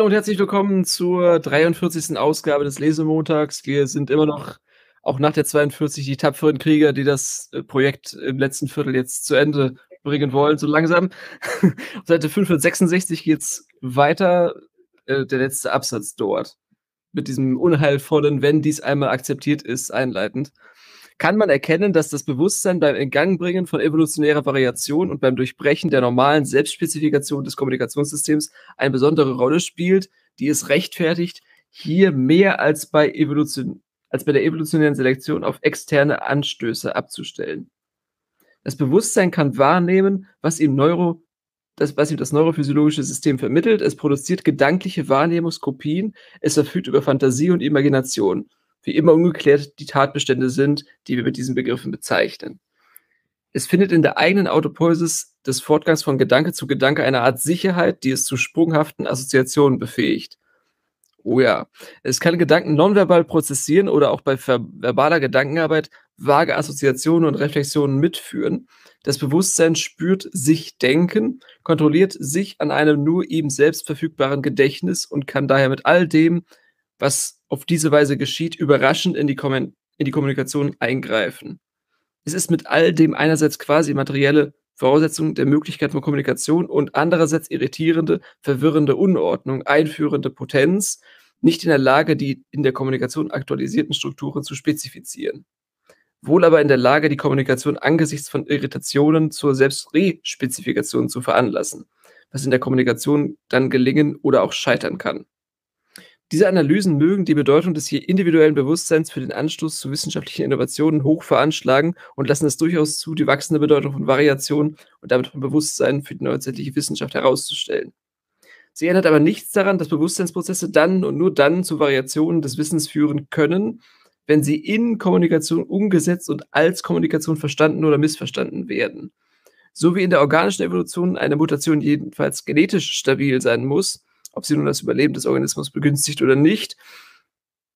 Hallo und herzlich willkommen zur 43. Ausgabe des Lesemontags. Wir sind immer noch, auch nach der 42, die tapferen Krieger, die das äh, Projekt im letzten Viertel jetzt zu Ende bringen wollen, so langsam. Seite 566 geht es weiter, äh, der letzte Absatz dort. Mit diesem unheilvollen, wenn dies einmal akzeptiert ist, einleitend kann man erkennen, dass das Bewusstsein beim Entgangbringen von evolutionärer Variation und beim Durchbrechen der normalen Selbstspezifikation des Kommunikationssystems eine besondere Rolle spielt, die es rechtfertigt, hier mehr als bei, Evolution, als bei der evolutionären Selektion auf externe Anstöße abzustellen. Das Bewusstsein kann wahrnehmen, was ihm, Neuro, das, was ihm das neurophysiologische System vermittelt. Es produziert gedankliche Wahrnehmungskopien. Es verfügt über Fantasie und Imagination wie immer ungeklärt die Tatbestände sind, die wir mit diesen Begriffen bezeichnen. Es findet in der eigenen Autopoiesis des Fortgangs von Gedanke zu Gedanke eine Art Sicherheit, die es zu sprunghaften Assoziationen befähigt. Oh ja, es kann Gedanken nonverbal prozessieren oder auch bei verbaler Gedankenarbeit vage Assoziationen und Reflexionen mitführen. Das Bewusstsein spürt sich denken, kontrolliert sich an einem nur ihm selbst verfügbaren Gedächtnis und kann daher mit all dem, was auf diese Weise geschieht, überraschend in die, Kommun in die Kommunikation eingreifen. Es ist mit all dem einerseits quasi materielle Voraussetzung der Möglichkeit von Kommunikation und andererseits irritierende, verwirrende Unordnung, einführende Potenz, nicht in der Lage, die in der Kommunikation aktualisierten Strukturen zu spezifizieren. Wohl aber in der Lage, die Kommunikation angesichts von Irritationen zur Selbstrespezifikation zu veranlassen, was in der Kommunikation dann gelingen oder auch scheitern kann. Diese Analysen mögen die Bedeutung des hier individuellen Bewusstseins für den Anstoß zu wissenschaftlichen Innovationen hoch veranschlagen und lassen es durchaus zu, die wachsende Bedeutung von Variation und damit von Bewusstsein für die neuzeitliche Wissenschaft herauszustellen. Sie erinnert aber nichts daran, dass Bewusstseinsprozesse dann und nur dann zu Variationen des Wissens führen können, wenn sie in Kommunikation umgesetzt und als Kommunikation verstanden oder missverstanden werden. So wie in der organischen Evolution eine Mutation jedenfalls genetisch stabil sein muss, ob sie nun das Überleben des Organismus begünstigt oder nicht.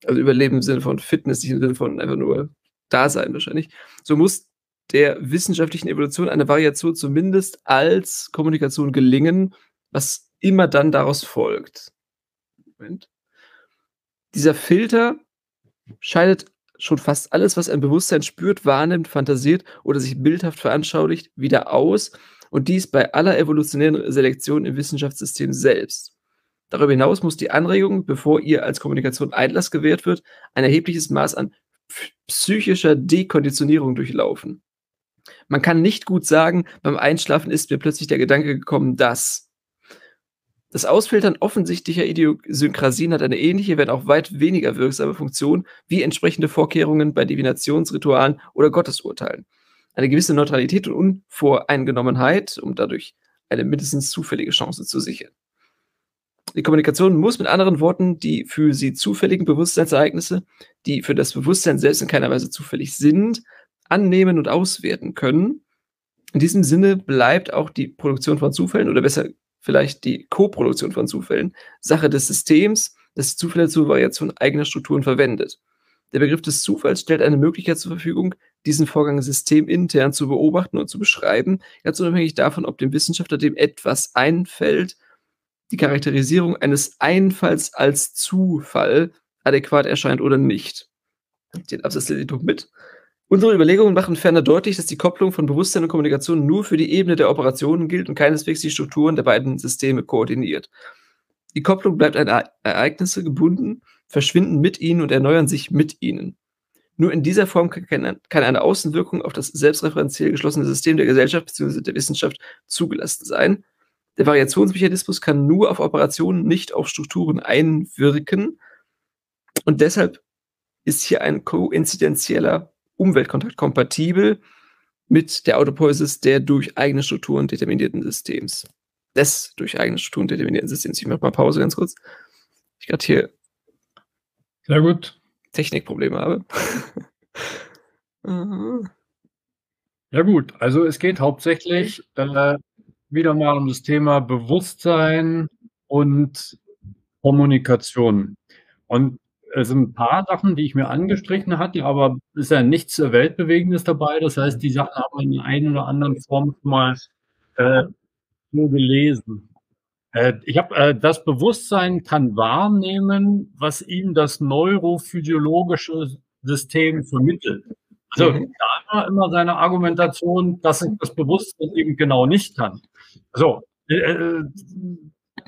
Also Überleben im Sinne von Fitness, nicht im Sinne von einfach nur Dasein wahrscheinlich. So muss der wissenschaftlichen Evolution eine Variation zumindest als Kommunikation gelingen, was immer dann daraus folgt. Moment. Dieser Filter scheidet schon fast alles, was ein Bewusstsein spürt, wahrnimmt, fantasiert oder sich bildhaft veranschaulicht, wieder aus und dies bei aller evolutionären Selektion im Wissenschaftssystem selbst. Darüber hinaus muss die Anregung, bevor ihr als Kommunikation Einlass gewährt wird, ein erhebliches Maß an psychischer Dekonditionierung durchlaufen. Man kann nicht gut sagen, beim Einschlafen ist mir plötzlich der Gedanke gekommen, dass. Das Ausfiltern offensichtlicher Idiosynkrasien hat eine ähnliche, wenn auch weit weniger wirksame Funktion wie entsprechende Vorkehrungen bei Divinationsritualen oder Gottesurteilen. Eine gewisse Neutralität und Unvoreingenommenheit, um dadurch eine mindestens zufällige Chance zu sichern. Die Kommunikation muss mit anderen Worten die für sie zufälligen Bewusstseinsereignisse, die für das Bewusstsein selbst in keiner Weise zufällig sind, annehmen und auswerten können. In diesem Sinne bleibt auch die Produktion von Zufällen oder besser vielleicht die Koproduktion von Zufällen Sache des Systems, das Zufälle zur Variation eigener Strukturen verwendet. Der Begriff des Zufalls stellt eine Möglichkeit zur Verfügung, diesen Vorgang systemintern zu beobachten und zu beschreiben, ganz unabhängig davon, ob dem Wissenschaftler dem etwas einfällt, die Charakterisierung eines Einfalls als Zufall adäquat erscheint oder nicht. Den Absatz lese ich doch mit. Unsere Überlegungen machen ferner deutlich, dass die Kopplung von Bewusstsein und Kommunikation nur für die Ebene der Operationen gilt und keineswegs die Strukturen der beiden Systeme koordiniert. Die Kopplung bleibt an Ereignisse gebunden, verschwinden mit ihnen und erneuern sich mit ihnen. Nur in dieser Form kann eine Außenwirkung auf das selbstreferenziell geschlossene System der Gesellschaft bzw. der Wissenschaft zugelassen sein. Der Variationsmechanismus kann nur auf Operationen, nicht auf Strukturen einwirken. Und deshalb ist hier ein koinzidenzieller Umweltkontakt kompatibel mit der Autopoiesis der durch eigene Strukturen determinierten Systems. Des durch eigene Strukturen determinierten Systems. Ich mache mal Pause ganz kurz. Ich gerade hier sehr gut Technikprobleme habe. ja gut, also es geht hauptsächlich äh, wieder mal um das Thema Bewusstsein und Kommunikation. Und es sind ein paar Sachen, die ich mir angestrichen hatte, aber es ist ja nichts Weltbewegendes dabei. Das heißt, die Sachen haben wir in einer oder anderen Form mal äh, nur gelesen. Äh, ich habe äh, das Bewusstsein kann wahrnehmen, was ihm das neurophysiologische System vermittelt. Also mhm. da war immer seine Argumentation, dass ich das Bewusstsein eben genau nicht kann. So, äh, äh,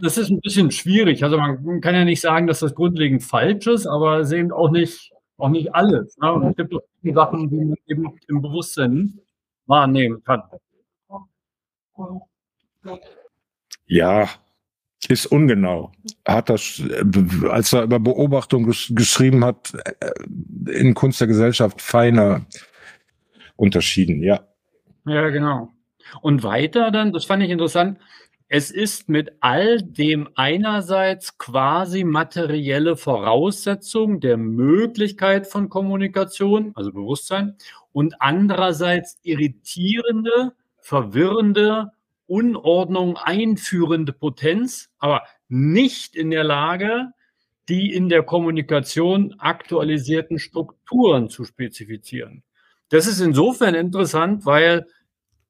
das ist ein bisschen schwierig. Also man kann ja nicht sagen, dass das grundlegend falsch ist, aber es eben auch nicht, auch nicht alles. Ne? Und es gibt auch Sachen, die man eben im Bewusstsein wahrnehmen kann. Ja, ist ungenau. Hat das, als er über Beobachtung ges geschrieben hat, äh, in Kunst der Gesellschaft feiner unterschieden, ja. Ja, genau. Und weiter dann, das fand ich interessant, es ist mit all dem einerseits quasi materielle Voraussetzung der Möglichkeit von Kommunikation, also Bewusstsein, und andererseits irritierende, verwirrende, Unordnung einführende Potenz, aber nicht in der Lage, die in der Kommunikation aktualisierten Strukturen zu spezifizieren. Das ist insofern interessant, weil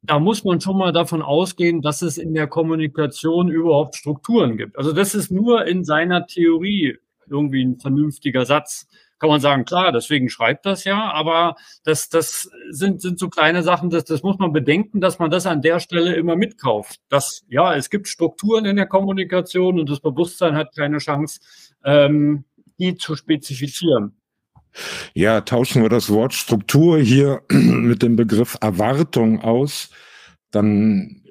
da muss man schon mal davon ausgehen, dass es in der Kommunikation überhaupt Strukturen gibt. Also das ist nur in seiner Theorie irgendwie ein vernünftiger Satz. Kann man sagen, klar, deswegen schreibt das ja, aber das, das sind, sind so kleine Sachen, das, das muss man bedenken, dass man das an der Stelle immer mitkauft. Das, ja, es gibt Strukturen in der Kommunikation und das Bewusstsein hat keine Chance, ähm, die zu spezifizieren. Ja, tauschen wir das Wort Struktur hier mit dem Begriff Erwartung aus, dann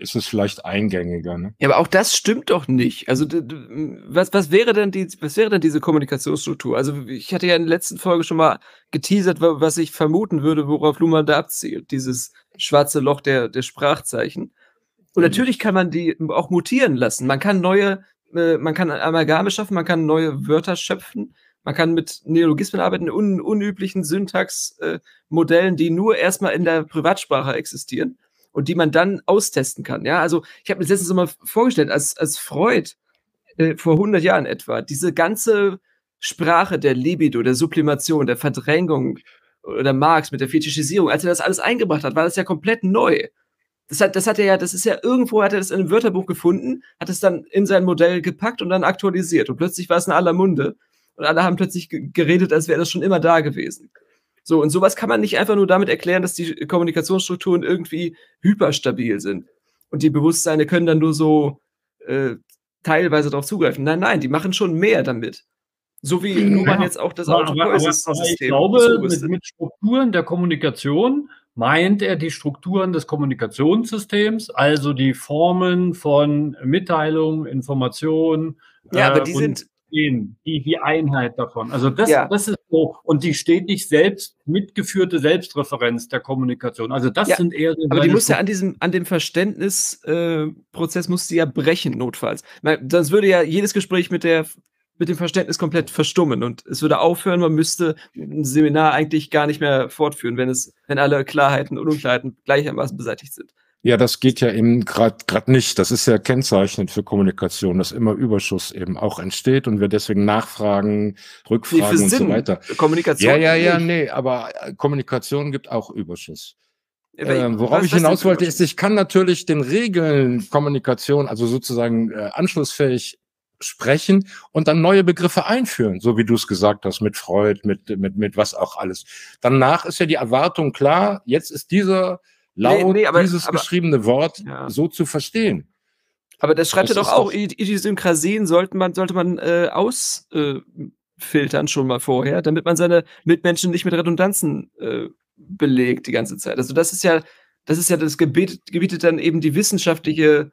ist es vielleicht eingängiger. Ne? Ja, aber auch das stimmt doch nicht. Also was, was wäre denn die, was wäre denn diese Kommunikationsstruktur? Also ich hatte ja in der letzten Folge schon mal geteasert, was ich vermuten würde, worauf Luhmann da abzielt. Dieses schwarze Loch der, der Sprachzeichen. Und natürlich kann man die auch mutieren lassen. Man kann neue, äh, man kann Amalgame schaffen, man kann neue Wörter schöpfen man kann mit Neologismen arbeiten, un unüblichen Syntaxmodellen, äh, die nur erstmal in der Privatsprache existieren und die man dann austesten kann. Ja, also ich habe mir letztens mal vorgestellt, als, als Freud äh, vor 100 Jahren etwa diese ganze Sprache der Libido, der Sublimation, der Verdrängung oder Marx mit der Fetischisierung, als er das alles eingebracht hat, war das ja komplett neu. Das hat, das hat er ja, das ist ja irgendwo, hat er das in einem Wörterbuch gefunden, hat es dann in sein Modell gepackt und dann aktualisiert. Und plötzlich war es in aller Munde und alle haben plötzlich geredet, als wäre das schon immer da gewesen. So, und sowas kann man nicht einfach nur damit erklären, dass die Kommunikationsstrukturen irgendwie hyperstabil sind. Und die Bewusstseine können dann nur so äh, teilweise darauf zugreifen. Nein, nein, die machen schon mehr damit. So wie ja. man jetzt auch das Autopoiesis-System. Ich glaube, mit, mit Strukturen der Kommunikation meint er die Strukturen des Kommunikationssystems, also die Formen von Mitteilung, Information. Ja, äh, aber die sind verstehen, die, die Einheit davon. Also das, ja. das ist so. Und die stetig selbst mitgeführte Selbstreferenz der Kommunikation. Also das ja, sind eher so Aber die muss ja an diesem, an dem Verständnisprozess äh, muss sie ja brechen, notfalls. Sonst würde ja jedes Gespräch mit der mit dem Verständnis komplett verstummen und es würde aufhören, man müsste ein Seminar eigentlich gar nicht mehr fortführen, wenn es, wenn alle Klarheiten und Unklarheiten gleichermaßen beseitigt sind. Ja, das geht ja eben gerade nicht. Das ist ja kennzeichnend für Kommunikation, dass immer Überschuss eben auch entsteht und wir deswegen nachfragen, rückfragen nee, und Sinn. so weiter. Kommunikation. Ja, ja, ja, nee, aber äh, Kommunikation gibt auch Überschuss. Ähm, worauf ich hinaus wollte, ist, ich kann natürlich den Regeln Kommunikation, also sozusagen äh, anschlussfähig sprechen und dann neue Begriffe einführen, so wie du es gesagt hast, mit Freud, mit, mit, mit was auch alles. Danach ist ja die Erwartung klar, jetzt ist dieser laut nee, nee, aber, dieses aber, geschriebene Wort ja. so zu verstehen. Aber das schreibt das er doch auch, Idiosynkrasien sollte man, sollte man äh, ausfiltern äh, schon mal vorher, damit man seine Mitmenschen nicht mit Redundanzen äh, belegt die ganze Zeit. Also das ist ja, das ist ja das Gebiet, gebietet dann eben die wissenschaftliche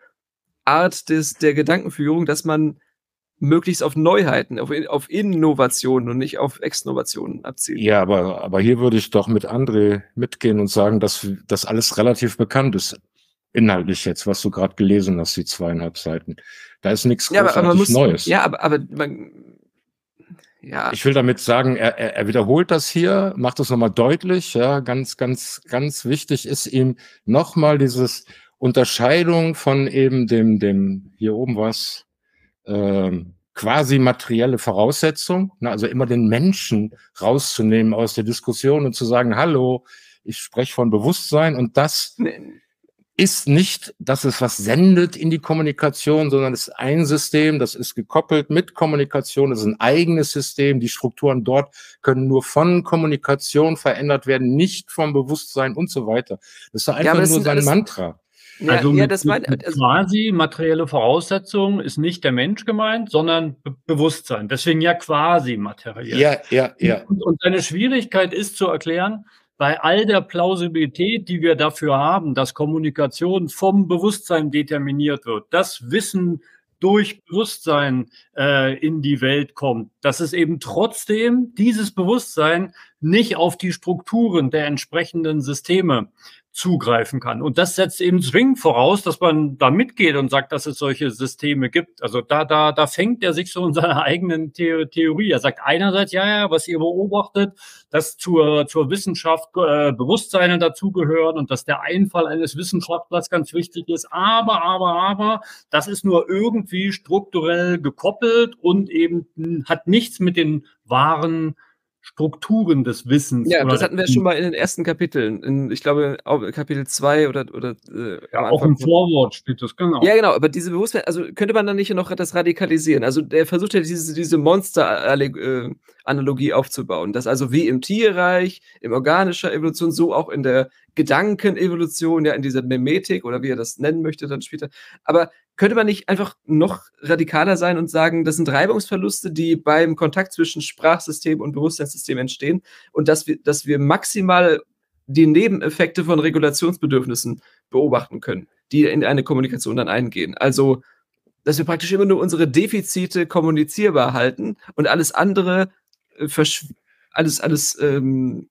Art des, der Gedankenführung, dass man möglichst auf Neuheiten, auf, auf Innovationen und nicht auf Exnovationen abzielt. Ja, aber, aber hier würde ich doch mit André mitgehen und sagen, dass das alles relativ bekannt ist. Inhaltlich jetzt, was du gerade gelesen hast, die zweieinhalb Seiten. Da ist nichts ja, großartig aber, muss, Neues. Ja, aber, aber man, ja. Ich will damit sagen, er, er, er wiederholt das hier, macht das nochmal deutlich. Ja, ganz, ganz, ganz wichtig ist ihm nochmal dieses Unterscheidung von eben dem, dem, hier oben was, ähm, quasi materielle Voraussetzung, ne, also immer den Menschen rauszunehmen aus der Diskussion und zu sagen, hallo, ich spreche von Bewusstsein und das ist nicht, dass es was sendet in die Kommunikation, sondern es ist ein System, das ist gekoppelt mit Kommunikation, es ist ein eigenes System. Die Strukturen dort können nur von Kommunikation verändert werden, nicht vom Bewusstsein und so weiter. Das ist einfach ja, nur sein Mantra. Ja, also ja, das mein, also quasi materielle Voraussetzung ist nicht der Mensch gemeint, sondern Be Bewusstsein. Deswegen ja quasi materiell. Ja, ja, ja. Und, und eine Schwierigkeit ist zu erklären, bei all der Plausibilität, die wir dafür haben, dass Kommunikation vom Bewusstsein determiniert wird, dass Wissen durch Bewusstsein äh, in die Welt kommt, dass es eben trotzdem dieses Bewusstsein nicht auf die Strukturen der entsprechenden Systeme zugreifen kann. Und das setzt eben zwingend voraus, dass man da mitgeht und sagt, dass es solche Systeme gibt. Also da, da, da fängt er sich so in seiner eigenen The Theorie. Er sagt einerseits, ja, ja, was ihr beobachtet, dass zur, zur Wissenschaft äh, Bewusstseine dazugehören und dass der Einfall eines Wissenschaftlers ganz wichtig ist. Aber, aber, aber, das ist nur irgendwie strukturell gekoppelt und eben hat nichts mit den wahren Strukturen des Wissens. Ja, das hatten wir schon mal in den ersten Kapiteln. In, ich glaube, Kapitel 2 oder. oder äh, ja, auch im Vorwort steht das, genau. Ja, genau, aber diese Bewusstsein, also könnte man dann nicht noch das radikalisieren? Also der versucht ja diese, diese Monster-Analogie aufzubauen, dass also wie im Tierreich, im organischer Evolution, so auch in der Gedankenevolution, ja, in dieser Memetik oder wie er das nennen möchte dann später. Aber könnte man nicht einfach noch radikaler sein und sagen, das sind Reibungsverluste, die beim Kontakt zwischen Sprachsystem und Bewusstseinssystem entstehen und dass wir, dass wir maximal die Nebeneffekte von Regulationsbedürfnissen beobachten können, die in eine Kommunikation dann eingehen. Also, dass wir praktisch immer nur unsere Defizite kommunizierbar halten und alles andere, äh, alles, alles ähm,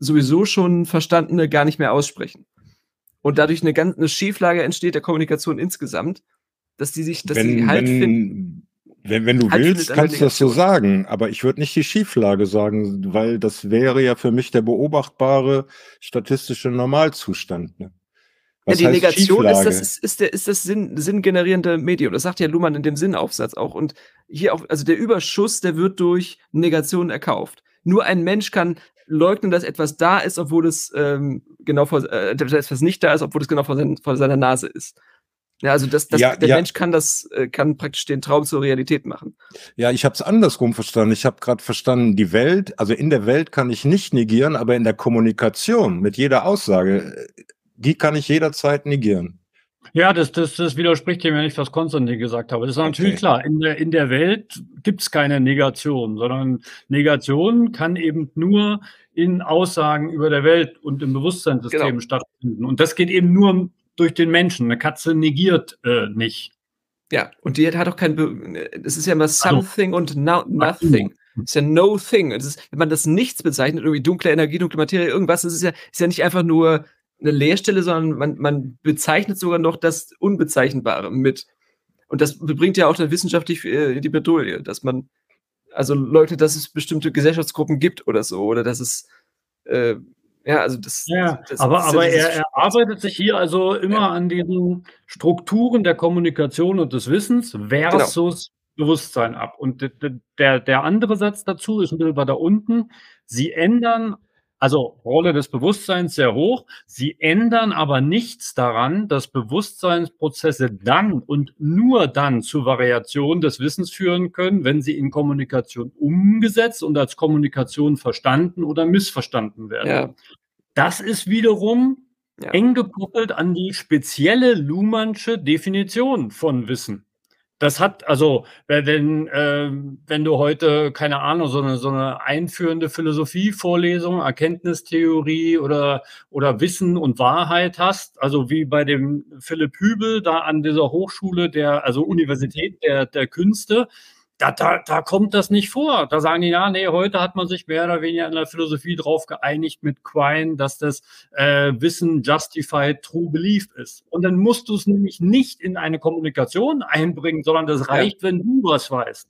sowieso schon Verstandene gar nicht mehr aussprechen. Und dadurch eine ganz eine Schieflage entsteht der Kommunikation insgesamt dass die sich, dass wenn, die halt wenn, finden. Wenn, wenn du halt willst, kannst du das so sagen, aber ich würde nicht die Schieflage sagen, weil das wäre ja für mich der beobachtbare statistische Normalzustand. Ne? ja, die Negation ist das, ist, ist, der, ist das Sinn, sinngenerierende Medium. Das sagt ja Luhmann in dem Sinnaufsatz auch. Und hier auch, also der Überschuss, der wird durch Negation erkauft. Nur ein Mensch kann leugnen, dass etwas da ist, obwohl es ähm, genau vor, äh, etwas nicht da ist, obwohl es genau vor, sein, vor seiner Nase ist. Ja, also das, das, ja, der ja. Mensch kann das, äh, kann praktisch den Traum zur Realität machen. Ja, ich habe es andersrum verstanden. Ich habe gerade verstanden, die Welt, also in der Welt kann ich nicht negieren, aber in der Kommunikation mit jeder Aussage, äh, die kann ich jederzeit negieren. Ja, das, das, das widerspricht dem ja nicht, was Konstantin gesagt habe. Das ist natürlich okay. klar. In der, in der Welt gibt es keine Negation, sondern Negation kann eben nur in Aussagen über der Welt und im Bewusstseinssystem genau. stattfinden. Und das geht eben nur durch den Menschen. Eine Katze negiert äh, nicht. Ja, und die hat auch kein, Be es ist ja immer also something also, und no nothing. Es ist ja no thing. Ist, wenn man das nichts bezeichnet, irgendwie dunkle Energie, dunkle Materie, irgendwas, das ist ja, ist ja nicht einfach nur eine Leerstelle, sondern man, man bezeichnet sogar noch das Unbezeichnbare mit. Und das bringt ja auch dann wissenschaftlich äh, die Bedrohung, dass man also leugnet, dass es bestimmte Gesellschaftsgruppen gibt oder so, oder dass es äh, ja, also das. Ja, das, aber, das, aber er, er arbeitet sich hier also immer ja. an diesen Strukturen der Kommunikation und des Wissens versus genau. Bewusstsein ab. Und der, der andere Satz dazu ist ein bisschen weiter unten. Sie ändern also Rolle des Bewusstseins sehr hoch. Sie ändern aber nichts daran, dass Bewusstseinsprozesse dann und nur dann zu Variationen des Wissens führen können, wenn sie in Kommunikation umgesetzt und als Kommunikation verstanden oder missverstanden werden. Ja. Das ist wiederum ja. eng gekoppelt an die spezielle Luhmannsche Definition von Wissen das hat, also, wenn, äh, wenn du heute, keine Ahnung, so eine, so eine einführende Philosophie-Vorlesung, Erkenntnistheorie oder, oder Wissen und Wahrheit hast, also wie bei dem Philipp Hübel da an dieser Hochschule der, also Universität der, der Künste, da, da, da kommt das nicht vor. Da sagen die, ja, nee, heute hat man sich mehr oder weniger in der Philosophie drauf geeinigt mit Quine, dass das äh, Wissen justified true belief ist. Und dann musst du es nämlich nicht in eine Kommunikation einbringen, sondern das reicht, wenn du was weißt.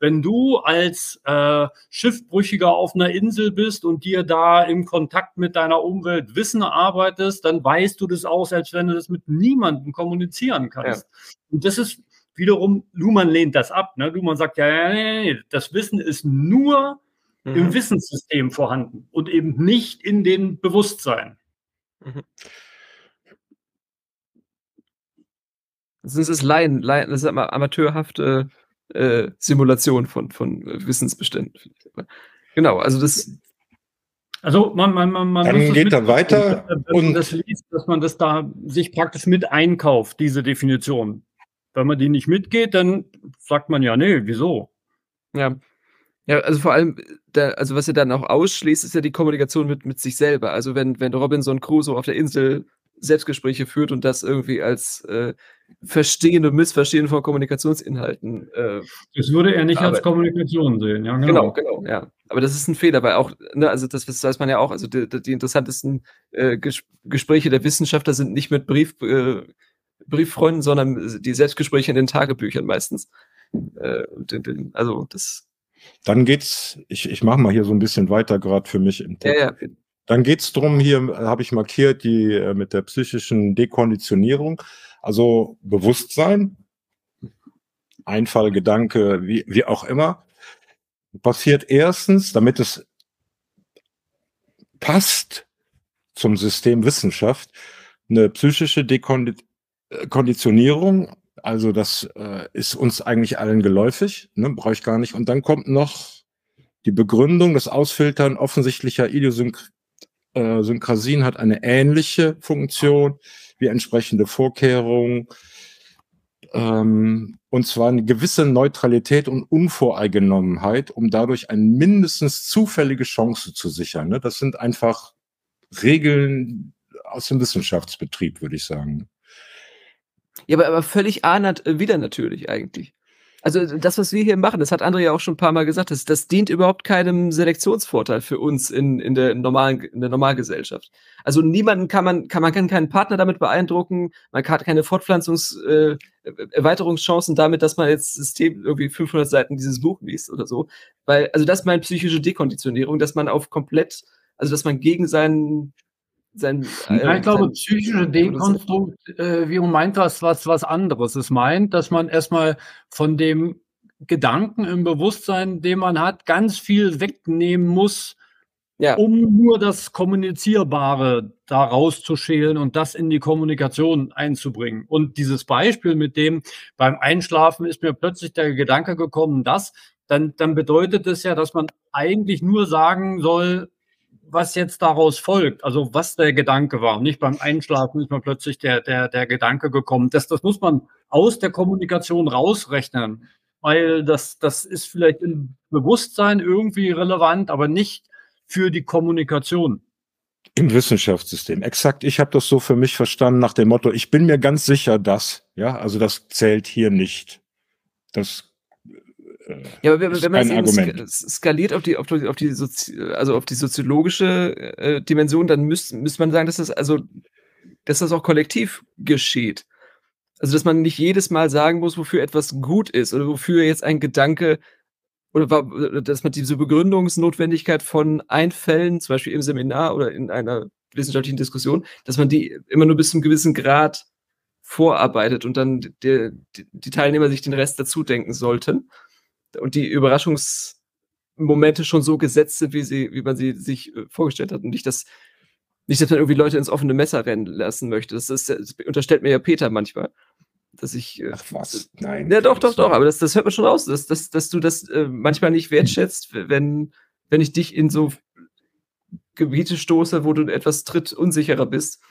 Wenn du als äh, Schiffbrüchiger auf einer Insel bist und dir da im Kontakt mit deiner Umwelt Wissen arbeitest, dann weißt du das auch, selbst wenn du das mit niemandem kommunizieren kannst. Ja. Und das ist wiederum, Luhmann lehnt das ab. Ne? Luhmann sagt ja, ja nee, das Wissen ist nur mhm. im Wissenssystem vorhanden und eben nicht in den Bewusstsein. Mhm. Das ist Laien, Laien das ist amateurhafte äh, Simulation von, von äh, Wissensbeständen. Genau, also das. Also man, man, man, man Dann geht er weiter und das liest, dass man das da sich praktisch mit einkauft, diese Definition. Wenn man die nicht mitgeht, dann sagt man ja, nee, wieso? Ja. Ja, also vor allem, da, also was er dann auch ausschließt, ist ja die Kommunikation mit, mit sich selber. Also wenn, wenn Robinson Crusoe auf der Insel Selbstgespräche führt und das irgendwie als äh, Verstehen und Missverstehen von Kommunikationsinhalten. Äh, das würde er nicht als Kommunikation sehen, ja, genau. Genau, genau, ja. Aber das ist ein Fehler, weil auch, ne, also das, das weiß man ja auch, also die, die interessantesten äh, Ges Gespräche der Wissenschaftler sind nicht mit Brief, äh, Brieffreunden, sondern die Selbstgespräche in den Tagebüchern meistens. Äh, also das. Dann geht's, ich, ich mache mal hier so ein bisschen weiter gerade für mich im Text. Ja, ja. Dann geht's drum, hier äh, habe ich markiert, die äh, mit der psychischen Dekonditionierung, also Bewusstsein, Einfall, Gedanke, wie, wie auch immer, passiert erstens, damit es passt zum System Wissenschaft, eine psychische Dekonditionierung, also das äh, ist uns eigentlich allen geläufig, ne, brauche ich gar nicht. Und dann kommt noch die Begründung, das Ausfiltern offensichtlicher Idiosynk äh, hat eine ähnliche Funktion wie entsprechende Vorkehrungen. Ähm, und zwar eine gewisse Neutralität und Unvoreingenommenheit, um dadurch eine mindestens zufällige Chance zu sichern. Ne? Das sind einfach Regeln aus dem Wissenschaftsbetrieb, würde ich sagen. Ja, aber, aber völlig ahnert äh, wieder natürlich eigentlich. Also das, was wir hier machen, das hat André ja auch schon ein paar Mal gesagt, das, das dient überhaupt keinem Selektionsvorteil für uns in, in, der normalen in der Normalgesellschaft. Also niemanden kann man kann man kann keinen Partner damit beeindrucken, man hat keine Fortpflanzungs äh, Erweiterungschancen damit, dass man jetzt System irgendwie 500 Seiten dieses Buch liest oder so, weil also das ist meine psychische Dekonditionierung, dass man auf komplett also dass man gegen seinen sein, äh, ja, ich glaube, psychische Dekonstruktivierung äh, meint was, was, was anderes. Es meint, dass man erstmal von dem Gedanken im Bewusstsein, den man hat, ganz viel wegnehmen muss, ja. um nur das Kommunizierbare da rauszuschälen und das in die Kommunikation einzubringen. Und dieses Beispiel mit dem, beim Einschlafen ist mir plötzlich der Gedanke gekommen, dass, dann, dann bedeutet es ja, dass man eigentlich nur sagen soll, was jetzt daraus folgt, also was der Gedanke war. Nicht beim Einschlafen ist mir plötzlich der, der, der Gedanke gekommen. Das, das muss man aus der Kommunikation rausrechnen, weil das, das ist vielleicht im Bewusstsein irgendwie relevant, aber nicht für die Kommunikation. Im Wissenschaftssystem, exakt. Ich habe das so für mich verstanden nach dem Motto, ich bin mir ganz sicher, dass, ja, also das zählt hier nicht. Das ja, aber wenn, wenn man es skaliert auf die, auf auf die Sozi also auf die soziologische äh, Dimension, dann müsste müsste man sagen, dass das also, dass das auch kollektiv geschieht. Also, dass man nicht jedes Mal sagen muss, wofür etwas gut ist oder wofür jetzt ein Gedanke oder dass man diese Begründungsnotwendigkeit von Einfällen, zum Beispiel im Seminar oder in einer wissenschaftlichen Diskussion, dass man die immer nur bis zu einem gewissen Grad vorarbeitet und dann die, die Teilnehmer sich den Rest dazu denken sollten und die Überraschungsmomente schon so gesetzt sind, wie sie, wie man sie sich äh, vorgestellt hat und nicht, dass nicht, dass man irgendwie Leute ins offene Messer rennen lassen möchte. Das, ist, das unterstellt mir ja Peter manchmal. Dass ich. Äh, Ach was? Nein. Ja, doch, doch, doch, aber das, das hört man schon raus, dass, dass, dass du das äh, manchmal nicht wertschätzt, wenn, wenn ich dich in so Gebiete stoße, wo du etwas tritt unsicherer bist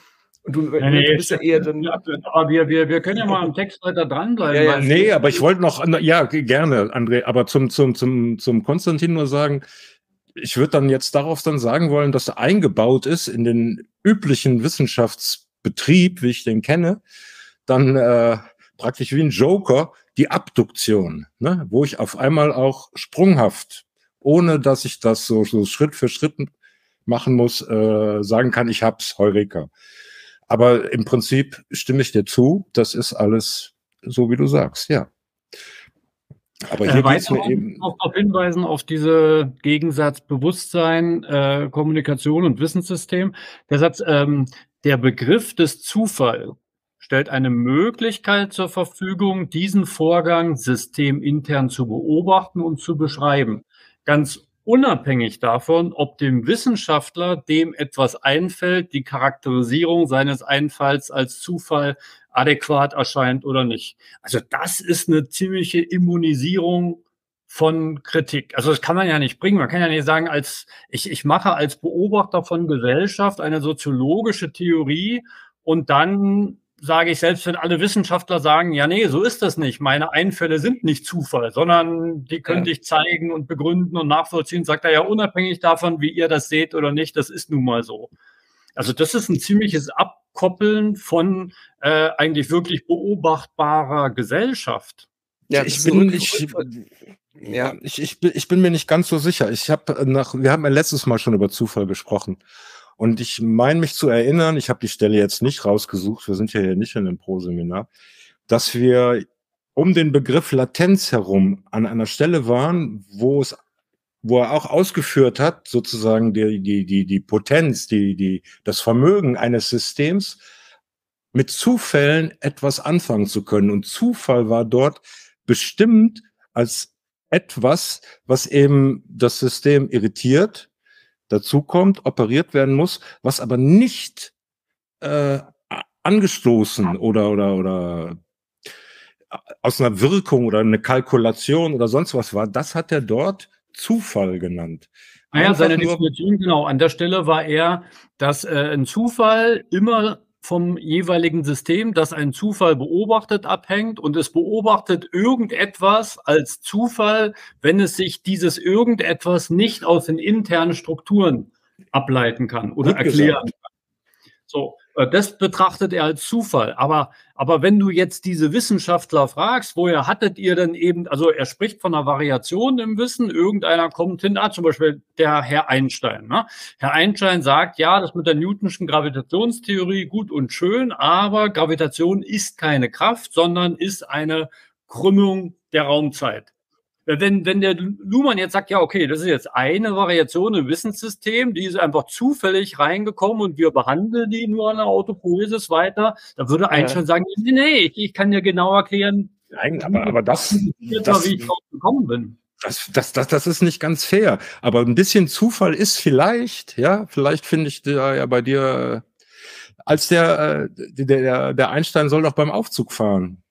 und du, nee, nee, bist ja eher dann. Aber wir, wir, wir können ja mal am Text weiter dranbleiben. Ja, ja, nee, aber ich wollte noch, ja, gerne, André, aber zum, zum, zum, zum Konstantin nur sagen, ich würde dann jetzt darauf dann sagen wollen, dass er eingebaut ist in den üblichen Wissenschaftsbetrieb, wie ich den kenne, dann äh, praktisch wie ein Joker die Abduktion, ne? wo ich auf einmal auch sprunghaft, ohne dass ich das so, so Schritt für Schritt machen muss, äh, sagen kann, ich hab's, Heureka. Aber im Prinzip stimme ich dir zu, das ist alles so, wie du sagst, ja. Aber hier äh, geht's mir eben auch auf hinweisen auf diese Gegensatz Bewusstsein, äh, Kommunikation und Wissenssystem. Der Satz, ähm, der Begriff des Zufalls stellt eine Möglichkeit zur Verfügung, diesen Vorgang systemintern zu beobachten und zu beschreiben. Ganz unabhängig davon, ob dem Wissenschaftler, dem etwas einfällt, die Charakterisierung seines Einfalls als Zufall adäquat erscheint oder nicht. Also das ist eine ziemliche Immunisierung von Kritik. Also das kann man ja nicht bringen. Man kann ja nicht sagen, als ich, ich mache als Beobachter von Gesellschaft eine soziologische Theorie und dann sage ich, selbst wenn alle Wissenschaftler sagen, ja, nee, so ist das nicht. Meine Einfälle sind nicht Zufall, sondern die könnte ja. ich zeigen und begründen und nachvollziehen, sagt er ja unabhängig davon, wie ihr das seht oder nicht, das ist nun mal so. Also das ist ein ziemliches Abkoppeln von äh, eigentlich wirklich beobachtbarer Gesellschaft. Ja, ich bin, ich, ja, ich, ich, ich bin mir nicht ganz so sicher. Ich habe nach, wir haben ja letztes Mal schon über Zufall gesprochen. Und ich meine mich zu erinnern, ich habe die Stelle jetzt nicht rausgesucht, wir sind ja hier nicht in einem Pro-Seminar, dass wir um den Begriff Latenz herum an einer Stelle waren, wo es wo er auch ausgeführt hat, sozusagen die, die, die, die Potenz, die, die, das Vermögen eines Systems, mit Zufällen etwas anfangen zu können. Und Zufall war dort bestimmt als etwas, was eben das System irritiert, dazu kommt, operiert werden muss, was aber nicht äh, angestoßen oder oder oder aus einer Wirkung oder eine Kalkulation oder sonst was war, das hat er dort Zufall genannt. Naja, seine Definition, genau, an der Stelle war er, dass äh, ein Zufall immer vom jeweiligen System, das einen Zufall beobachtet, abhängt und es beobachtet irgendetwas als Zufall, wenn es sich dieses irgendetwas nicht aus den internen Strukturen ableiten kann oder Gut erklären kann. So, das betrachtet er als Zufall. Aber, aber wenn du jetzt diese Wissenschaftler fragst, woher hattet ihr denn eben, also er spricht von einer Variation im Wissen, irgendeiner kommt hin, ah, zum Beispiel der Herr Einstein. Ne? Herr Einstein sagt, ja, das mit der Newtonschen Gravitationstheorie gut und schön, aber Gravitation ist keine Kraft, sondern ist eine Krümmung der Raumzeit. Wenn, wenn der Luhmann jetzt sagt, ja, okay, das ist jetzt eine Variation im Wissenssystem, die ist einfach zufällig reingekommen und wir behandeln die nur an der Autopoiesis weiter, dann würde Einstein ja. sagen, nee, nee, ich, ich kann dir genau erklären, Nein, aber, aber das, das, wie ich drauf gekommen bin. Das, das, das, das ist nicht ganz fair. Aber ein bisschen Zufall ist vielleicht, ja, vielleicht finde ich da ja bei dir, als der, äh, der, der Einstein soll doch beim Aufzug fahren.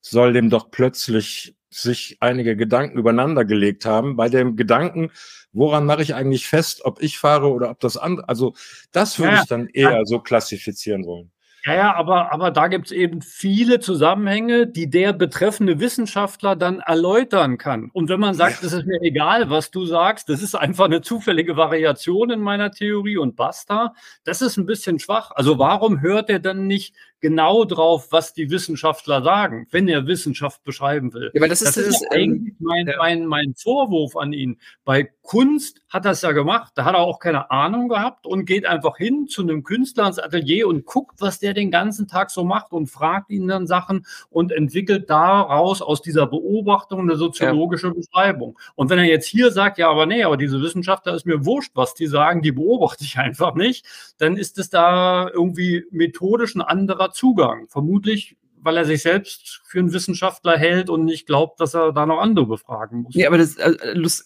Soll dem doch plötzlich sich einige Gedanken übereinander gelegt haben. Bei dem Gedanken, woran mache ich eigentlich fest, ob ich fahre oder ob das andere, also das würde ja, ich dann eher so klassifizieren wollen. Ja, ja, aber, aber da gibt es eben viele Zusammenhänge, die der betreffende Wissenschaftler dann erläutern kann. Und wenn man sagt, es ist mir egal, was du sagst, das ist einfach eine zufällige Variation in meiner Theorie und basta, das ist ein bisschen schwach. Also warum hört er dann nicht genau drauf, was die Wissenschaftler sagen, wenn er Wissenschaft beschreiben will. Ja, aber das, das ist, ist eigentlich ähm, mein, mein, mein Vorwurf an ihn. Bei Kunst hat er es ja gemacht, da hat er auch keine Ahnung gehabt und geht einfach hin zu einem Künstler ins Atelier und guckt, was der den ganzen Tag so macht und fragt ihn dann Sachen und entwickelt daraus aus dieser Beobachtung eine soziologische ja. Beschreibung. Und wenn er jetzt hier sagt, ja, aber nee, aber diese Wissenschaftler ist mir wurscht, was die sagen, die beobachte ich einfach nicht, dann ist es da irgendwie methodisch ein anderer Zugang. Vermutlich, weil er sich selbst für einen Wissenschaftler hält und nicht glaubt, dass er da noch andere befragen muss. Nee, aber das, äh,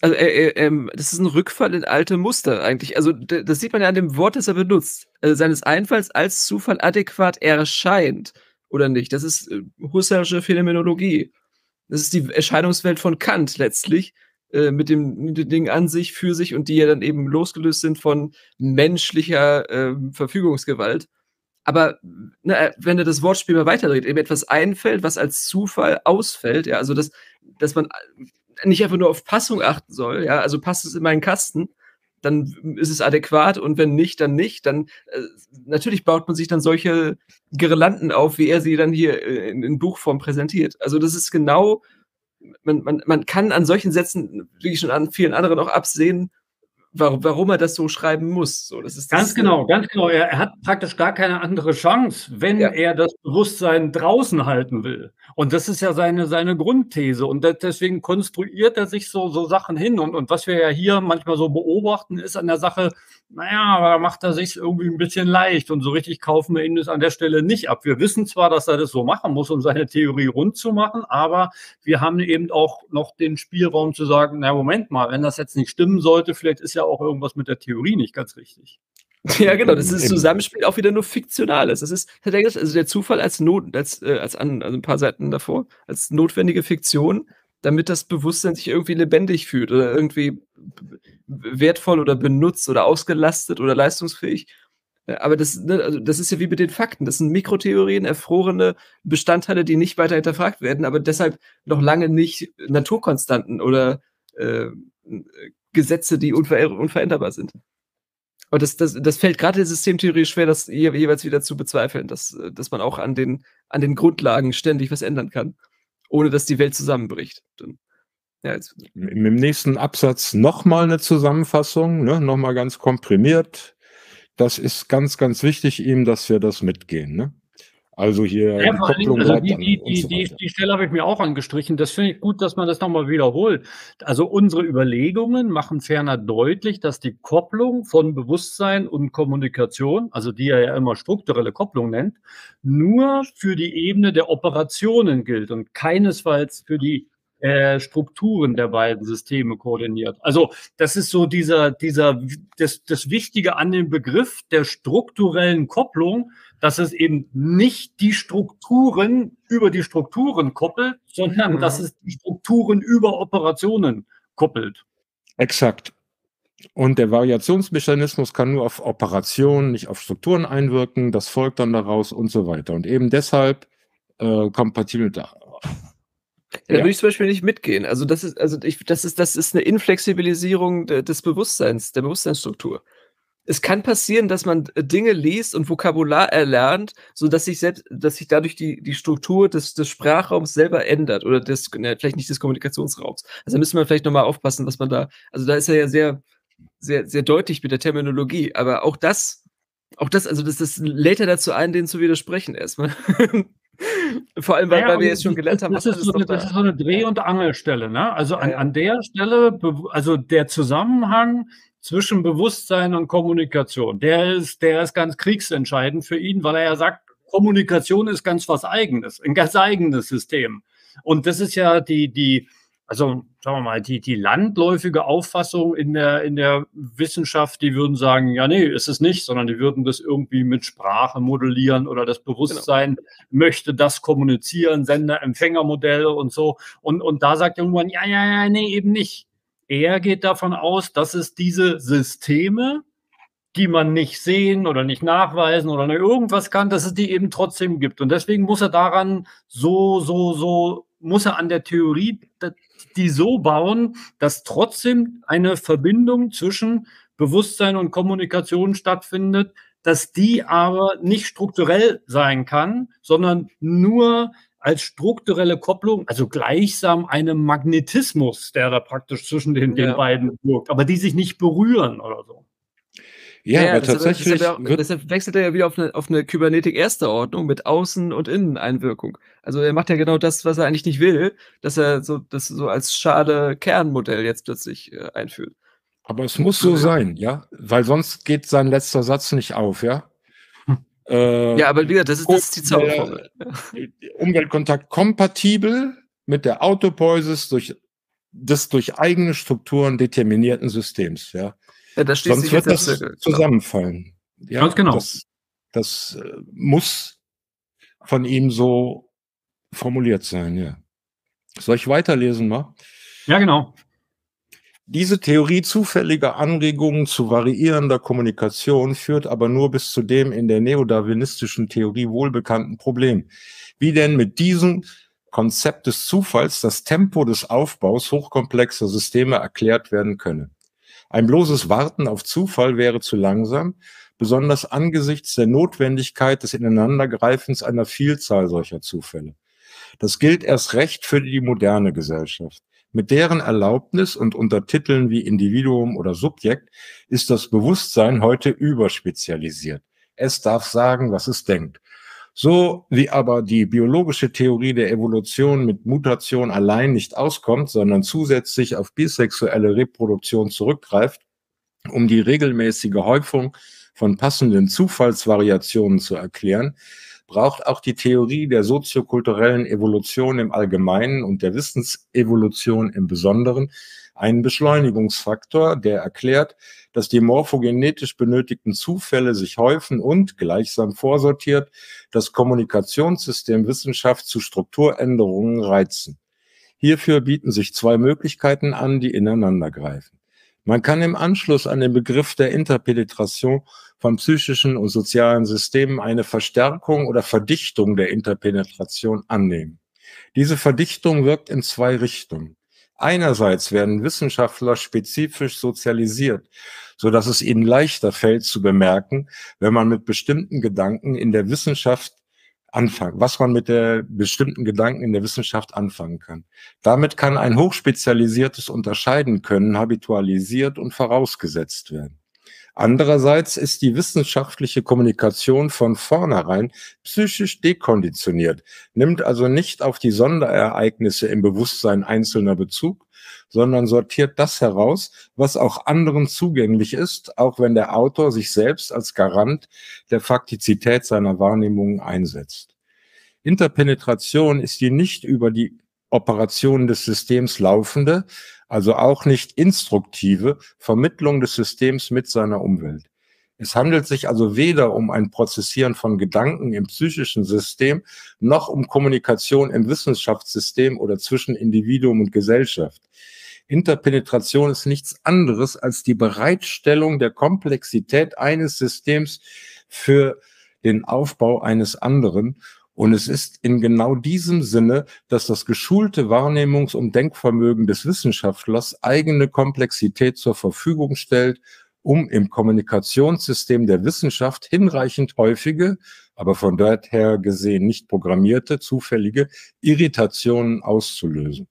also, äh, äh, das ist ein Rückfall in alte Muster eigentlich. Also das sieht man ja an dem Wort, das er benutzt. Also seines Einfalls als Zufall adäquat erscheint oder nicht. Das ist äh, husserlische Phänomenologie. Das ist die Erscheinungswelt von Kant letztlich äh, mit dem, mit dem Ding an sich, für sich und die ja dann eben losgelöst sind von menschlicher äh, Verfügungsgewalt. Aber ne, wenn er das Wortspiel mal weiterdreht, eben etwas einfällt, was als Zufall ausfällt, ja, also dass, dass man nicht einfach nur auf Passung achten soll, ja, also passt es in meinen Kasten, dann ist es adäquat und wenn nicht, dann nicht. Dann äh, natürlich baut man sich dann solche Girlanden auf, wie er sie dann hier äh, in, in Buchform präsentiert. Also das ist genau, man, man, man kann an solchen Sätzen, wie schon an vielen anderen auch absehen, warum, warum er das so schreiben muss. So, das ist ganz das, genau, ganz genau. Er, er, hat praktisch gar keine andere Chance, wenn ja. er das Bewusstsein draußen halten will. Und das ist ja seine, seine Grundthese. Und deswegen konstruiert er sich so, so Sachen hin. Und, und was wir ja hier manchmal so beobachten, ist an der Sache, naja, aber da macht er sich irgendwie ein bisschen leicht. Und so richtig kaufen wir ihm das an der Stelle nicht ab. Wir wissen zwar, dass er das so machen muss, um seine Theorie rund zu machen, aber wir haben eben auch noch den Spielraum zu sagen, na Moment mal, wenn das jetzt nicht stimmen sollte, vielleicht ist ja auch irgendwas mit der Theorie nicht ganz richtig. Ja, genau, das ist Zusammenspiel auch wieder nur Fiktionales. Das ist, also der Zufall als Not, als, äh, als an, also ein paar Seiten davor, als notwendige Fiktion, damit das Bewusstsein sich irgendwie lebendig fühlt oder irgendwie wertvoll oder benutzt oder ausgelastet oder leistungsfähig. Äh, aber das, ne, also das ist ja wie mit den Fakten. Das sind Mikrotheorien, erfrorene Bestandteile, die nicht weiter hinterfragt werden, aber deshalb noch lange nicht Naturkonstanten oder äh, Gesetze, die unver unveränderbar sind. Und das, das, das fällt gerade der Systemtheorie schwer, das je, jeweils wieder zu bezweifeln, dass, dass man auch an den, an den Grundlagen ständig was ändern kann, ohne dass die Welt zusammenbricht. Dann, ja. Im nächsten Absatz nochmal eine Zusammenfassung, ne, nochmal ganz komprimiert. Das ist ganz, ganz wichtig ihm, dass wir das mitgehen. Ne? Also hier ja, die Kopplung also die, die, die, so die, die Stelle habe ich mir auch angestrichen. Das finde ich gut, dass man das nochmal wiederholt. Also unsere Überlegungen machen ferner deutlich, dass die Kopplung von Bewusstsein und Kommunikation, also die er ja immer strukturelle Kopplung nennt, nur für die Ebene der Operationen gilt und keinesfalls für die äh, Strukturen der beiden Systeme koordiniert. Also das ist so dieser, dieser, das, das Wichtige an dem Begriff der strukturellen Kopplung, dass es eben nicht die Strukturen über die Strukturen koppelt, sondern mhm. dass es die Strukturen über Operationen koppelt. Exakt. Und der Variationsmechanismus kann nur auf Operationen, nicht auf Strukturen einwirken. Das folgt dann daraus und so weiter. Und eben deshalb äh, kompatibel der ja, da würde ich zum Beispiel nicht mitgehen. Also das ist, also ich, das ist, das ist eine Inflexibilisierung de, des Bewusstseins, der Bewusstseinsstruktur es kann passieren, dass man äh, Dinge liest und Vokabular erlernt, so dass sich selbst, dass sich dadurch die, die Struktur des, des Sprachraums selber ändert oder des, ne, vielleicht nicht des Kommunikationsraums. Also da müsste man vielleicht nochmal aufpassen, was man da, also da ist er ja sehr, sehr, sehr deutlich mit der Terminologie, aber auch das, auch das, also das, das lädt er dazu ein, denen zu widersprechen erstmal. Vor allem, weil, ja, weil wir jetzt schon gelernt haben, das, ist so, eine, das ist so eine Dreh- und Angelstelle. Ne? Also an, an der Stelle, also der Zusammenhang zwischen Bewusstsein und Kommunikation. Der ist, der ist ganz kriegsentscheidend für ihn, weil er ja sagt, Kommunikation ist ganz was Eigenes, ein ganz eigenes System. Und das ist ja die, die, also sagen wir mal, die, die landläufige Auffassung in der, in der Wissenschaft, die würden sagen, ja, nee, ist es nicht, sondern die würden das irgendwie mit Sprache modellieren oder das Bewusstsein genau. möchte das kommunizieren, Sender-Empfänger-Modelle und so. Und, und da sagt irgendwann, ja, ja, ja, nee, eben nicht. Er geht davon aus, dass es diese Systeme, die man nicht sehen oder nicht nachweisen oder irgendwas kann, dass es die eben trotzdem gibt. Und deswegen muss er daran so, so, so, muss er an der Theorie die so bauen, dass trotzdem eine Verbindung zwischen Bewusstsein und Kommunikation stattfindet, dass die aber nicht strukturell sein kann, sondern nur als strukturelle Kopplung, also gleichsam einem Magnetismus, der da praktisch zwischen den, ja. den beiden wirkt, aber die sich nicht berühren oder so. Ja, ja aber tatsächlich. Deshalb, deshalb, deshalb, wechselt er ja wieder auf eine, auf eine Kybernetik erster Ordnung mit Außen- und Inneneinwirkung. Also er macht ja genau das, was er eigentlich nicht will, dass er so das so als schade Kernmodell jetzt plötzlich äh, einführt. Aber es muss so sein, ja, weil sonst geht sein letzter Satz nicht auf, ja. Äh, ja, aber wieder, das ist, das ist die Zauberformel. Umweltkontakt kompatibel mit der Autopoiesis durch, des durch eigene Strukturen determinierten Systems. Ja, ja da Sonst wird das Zirkel, zusammenfallen. Ja, Ganz genau. Das, das äh, muss von ihm so formuliert sein. Ja. Soll ich weiterlesen mal? Ja, genau. Diese Theorie zufälliger Anregungen zu variierender Kommunikation führt aber nur bis zu dem in der neodarwinistischen Theorie wohlbekannten Problem. Wie denn mit diesem Konzept des Zufalls das Tempo des Aufbaus hochkomplexer Systeme erklärt werden könne. Ein bloßes Warten auf Zufall wäre zu langsam, besonders angesichts der Notwendigkeit des Ineinandergreifens einer Vielzahl solcher Zufälle. Das gilt erst recht für die moderne Gesellschaft. Mit deren Erlaubnis und unter Titeln wie Individuum oder Subjekt ist das Bewusstsein heute überspezialisiert. Es darf sagen, was es denkt. So wie aber die biologische Theorie der Evolution mit Mutation allein nicht auskommt, sondern zusätzlich auf bisexuelle Reproduktion zurückgreift, um die regelmäßige Häufung von passenden Zufallsvariationen zu erklären, braucht auch die Theorie der soziokulturellen Evolution im Allgemeinen und der Wissensevolution im Besonderen einen Beschleunigungsfaktor, der erklärt, dass die morphogenetisch benötigten Zufälle sich häufen und, gleichsam vorsortiert, das Kommunikationssystem Wissenschaft zu Strukturänderungen reizen. Hierfür bieten sich zwei Möglichkeiten an, die ineinander greifen. Man kann im Anschluss an den Begriff der Interpenetration von psychischen und sozialen Systemen eine Verstärkung oder Verdichtung der Interpenetration annehmen. Diese Verdichtung wirkt in zwei Richtungen. Einerseits werden Wissenschaftler spezifisch sozialisiert, so dass es ihnen leichter fällt zu bemerken, wenn man mit bestimmten Gedanken in der Wissenschaft anfangen, was man mit der bestimmten Gedanken in der Wissenschaft anfangen kann. Damit kann ein hochspezialisiertes Unterscheiden können habitualisiert und vorausgesetzt werden. Andererseits ist die wissenschaftliche Kommunikation von vornherein psychisch dekonditioniert, nimmt also nicht auf die Sonderereignisse im Bewusstsein einzelner Bezug, sondern sortiert das heraus, was auch anderen zugänglich ist, auch wenn der Autor sich selbst als Garant der Faktizität seiner Wahrnehmungen einsetzt. Interpenetration ist die nicht über die Operationen des Systems laufende, also auch nicht instruktive Vermittlung des Systems mit seiner Umwelt. Es handelt sich also weder um ein Prozessieren von Gedanken im psychischen System, noch um Kommunikation im Wissenschaftssystem oder zwischen Individuum und Gesellschaft. Interpenetration ist nichts anderes als die Bereitstellung der Komplexität eines Systems für den Aufbau eines anderen und es ist in genau diesem Sinne, dass das geschulte Wahrnehmungs- und Denkvermögen des Wissenschaftlers eigene Komplexität zur Verfügung stellt, um im Kommunikationssystem der Wissenschaft hinreichend häufige, aber von dort her gesehen nicht programmierte, zufällige Irritationen auszulösen.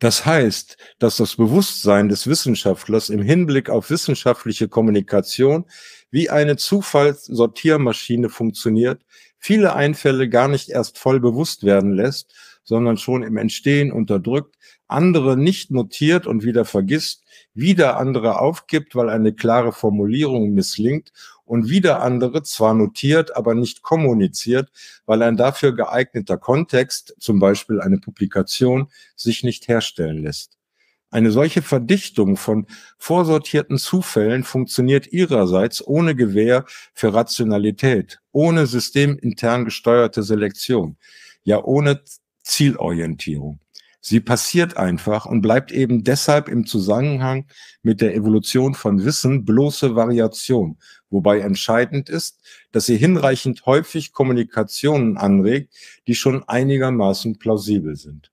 Das heißt, dass das Bewusstsein des Wissenschaftlers im Hinblick auf wissenschaftliche Kommunikation wie eine Zufallssortiermaschine funktioniert, viele Einfälle gar nicht erst voll bewusst werden lässt, sondern schon im Entstehen unterdrückt, andere nicht notiert und wieder vergisst, wieder andere aufgibt, weil eine klare Formulierung misslingt und wieder andere zwar notiert, aber nicht kommuniziert, weil ein dafür geeigneter Kontext, zum Beispiel eine Publikation, sich nicht herstellen lässt. Eine solche Verdichtung von vorsortierten Zufällen funktioniert ihrerseits ohne Gewähr für Rationalität, ohne systemintern gesteuerte Selektion, ja ohne Zielorientierung. Sie passiert einfach und bleibt eben deshalb im Zusammenhang mit der Evolution von Wissen bloße Variation, wobei entscheidend ist, dass sie hinreichend häufig Kommunikationen anregt, die schon einigermaßen plausibel sind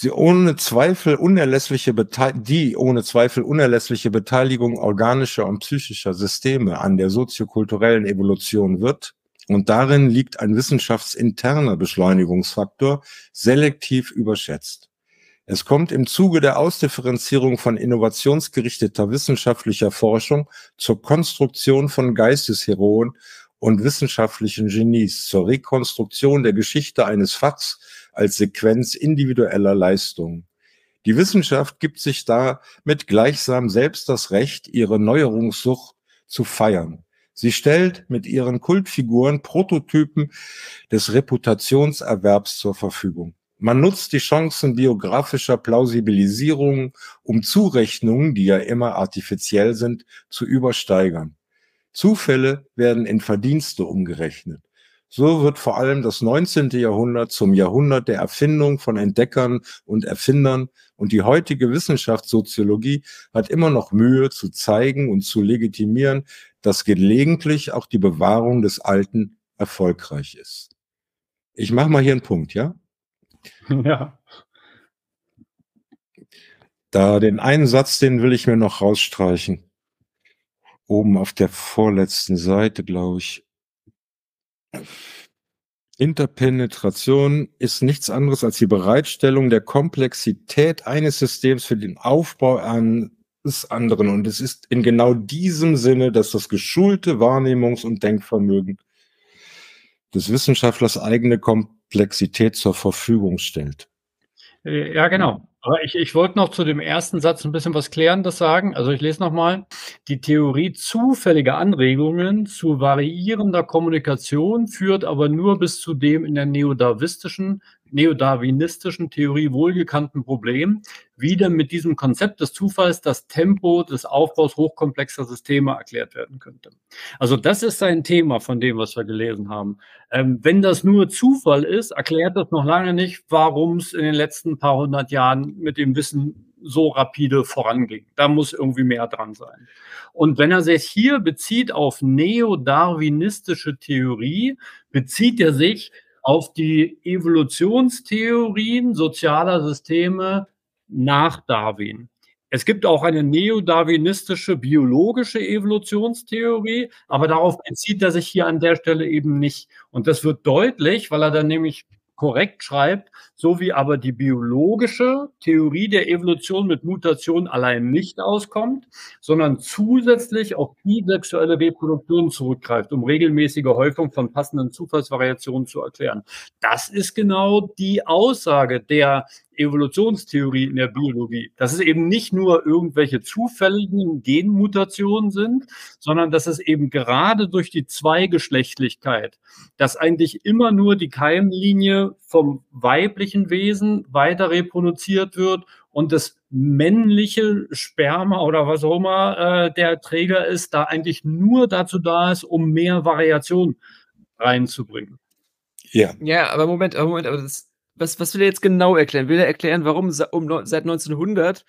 sie ohne Zweifel unerlässliche die ohne Zweifel unerlässliche Beteiligung organischer und psychischer Systeme an der soziokulturellen Evolution wird, und darin liegt ein wissenschaftsinterner Beschleunigungsfaktor, selektiv überschätzt. Es kommt im Zuge der Ausdifferenzierung von innovationsgerichteter wissenschaftlicher Forschung zur Konstruktion von Geistesheroen und wissenschaftlichen Genies, zur Rekonstruktion der Geschichte eines Fachs als Sequenz individueller Leistungen. Die Wissenschaft gibt sich damit gleichsam selbst das Recht, ihre Neuerungssucht zu feiern. Sie stellt mit ihren Kultfiguren Prototypen des Reputationserwerbs zur Verfügung. Man nutzt die Chancen biografischer Plausibilisierung, um Zurechnungen, die ja immer artifiziell sind, zu übersteigern. Zufälle werden in Verdienste umgerechnet. So wird vor allem das 19. Jahrhundert zum Jahrhundert der Erfindung von Entdeckern und Erfindern und die heutige Wissenschaftssoziologie hat immer noch Mühe zu zeigen und zu legitimieren, dass gelegentlich auch die Bewahrung des Alten erfolgreich ist. Ich mache mal hier einen Punkt, ja? Ja. Da den einen Satz, den will ich mir noch rausstreichen. Oben auf der vorletzten Seite, glaube ich. Interpenetration ist nichts anderes als die Bereitstellung der Komplexität eines Systems für den Aufbau eines anderen. Und es ist in genau diesem Sinne, dass das geschulte Wahrnehmungs- und Denkvermögen des Wissenschaftlers eigene Komplexität zur Verfügung stellt. Äh, ja, genau. Aber ich, ich wollte noch zu dem ersten Satz ein bisschen was Klärendes sagen. Also ich lese nochmal. Die Theorie zufälliger Anregungen zu variierender Kommunikation führt aber nur bis zu dem in der neodarwistischen neodarwinistischen Theorie wohlgekannten Problem wieder mit diesem Konzept des Zufalls das Tempo des Aufbaus hochkomplexer Systeme erklärt werden könnte. Also das ist sein Thema von dem, was wir gelesen haben. Ähm, wenn das nur Zufall ist, erklärt das noch lange nicht, warum es in den letzten paar hundert Jahren mit dem Wissen so rapide voranging. Da muss irgendwie mehr dran sein. Und wenn er sich hier bezieht auf neodarwinistische Theorie, bezieht er sich auf die Evolutionstheorien sozialer Systeme nach Darwin. Es gibt auch eine neodarwinistische biologische Evolutionstheorie, aber darauf bezieht er sich hier an der Stelle eben nicht. Und das wird deutlich, weil er dann nämlich korrekt schreibt, so wie aber die biologische Theorie der Evolution mit Mutation allein nicht auskommt, sondern zusätzlich auf die sexuelle Reproduktion zurückgreift, um regelmäßige Häufung von passenden Zufallsvariationen zu erklären. Das ist genau die Aussage der Evolutionstheorie in der Biologie. Dass es eben nicht nur irgendwelche zufälligen Genmutationen sind, sondern dass es eben gerade durch die Zweigeschlechtlichkeit, dass eigentlich immer nur die Keimlinie vom weiblichen Wesen weiter reproduziert wird und das männliche Sperma oder was auch immer äh, der Träger ist, da eigentlich nur dazu da ist, um mehr Variation reinzubringen. Ja. Ja, aber Moment, aber Moment, aber das, was, was will er jetzt genau erklären? Will er erklären, warum um, seit 1900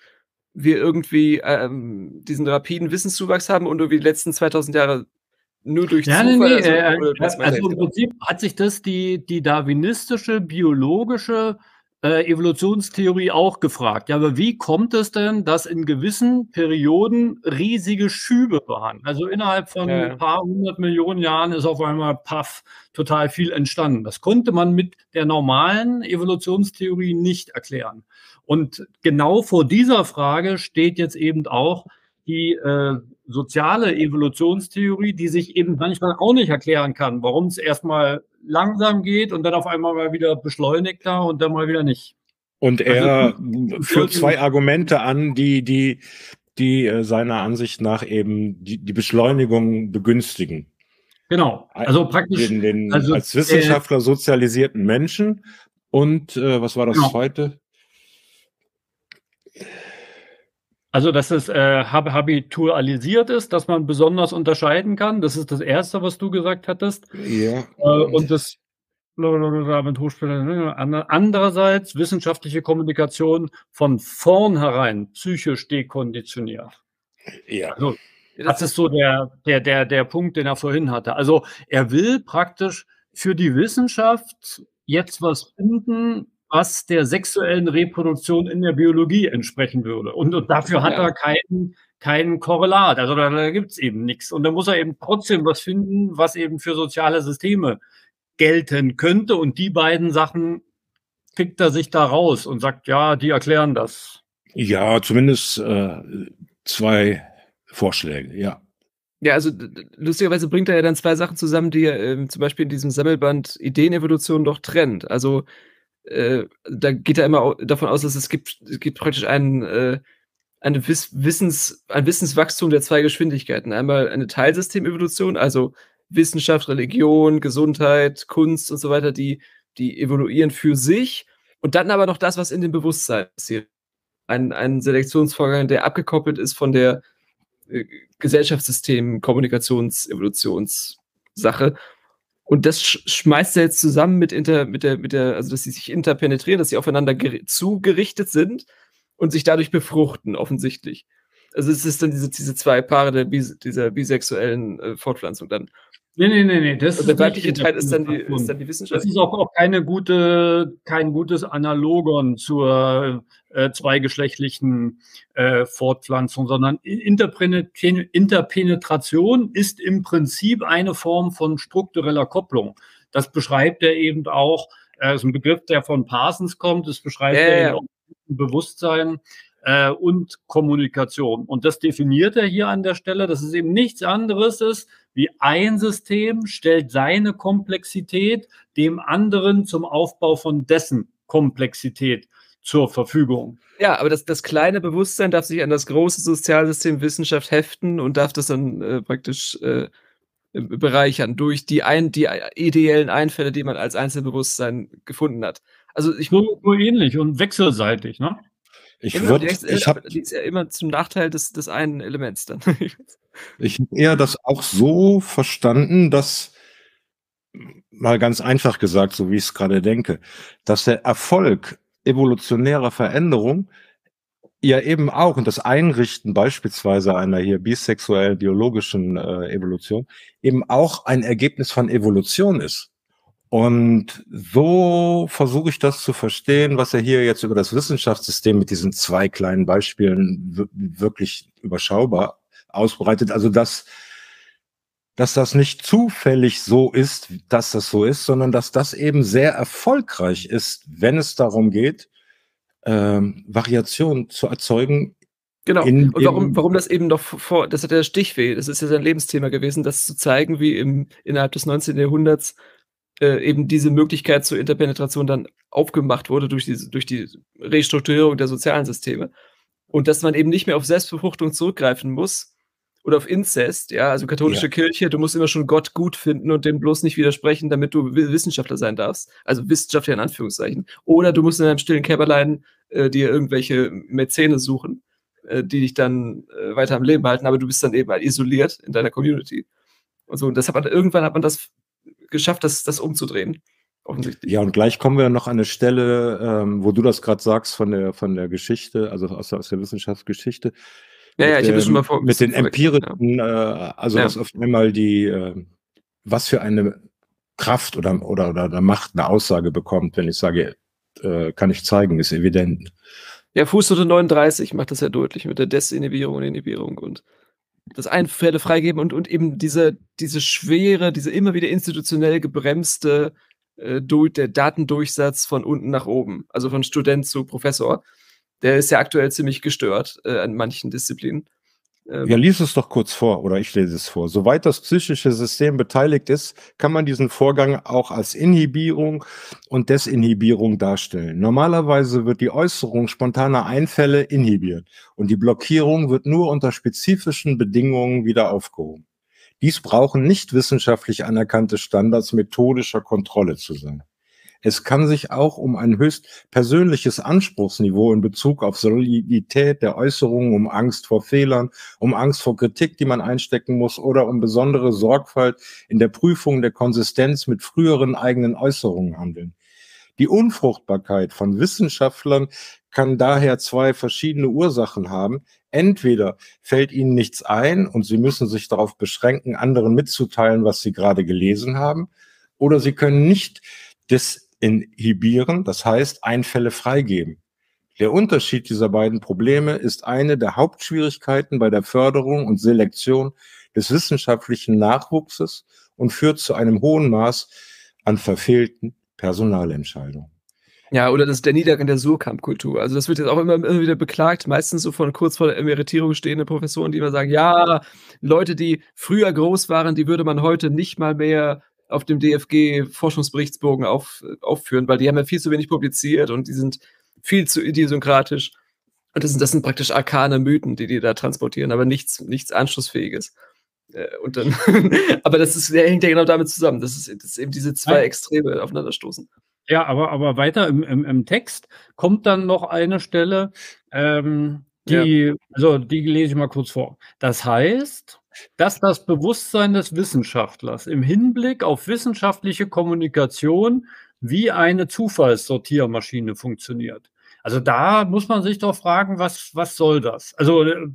wir irgendwie ähm, diesen rapiden Wissenszuwachs haben und irgendwie die letzten 2000 Jahre nur durch ja, Zufall? Nee, nee, also, äh, also im genau? Prinzip hat sich das die, die darwinistische, biologische äh, Evolutionstheorie auch gefragt. Ja, aber wie kommt es denn, dass in gewissen Perioden riesige Schübe vorhanden? Also innerhalb von ja. ein paar hundert Millionen Jahren ist auf einmal paff total viel entstanden. Das konnte man mit der normalen Evolutionstheorie nicht erklären. Und genau vor dieser Frage steht jetzt eben auch die äh, soziale Evolutionstheorie, die sich eben manchmal auch nicht erklären kann, warum es erstmal langsam geht und dann auf einmal mal wieder beschleunigter und dann mal wieder nicht. Und er also, führt zwei Argumente an, die, die, die äh, seiner Ansicht nach eben die, die Beschleunigung begünstigen. Genau. Also praktisch. Den, den also, als Wissenschaftler äh, sozialisierten Menschen. Und äh, was war das genau. zweite? Also, dass es äh, habitualisiert ist, dass man besonders unterscheiden kann. Das ist das Erste, was du gesagt hattest. Ja. Äh, und das andererseits wissenschaftliche Kommunikation von vornherein psychisch dekonditioniert. Ja. Also, das ist so der, der, der, der Punkt, den er vorhin hatte. Also er will praktisch für die Wissenschaft jetzt was finden, was der sexuellen Reproduktion in der Biologie entsprechen würde. Und, und dafür hat ja. er keinen kein Korrelat. Also da, da gibt es eben nichts. Und da muss er eben trotzdem was finden, was eben für soziale Systeme gelten könnte. Und die beiden Sachen pickt er sich da raus und sagt, ja, die erklären das. Ja, zumindest äh, zwei Vorschläge, ja. Ja, also lustigerweise bringt er ja dann zwei Sachen zusammen, die er äh, zum Beispiel in diesem Sammelband Ideenevolution doch trennt. Also äh, da geht er immer davon aus, dass es gibt, es gibt praktisch einen, äh, eine Wiss Wissens, ein Wissenswachstum der zwei Geschwindigkeiten. Einmal eine Teilsystemevolution, also Wissenschaft, Religion, Gesundheit, Kunst und so weiter, die, die evoluieren für sich. Und dann aber noch das, was in dem Bewusstsein passiert. Ein, ein Selektionsvorgang, der abgekoppelt ist von der äh, Gesellschaftssystem, Kommunikations-, Evolutionssache. Und das sch schmeißt er jetzt zusammen mit, inter, mit, der, mit der, also dass sie sich interpenetrieren, dass sie aufeinander zugerichtet sind und sich dadurch befruchten, offensichtlich. Also es ist dann diese, diese zwei Paare der Bis dieser bisexuellen äh, Fortpflanzung dann. Nee, nee, nee, nee. Das der weibliche Teil ist dann, die, ist dann die Wissenschaft. Das ist auch, auch keine gute, kein gutes Analogon zur äh, zweigeschlechtlichen äh, Fortpflanzung, sondern Interpenetration ist im Prinzip eine Form von struktureller Kopplung. Das beschreibt er eben auch, äh, ist ein Begriff, der von Parsons kommt, das beschreibt ja, er ja. auch Bewusstsein äh, und Kommunikation. Und das definiert er hier an der Stelle, dass es eben nichts anderes ist, wie ein System stellt seine Komplexität dem anderen zum Aufbau von dessen Komplexität zur Verfügung. Ja, aber das, das kleine Bewusstsein darf sich an das große Sozialsystem Wissenschaft heften und darf das dann äh, praktisch äh, bereichern durch die, ein, die ideellen Einfälle, die man als Einzelbewusstsein gefunden hat. Also ich nur, nur ähnlich und wechselseitig, ne? Ich würde, ich habe, die ist ja immer zum Nachteil des, des einen Elements dann. ich habe eher das auch so verstanden, dass mal ganz einfach gesagt, so wie ich es gerade denke, dass der Erfolg evolutionärer Veränderung ja eben auch und das Einrichten beispielsweise einer hier bisexuell biologischen äh, Evolution eben auch ein Ergebnis von Evolution ist. Und so versuche ich das zu verstehen, was er hier jetzt über das Wissenschaftssystem mit diesen zwei kleinen Beispielen wirklich überschaubar ausbreitet. Also dass, dass das nicht zufällig so ist, dass das so ist, sondern dass das eben sehr erfolgreich ist, wenn es darum geht, ähm, Variation zu erzeugen. Genau. Und warum, warum das eben noch vor, das hat der Stichweh, das ist ja sein Lebensthema gewesen, das zu zeigen, wie im, innerhalb des 19. Jahrhunderts äh, eben diese Möglichkeit zur Interpenetration dann aufgemacht wurde durch, diese, durch die Restrukturierung der sozialen Systeme. Und dass man eben nicht mehr auf Selbstbefruchtung zurückgreifen muss oder auf Inzest, ja, also katholische ja. Kirche, du musst immer schon Gott gut finden und dem bloß nicht widersprechen, damit du Wissenschaftler sein darfst. Also Wissenschaftler in Anführungszeichen. Oder du musst in einem stillen Kämmerlein äh, dir irgendwelche Mäzene suchen, äh, die dich dann äh, weiter am Leben halten, aber du bist dann eben halt isoliert in deiner Community. Und so, und das hat man, irgendwann hat man das geschafft, das, das umzudrehen. Ja, und gleich kommen wir noch an eine Stelle, ähm, wo du das gerade sagst von der, von der Geschichte, also aus der, aus der Wissenschaftsgeschichte. Ja, ja, ich habe schon mal vor. Mit den empirischen, äh, also ja. dass auf einmal die, äh, was für eine Kraft oder, oder, oder Macht eine Aussage bekommt, wenn ich sage, äh, kann ich zeigen, ist evident. Ja, Fußnote 39 macht das ja deutlich mit der Desinhibierung und Inhibierung und das Einfälle freigeben und, und eben diese, diese schwere, diese immer wieder institutionell gebremste äh, der Datendurchsatz von unten nach oben, also von Student zu Professor, der ist ja aktuell ziemlich gestört äh, an manchen Disziplinen. Ähm, ja, lies es doch kurz vor oder ich lese es vor. Soweit das psychische System beteiligt ist, kann man diesen Vorgang auch als Inhibierung und Desinhibierung darstellen. Normalerweise wird die Äußerung spontaner Einfälle inhibiert und die Blockierung wird nur unter spezifischen Bedingungen wieder aufgehoben. Dies brauchen nicht wissenschaftlich anerkannte Standards methodischer Kontrolle zu sein. Es kann sich auch um ein höchst persönliches Anspruchsniveau in Bezug auf Solidität der Äußerungen, um Angst vor Fehlern, um Angst vor Kritik, die man einstecken muss oder um besondere Sorgfalt in der Prüfung der Konsistenz mit früheren eigenen Äußerungen handeln. Die Unfruchtbarkeit von Wissenschaftlern kann daher zwei verschiedene Ursachen haben. Entweder fällt ihnen nichts ein und sie müssen sich darauf beschränken, anderen mitzuteilen, was sie gerade gelesen haben, oder sie können nicht des inhibieren, das heißt Einfälle freigeben. Der Unterschied dieser beiden Probleme ist eine der Hauptschwierigkeiten bei der Förderung und Selektion des wissenschaftlichen Nachwuchses und führt zu einem hohen Maß an verfehlten Personalentscheidungen. Ja, oder das ist der Niedergang der Surkamp-Kultur. Also das wird jetzt auch immer, immer, wieder beklagt, meistens so von kurz vor der Emeritierung stehenden Professoren, die immer sagen, ja, Leute, die früher groß waren, die würde man heute nicht mal mehr auf dem DFG-Forschungsberichtsbogen auf, aufführen, weil die haben ja viel zu wenig publiziert und die sind viel zu idiosynkratisch. Und das sind, das sind praktisch arkane Mythen, die die da transportieren, aber nichts, nichts Anschlussfähiges. Äh, und dann, aber das ist, der hängt ja genau damit zusammen, dass, es, dass eben diese zwei Extreme aufeinanderstoßen. Ja, aber, aber weiter im, im, im Text kommt dann noch eine Stelle, ähm, die, ja. also die lese ich mal kurz vor. Das heißt, dass das Bewusstsein des Wissenschaftlers im Hinblick auf wissenschaftliche Kommunikation wie eine Zufallssortiermaschine funktioniert. Also da muss man sich doch fragen, was, was soll das? Also äh,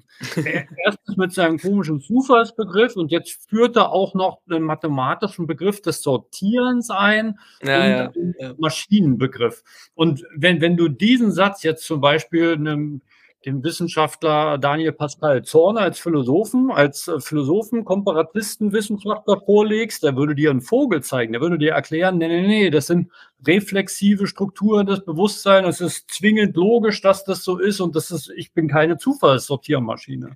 erstens mit seinem komischen Zufallsbegriff und jetzt führt er auch noch den mathematischen Begriff des Sortierens ein ja, und ja. Maschinenbegriff. Und wenn, wenn du diesen Satz jetzt zum Beispiel einem dem Wissenschaftler Daniel Pascal Zorn als Philosophen, als äh, Philosophen, Komparatisten, Wissenschaftler vorlegst, der würde dir einen Vogel zeigen, der würde dir erklären, nee, nee, nee, das sind reflexive Strukturen des Bewusstseins, es ist zwingend logisch, dass das so ist und das ist, ich bin keine Zufallssortiermaschine.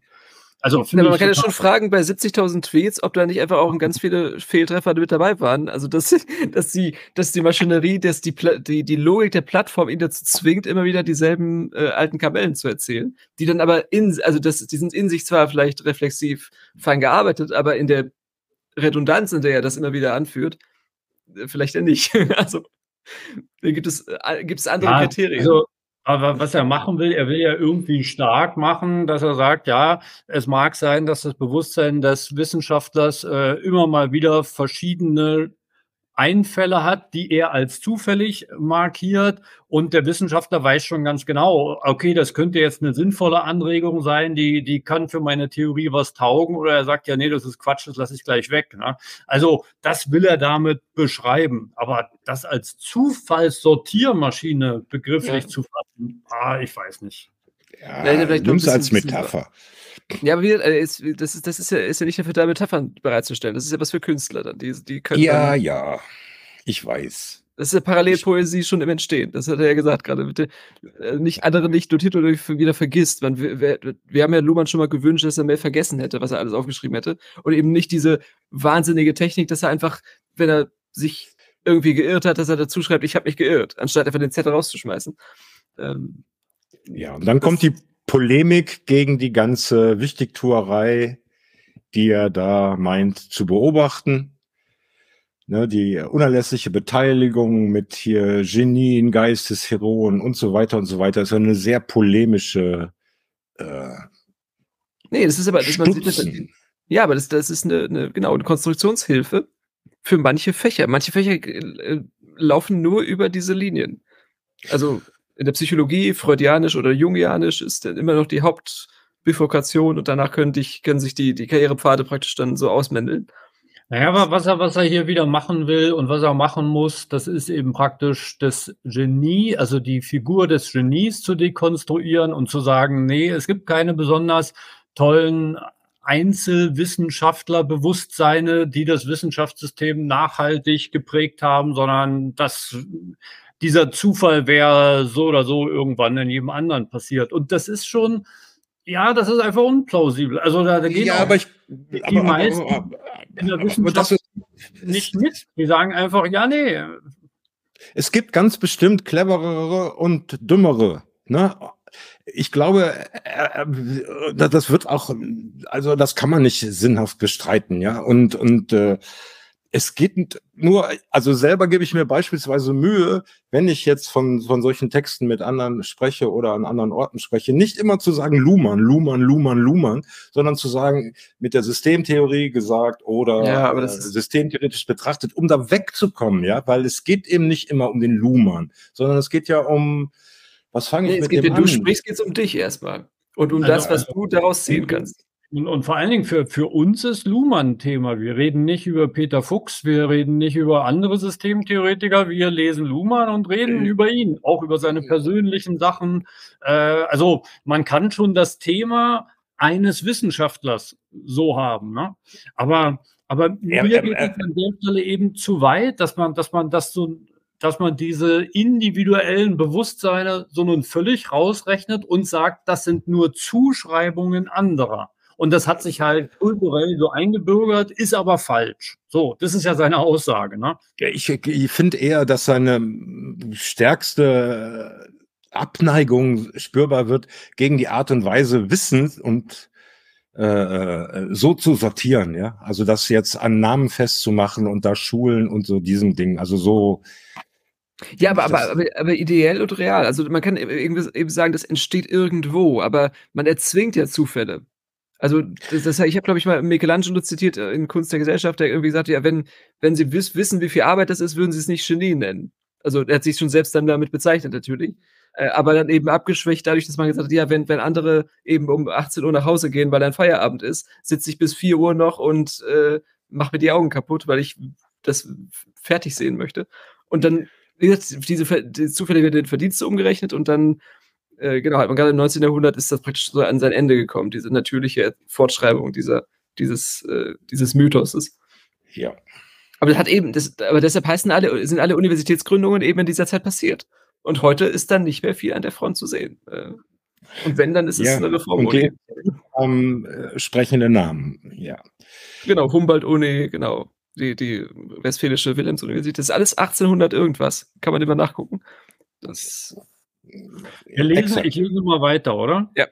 Also ja, man kann ja schon fragen bei 70.000 Tweets, ob da nicht einfach auch ganz viele Fehltreffer mit dabei waren. Also dass, dass die, dass die Maschinerie, dass die, die, die Logik der Plattform ihn dazu zwingt, immer wieder dieselben äh, alten Kamellen zu erzählen, die dann aber in, also das, die sind in sich zwar vielleicht reflexiv fein gearbeitet, aber in der Redundanz, in der er das immer wieder anführt, äh, vielleicht ja nicht. also gibt es, äh, gibt es andere ja, Kriterien. Also, aber was er machen will, er will ja irgendwie stark machen, dass er sagt, ja, es mag sein, dass das Bewusstsein des Wissenschaftlers äh, immer mal wieder verschiedene Einfälle hat, die er als zufällig markiert und der Wissenschaftler weiß schon ganz genau, okay, das könnte jetzt eine sinnvolle Anregung sein, die, die kann für meine Theorie was taugen oder er sagt ja, nee, das ist Quatsch, das lasse ich gleich weg. Ne? Also das will er damit beschreiben, aber das als Zufallssortiermaschine begrifflich ja. zu fassen, ah, ich weiß nicht. Ja, nimm es als Metapher. Ja, aber wieder, äh, das, ist, das ist, ja, ist ja nicht dafür da, Metaphern bereitzustellen. Das ist ja was für Künstler dann. Die, die können ja, dann, ja, ich weiß. Das ist ja Parallelpoesie schon im Entstehen. Das hat er ja gesagt gerade. Bitte äh, nicht andere nicht notiert oder wieder vergisst. Man, wir, wir, haben ja Luhmann schon mal gewünscht, dass er mehr vergessen hätte, was er alles aufgeschrieben hätte. Und eben nicht diese wahnsinnige Technik, dass er einfach, wenn er sich irgendwie geirrt hat, dass er dazu schreibt, ich habe mich geirrt, anstatt einfach den Zettel rauszuschmeißen. Ähm, ja, und dann kommt die Polemik gegen die ganze Wichtigtuerei, die er da meint zu beobachten. Ne, die unerlässliche Beteiligung mit hier Genien, Geistesheroen und so weiter und so weiter ist eine sehr polemische. Äh, nee, das ist aber, das, man sieht das, ja, aber das, das ist eine, eine, genau, eine Konstruktionshilfe für manche Fächer. Manche Fächer äh, laufen nur über diese Linien. Also in der Psychologie, freudianisch oder jungianisch, ist dann immer noch die Hauptbifurkation und danach können, dich, können sich die, die Karrierepfade praktisch dann so ausmändeln. Naja, aber was er, was er hier wieder machen will und was er machen muss, das ist eben praktisch das Genie, also die Figur des Genies zu dekonstruieren und zu sagen, nee, es gibt keine besonders tollen Einzelwissenschaftlerbewusstseine, die das Wissenschaftssystem nachhaltig geprägt haben, sondern das dieser Zufall wäre so oder so irgendwann in jedem anderen passiert. Und das ist schon, ja, das ist einfach unplausibel. Also da, da gehen ja, aber ich, die aber, meisten aber, aber, in der Wissenschaft nicht mit. Die sagen einfach, ja, nee. Es gibt ganz bestimmt cleverere und dümmere. Ne? Ich glaube, äh, äh, das wird auch, also das kann man nicht sinnhaft bestreiten, ja. Und und äh, es geht nur, also selber gebe ich mir beispielsweise Mühe, wenn ich jetzt von, von solchen Texten mit anderen spreche oder an anderen Orten spreche, nicht immer zu sagen Luhmann, Luhmann, Luhmann, Luhmann, sondern zu sagen, mit der Systemtheorie gesagt oder ja, äh, systemtheoretisch betrachtet, um da wegzukommen, ja, weil es geht eben nicht immer um den Luhmann, sondern es geht ja um, was fange ich nee, mit geht, dem wenn an? du sprichst, geht es um dich erstmal und um also, das, was also, du daraus ziehen kannst. Und, und, vor allen Dingen für, für uns ist Luhmann Thema. Wir reden nicht über Peter Fuchs, wir reden nicht über andere Systemtheoretiker, wir lesen Luhmann und reden mhm. über ihn, auch über seine persönlichen Sachen. Äh, also man kann schon das Thema eines Wissenschaftlers so haben. Ne? Aber, aber ja, mir geht es an der Stelle eben zu weit, dass man, dass man das so dass man diese individuellen Bewusstseine so nun völlig rausrechnet und sagt, das sind nur Zuschreibungen anderer. Und das hat sich halt kulturell so eingebürgert, ist aber falsch. So, das ist ja seine Aussage. Ne? Ja, ich, ich finde eher, dass seine stärkste Abneigung spürbar wird gegen die Art und Weise, Wissen und äh, äh, so zu sortieren, ja. Also das jetzt an Namen festzumachen und da Schulen und so diesem Ding. Also so. Ja, aber, aber, aber, aber ideell und real. Also man kann eben sagen, das entsteht irgendwo, aber man erzwingt ja Zufälle. Also, das, das, ich habe, glaube ich, mal Michelangelo zitiert äh, in Kunst der Gesellschaft, der irgendwie sagte, ja, wenn, wenn Sie wiss, wissen, wie viel Arbeit das ist, würden Sie es nicht Genie nennen. Also, er hat sich schon selbst dann damit bezeichnet, natürlich. Äh, aber dann eben abgeschwächt dadurch, dass man gesagt hat, ja, wenn, wenn andere eben um 18 Uhr nach Hause gehen, weil ein Feierabend ist, sitze ich bis 4 Uhr noch und äh, mache mir die Augen kaputt, weil ich das fertig sehen möchte. Und dann, wie gesagt, diese die Zufälle werden in Verdienste umgerechnet und dann äh, genau, halt, gerade im 19. Jahrhundert ist das praktisch so an sein Ende gekommen, diese natürliche Fortschreibung dieser, dieses, äh, dieses Mythos. Ja. Aber das hat eben, das, aber deshalb heißen alle, sind alle Universitätsgründungen eben in dieser Zeit passiert. Und heute ist dann nicht mehr viel an der Front zu sehen. Äh, und wenn, dann ist es ja, eine Reform. Und die, ähm, sprechende Namen, ja. Genau, Humboldt-Uni, genau. Die, die Westfälische Wilhelms-Universität. Das ist alles 1800 irgendwas. Kann man immer nachgucken. Das lesen, ich lese mal weiter, oder? Ja.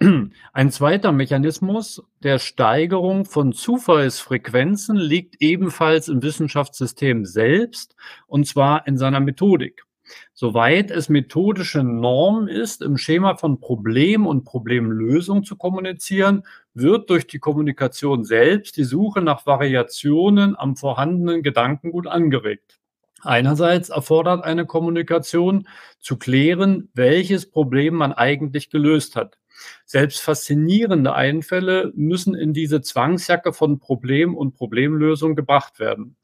Ein zweiter Mechanismus der Steigerung von Zufallsfrequenzen liegt ebenfalls im Wissenschaftssystem selbst, und zwar in seiner Methodik. Soweit es methodische Norm ist, im Schema von Problem und Problemlösung zu kommunizieren, wird durch die Kommunikation selbst die Suche nach Variationen am vorhandenen Gedankengut angeregt. Einerseits erfordert eine Kommunikation zu klären, welches Problem man eigentlich gelöst hat. Selbst faszinierende Einfälle müssen in diese Zwangsjacke von Problem und Problemlösung gebracht werden.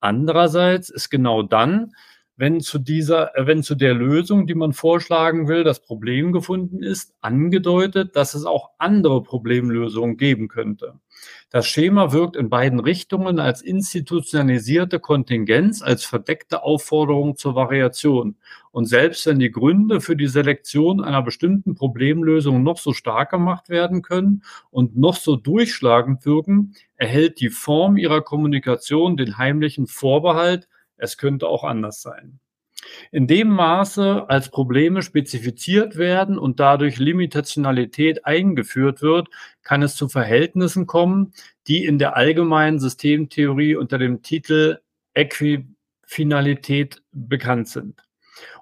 Andererseits ist genau dann, wenn zu dieser, äh, wenn zu der Lösung, die man vorschlagen will, das Problem gefunden ist, angedeutet, dass es auch andere Problemlösungen geben könnte. Das Schema wirkt in beiden Richtungen als institutionalisierte Kontingenz, als verdeckte Aufforderung zur Variation. Und selbst wenn die Gründe für die Selektion einer bestimmten Problemlösung noch so stark gemacht werden können und noch so durchschlagend wirken, erhält die Form ihrer Kommunikation den heimlichen Vorbehalt, es könnte auch anders sein. In dem Maße, als Probleme spezifiziert werden und dadurch Limitationalität eingeführt wird, kann es zu Verhältnissen kommen, die in der allgemeinen Systemtheorie unter dem Titel Äquifinalität bekannt sind.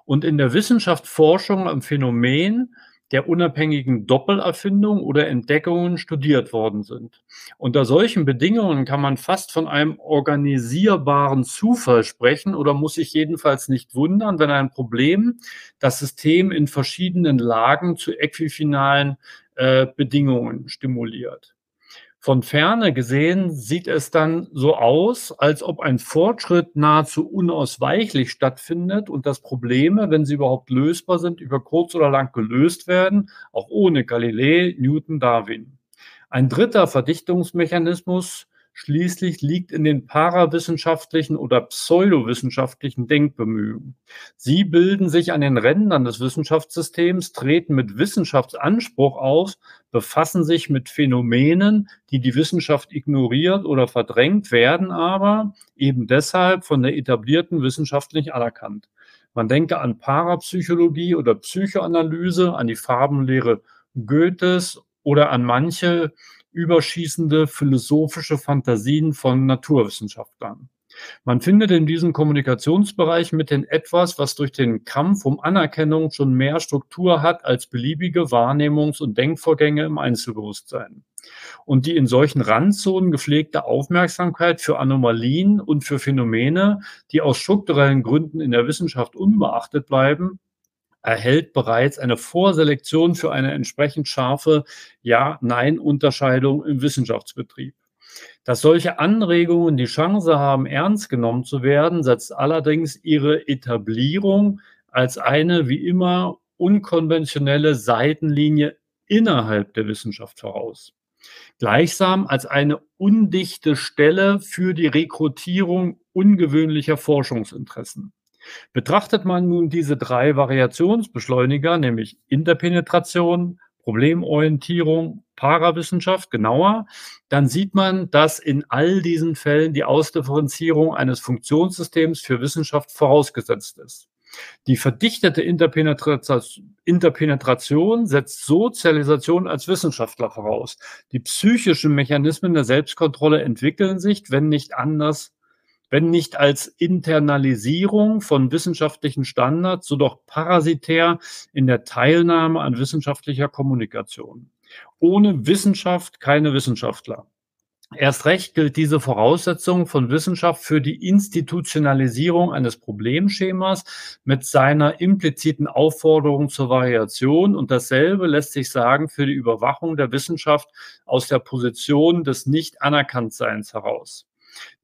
Und in der Wissenschaftsforschung am Phänomen der unabhängigen Doppelerfindung oder Entdeckungen studiert worden sind. Unter solchen Bedingungen kann man fast von einem organisierbaren Zufall sprechen oder muss sich jedenfalls nicht wundern, wenn ein Problem das System in verschiedenen Lagen zu äquifinalen äh, Bedingungen stimuliert. Von ferne gesehen sieht es dann so aus, als ob ein Fortschritt nahezu unausweichlich stattfindet und dass Probleme, wenn sie überhaupt lösbar sind, über kurz oder lang gelöst werden, auch ohne Galilei, Newton, Darwin. Ein dritter Verdichtungsmechanismus Schließlich liegt in den parawissenschaftlichen oder pseudowissenschaftlichen Denkbemühungen. Sie bilden sich an den Rändern des Wissenschaftssystems, treten mit Wissenschaftsanspruch aus, befassen sich mit Phänomenen, die die Wissenschaft ignoriert oder verdrängt, werden aber eben deshalb von der etablierten Wissenschaft nicht anerkannt. Man denke an Parapsychologie oder Psychoanalyse, an die Farbenlehre Goethes oder an manche überschießende philosophische Fantasien von Naturwissenschaftlern. Man findet in diesem Kommunikationsbereich mit den etwas, was durch den Kampf um Anerkennung schon mehr Struktur hat als beliebige Wahrnehmungs- und Denkvorgänge im Einzelbewusstsein. Und die in solchen Randzonen gepflegte Aufmerksamkeit für Anomalien und für Phänomene, die aus strukturellen Gründen in der Wissenschaft unbeachtet bleiben, erhält bereits eine Vorselektion für eine entsprechend scharfe Ja-Nein-Unterscheidung im Wissenschaftsbetrieb. Dass solche Anregungen die Chance haben, ernst genommen zu werden, setzt allerdings ihre Etablierung als eine wie immer unkonventionelle Seitenlinie innerhalb der Wissenschaft voraus. Gleichsam als eine undichte Stelle für die Rekrutierung ungewöhnlicher Forschungsinteressen. Betrachtet man nun diese drei Variationsbeschleuniger, nämlich Interpenetration, Problemorientierung, Parawissenschaft genauer, dann sieht man, dass in all diesen Fällen die Ausdifferenzierung eines Funktionssystems für Wissenschaft vorausgesetzt ist. Die verdichtete Interpenetration setzt Sozialisation als Wissenschaftler voraus. Die psychischen Mechanismen der Selbstkontrolle entwickeln sich, wenn nicht anders, wenn nicht als Internalisierung von wissenschaftlichen Standards, so doch parasitär in der Teilnahme an wissenschaftlicher Kommunikation. Ohne Wissenschaft keine Wissenschaftler. Erst recht gilt diese Voraussetzung von Wissenschaft für die Institutionalisierung eines Problemschemas mit seiner impliziten Aufforderung zur Variation und dasselbe lässt sich sagen für die Überwachung der Wissenschaft aus der Position des Nicht-Anerkanntseins heraus.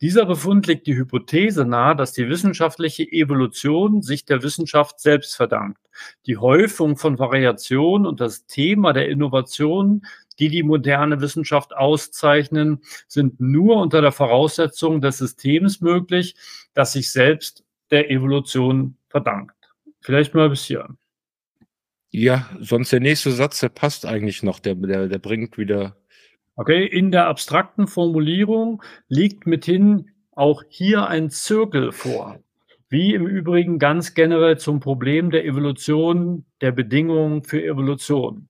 Dieser Befund legt die Hypothese nahe, dass die wissenschaftliche Evolution sich der Wissenschaft selbst verdankt. Die Häufung von Variationen und das Thema der Innovation, die die moderne Wissenschaft auszeichnen, sind nur unter der Voraussetzung des Systems möglich, das sich selbst der Evolution verdankt. Vielleicht mal bis hier. Ja, sonst der nächste Satz, der passt eigentlich noch, der, der, der bringt wieder Okay, in der abstrakten Formulierung liegt mithin auch hier ein Zirkel vor. wie im Übrigen ganz generell zum Problem der Evolution, der Bedingungen für Evolution.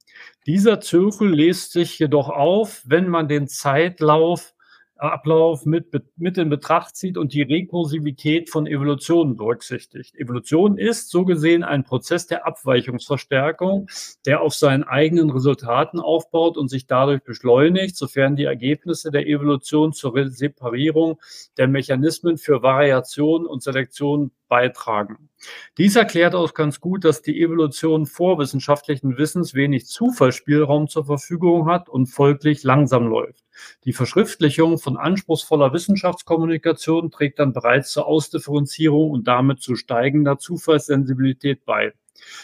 Dieser Zirkel lässt sich jedoch auf, wenn man den Zeitlauf Ablauf mit, mit in Betracht zieht und die Rekursivität von Evolution berücksichtigt. Evolution ist so gesehen ein Prozess der Abweichungsverstärkung, der auf seinen eigenen Resultaten aufbaut und sich dadurch beschleunigt, sofern die Ergebnisse der Evolution zur Separierung der Mechanismen für Variation und Selektion beitragen. Dies erklärt auch ganz gut, dass die Evolution vor wissenschaftlichen Wissens wenig Zufallsspielraum zur Verfügung hat und folglich langsam läuft. Die Verschriftlichung von anspruchsvoller Wissenschaftskommunikation trägt dann bereits zur Ausdifferenzierung und damit zu steigender Zufallssensibilität bei.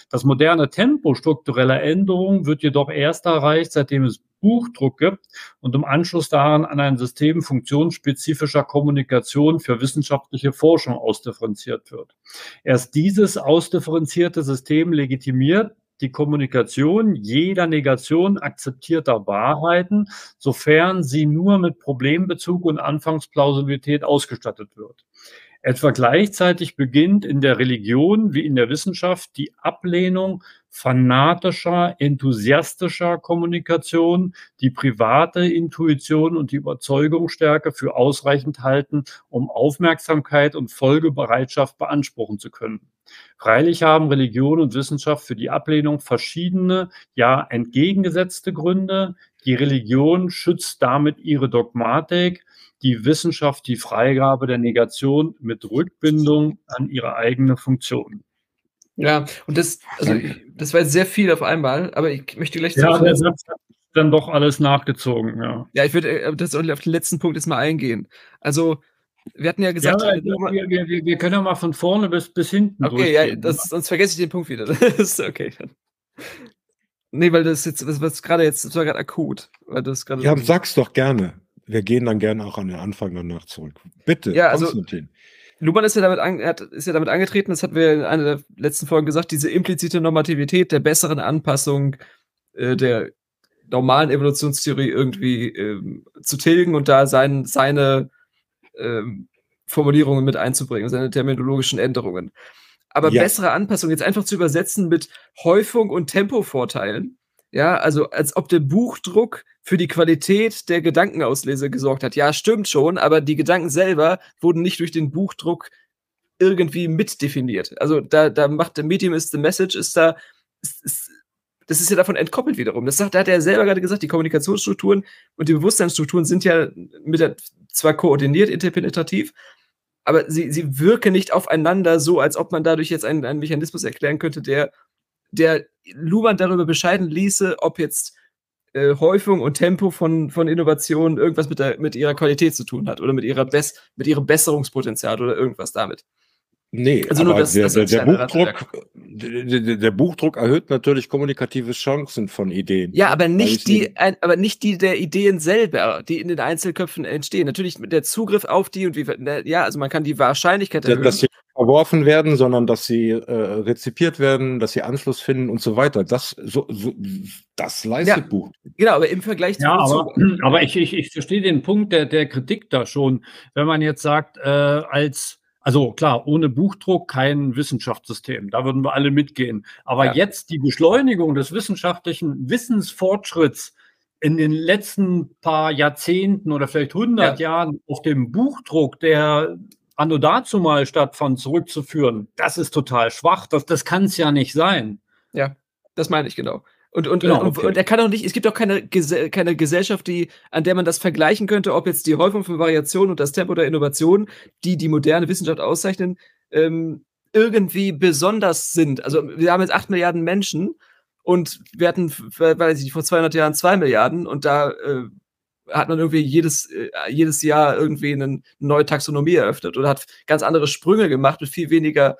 Das moderne Tempo struktureller Änderungen wird jedoch erst erreicht, seitdem es Buchdruck gibt und im Anschluss daran an ein System funktionsspezifischer Kommunikation für wissenschaftliche Forschung ausdifferenziert wird. Erst dieses ausdifferenzierte System legitimiert die Kommunikation jeder Negation akzeptierter Wahrheiten, sofern sie nur mit Problembezug und Anfangsplausibilität ausgestattet wird. Etwa gleichzeitig beginnt in der Religion wie in der Wissenschaft die Ablehnung fanatischer, enthusiastischer Kommunikation, die private Intuition und die Überzeugungsstärke für ausreichend halten, um Aufmerksamkeit und Folgebereitschaft beanspruchen zu können. Freilich haben Religion und Wissenschaft für die Ablehnung verschiedene, ja entgegengesetzte Gründe. Die Religion schützt damit ihre Dogmatik, die Wissenschaft die Freigabe der Negation mit Rückbindung an ihre eigene Funktion. Ja, und das, also das war jetzt sehr viel auf einmal, aber ich möchte gleich Ja, der Satz hat dann doch alles nachgezogen, ja. Ja, ich würde äh, das auf den letzten Punkt jetzt mal eingehen. Also, wir hatten ja gesagt, ja, wir, wir, wir, wir, können ja mal von vorne bis, bis hinten. Okay, ja, das, sonst vergesse ich den Punkt wieder. Das ist okay. Nee, weil das jetzt, das was gerade jetzt, das war gerade akut. Weil das ja, sag's doch gerne. Wir gehen dann gerne auch an den Anfang danach zurück. Bitte, ja, also, Konstantin. Luhmann ist ja, damit an, hat, ist ja damit angetreten, das hatten wir in einer der letzten Folgen gesagt, diese implizite Normativität der besseren Anpassung äh, der normalen Evolutionstheorie irgendwie ähm, zu tilgen und da sein, seine ähm, Formulierungen mit einzubringen, seine terminologischen Änderungen. Aber ja. bessere Anpassung jetzt einfach zu übersetzen mit Häufung und Tempovorteilen, ja, also als ob der Buchdruck für die Qualität der Gedankenauslese gesorgt hat. Ja, stimmt schon, aber die Gedanken selber wurden nicht durch den Buchdruck irgendwie mitdefiniert. Also da, da macht der Medium is the message, ist da, ist, ist, das ist ja davon entkoppelt wiederum. Das sagt, da hat er selber gerade gesagt, die Kommunikationsstrukturen und die Bewusstseinsstrukturen sind ja mit der, zwar koordiniert, interpenetrativ, aber sie, sie wirken nicht aufeinander so, als ob man dadurch jetzt einen, einen Mechanismus erklären könnte, der, der Luhmann darüber bescheiden ließe, ob jetzt äh, Häufung und Tempo von, von Innovationen irgendwas mit, der, mit ihrer Qualität zu tun hat oder mit, ihrer Bess mit ihrem Besserungspotenzial oder irgendwas damit. Nee, also nur das, der, das der, der Buchdruck, der, der, Buchdruck erhöht natürlich kommunikative Chancen von Ideen. Ja, aber nicht die, ein, aber nicht die der Ideen selber, die in den Einzelköpfen entstehen. Natürlich der Zugriff auf die und wie, ja, also man kann die Wahrscheinlichkeit erhöhen. Dass sie verworfen werden, sondern dass sie äh, rezipiert werden, dass sie Anschluss finden und so weiter. Das, so, so, das leistet ja, Buch. Genau, aber im Vergleich zu. Ja, aber, aber ich, ich, ich verstehe den Punkt der, der Kritik da schon. Wenn man jetzt sagt, äh, als also klar, ohne Buchdruck kein Wissenschaftssystem. Da würden wir alle mitgehen. Aber ja. jetzt die Beschleunigung des wissenschaftlichen Wissensfortschritts in den letzten paar Jahrzehnten oder vielleicht 100 ja. Jahren auf dem Buchdruck, der anno dazu mal stattfand, zurückzuführen, das ist total schwach. Das, das kann es ja nicht sein. Ja, das meine ich genau. Und, und, genau, okay. und, er kann auch nicht, es gibt auch keine, keine Gesellschaft, die, an der man das vergleichen könnte, ob jetzt die Häufung von Variationen und das Tempo der Innovation, die die moderne Wissenschaft auszeichnen, ähm, irgendwie besonders sind. Also wir haben jetzt acht Milliarden Menschen und wir hatten, weiß ich vor 200 Jahren zwei Milliarden und da äh, hat man irgendwie jedes, äh, jedes Jahr irgendwie eine neue Taxonomie eröffnet oder hat ganz andere Sprünge gemacht mit viel weniger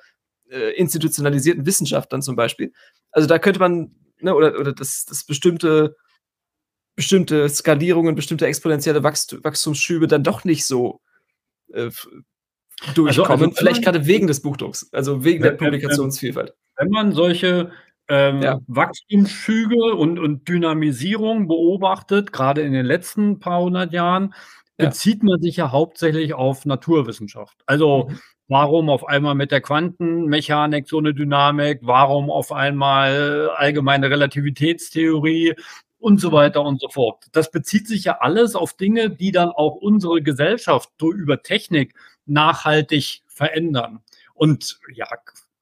äh, institutionalisierten Wissenschaftlern zum Beispiel. Also da könnte man ne, oder, oder dass, dass bestimmte, bestimmte Skalierungen, bestimmte exponentielle Wachst Wachstumsschübe dann doch nicht so äh, durchkommen. Also, also Vielleicht gerade wegen des Buchdrucks, also wegen der Publikationsvielfalt. Wenn man solche ähm, ja. Wachstumsschübe und, und Dynamisierung beobachtet, gerade in den letzten paar hundert Jahren, bezieht man sich ja hauptsächlich auf Naturwissenschaft. Also mhm. Warum auf einmal mit der Quantenmechanik so eine Dynamik, warum auf einmal allgemeine Relativitätstheorie und so weiter und so fort. Das bezieht sich ja alles auf Dinge, die dann auch unsere Gesellschaft über Technik nachhaltig verändern. Und ja,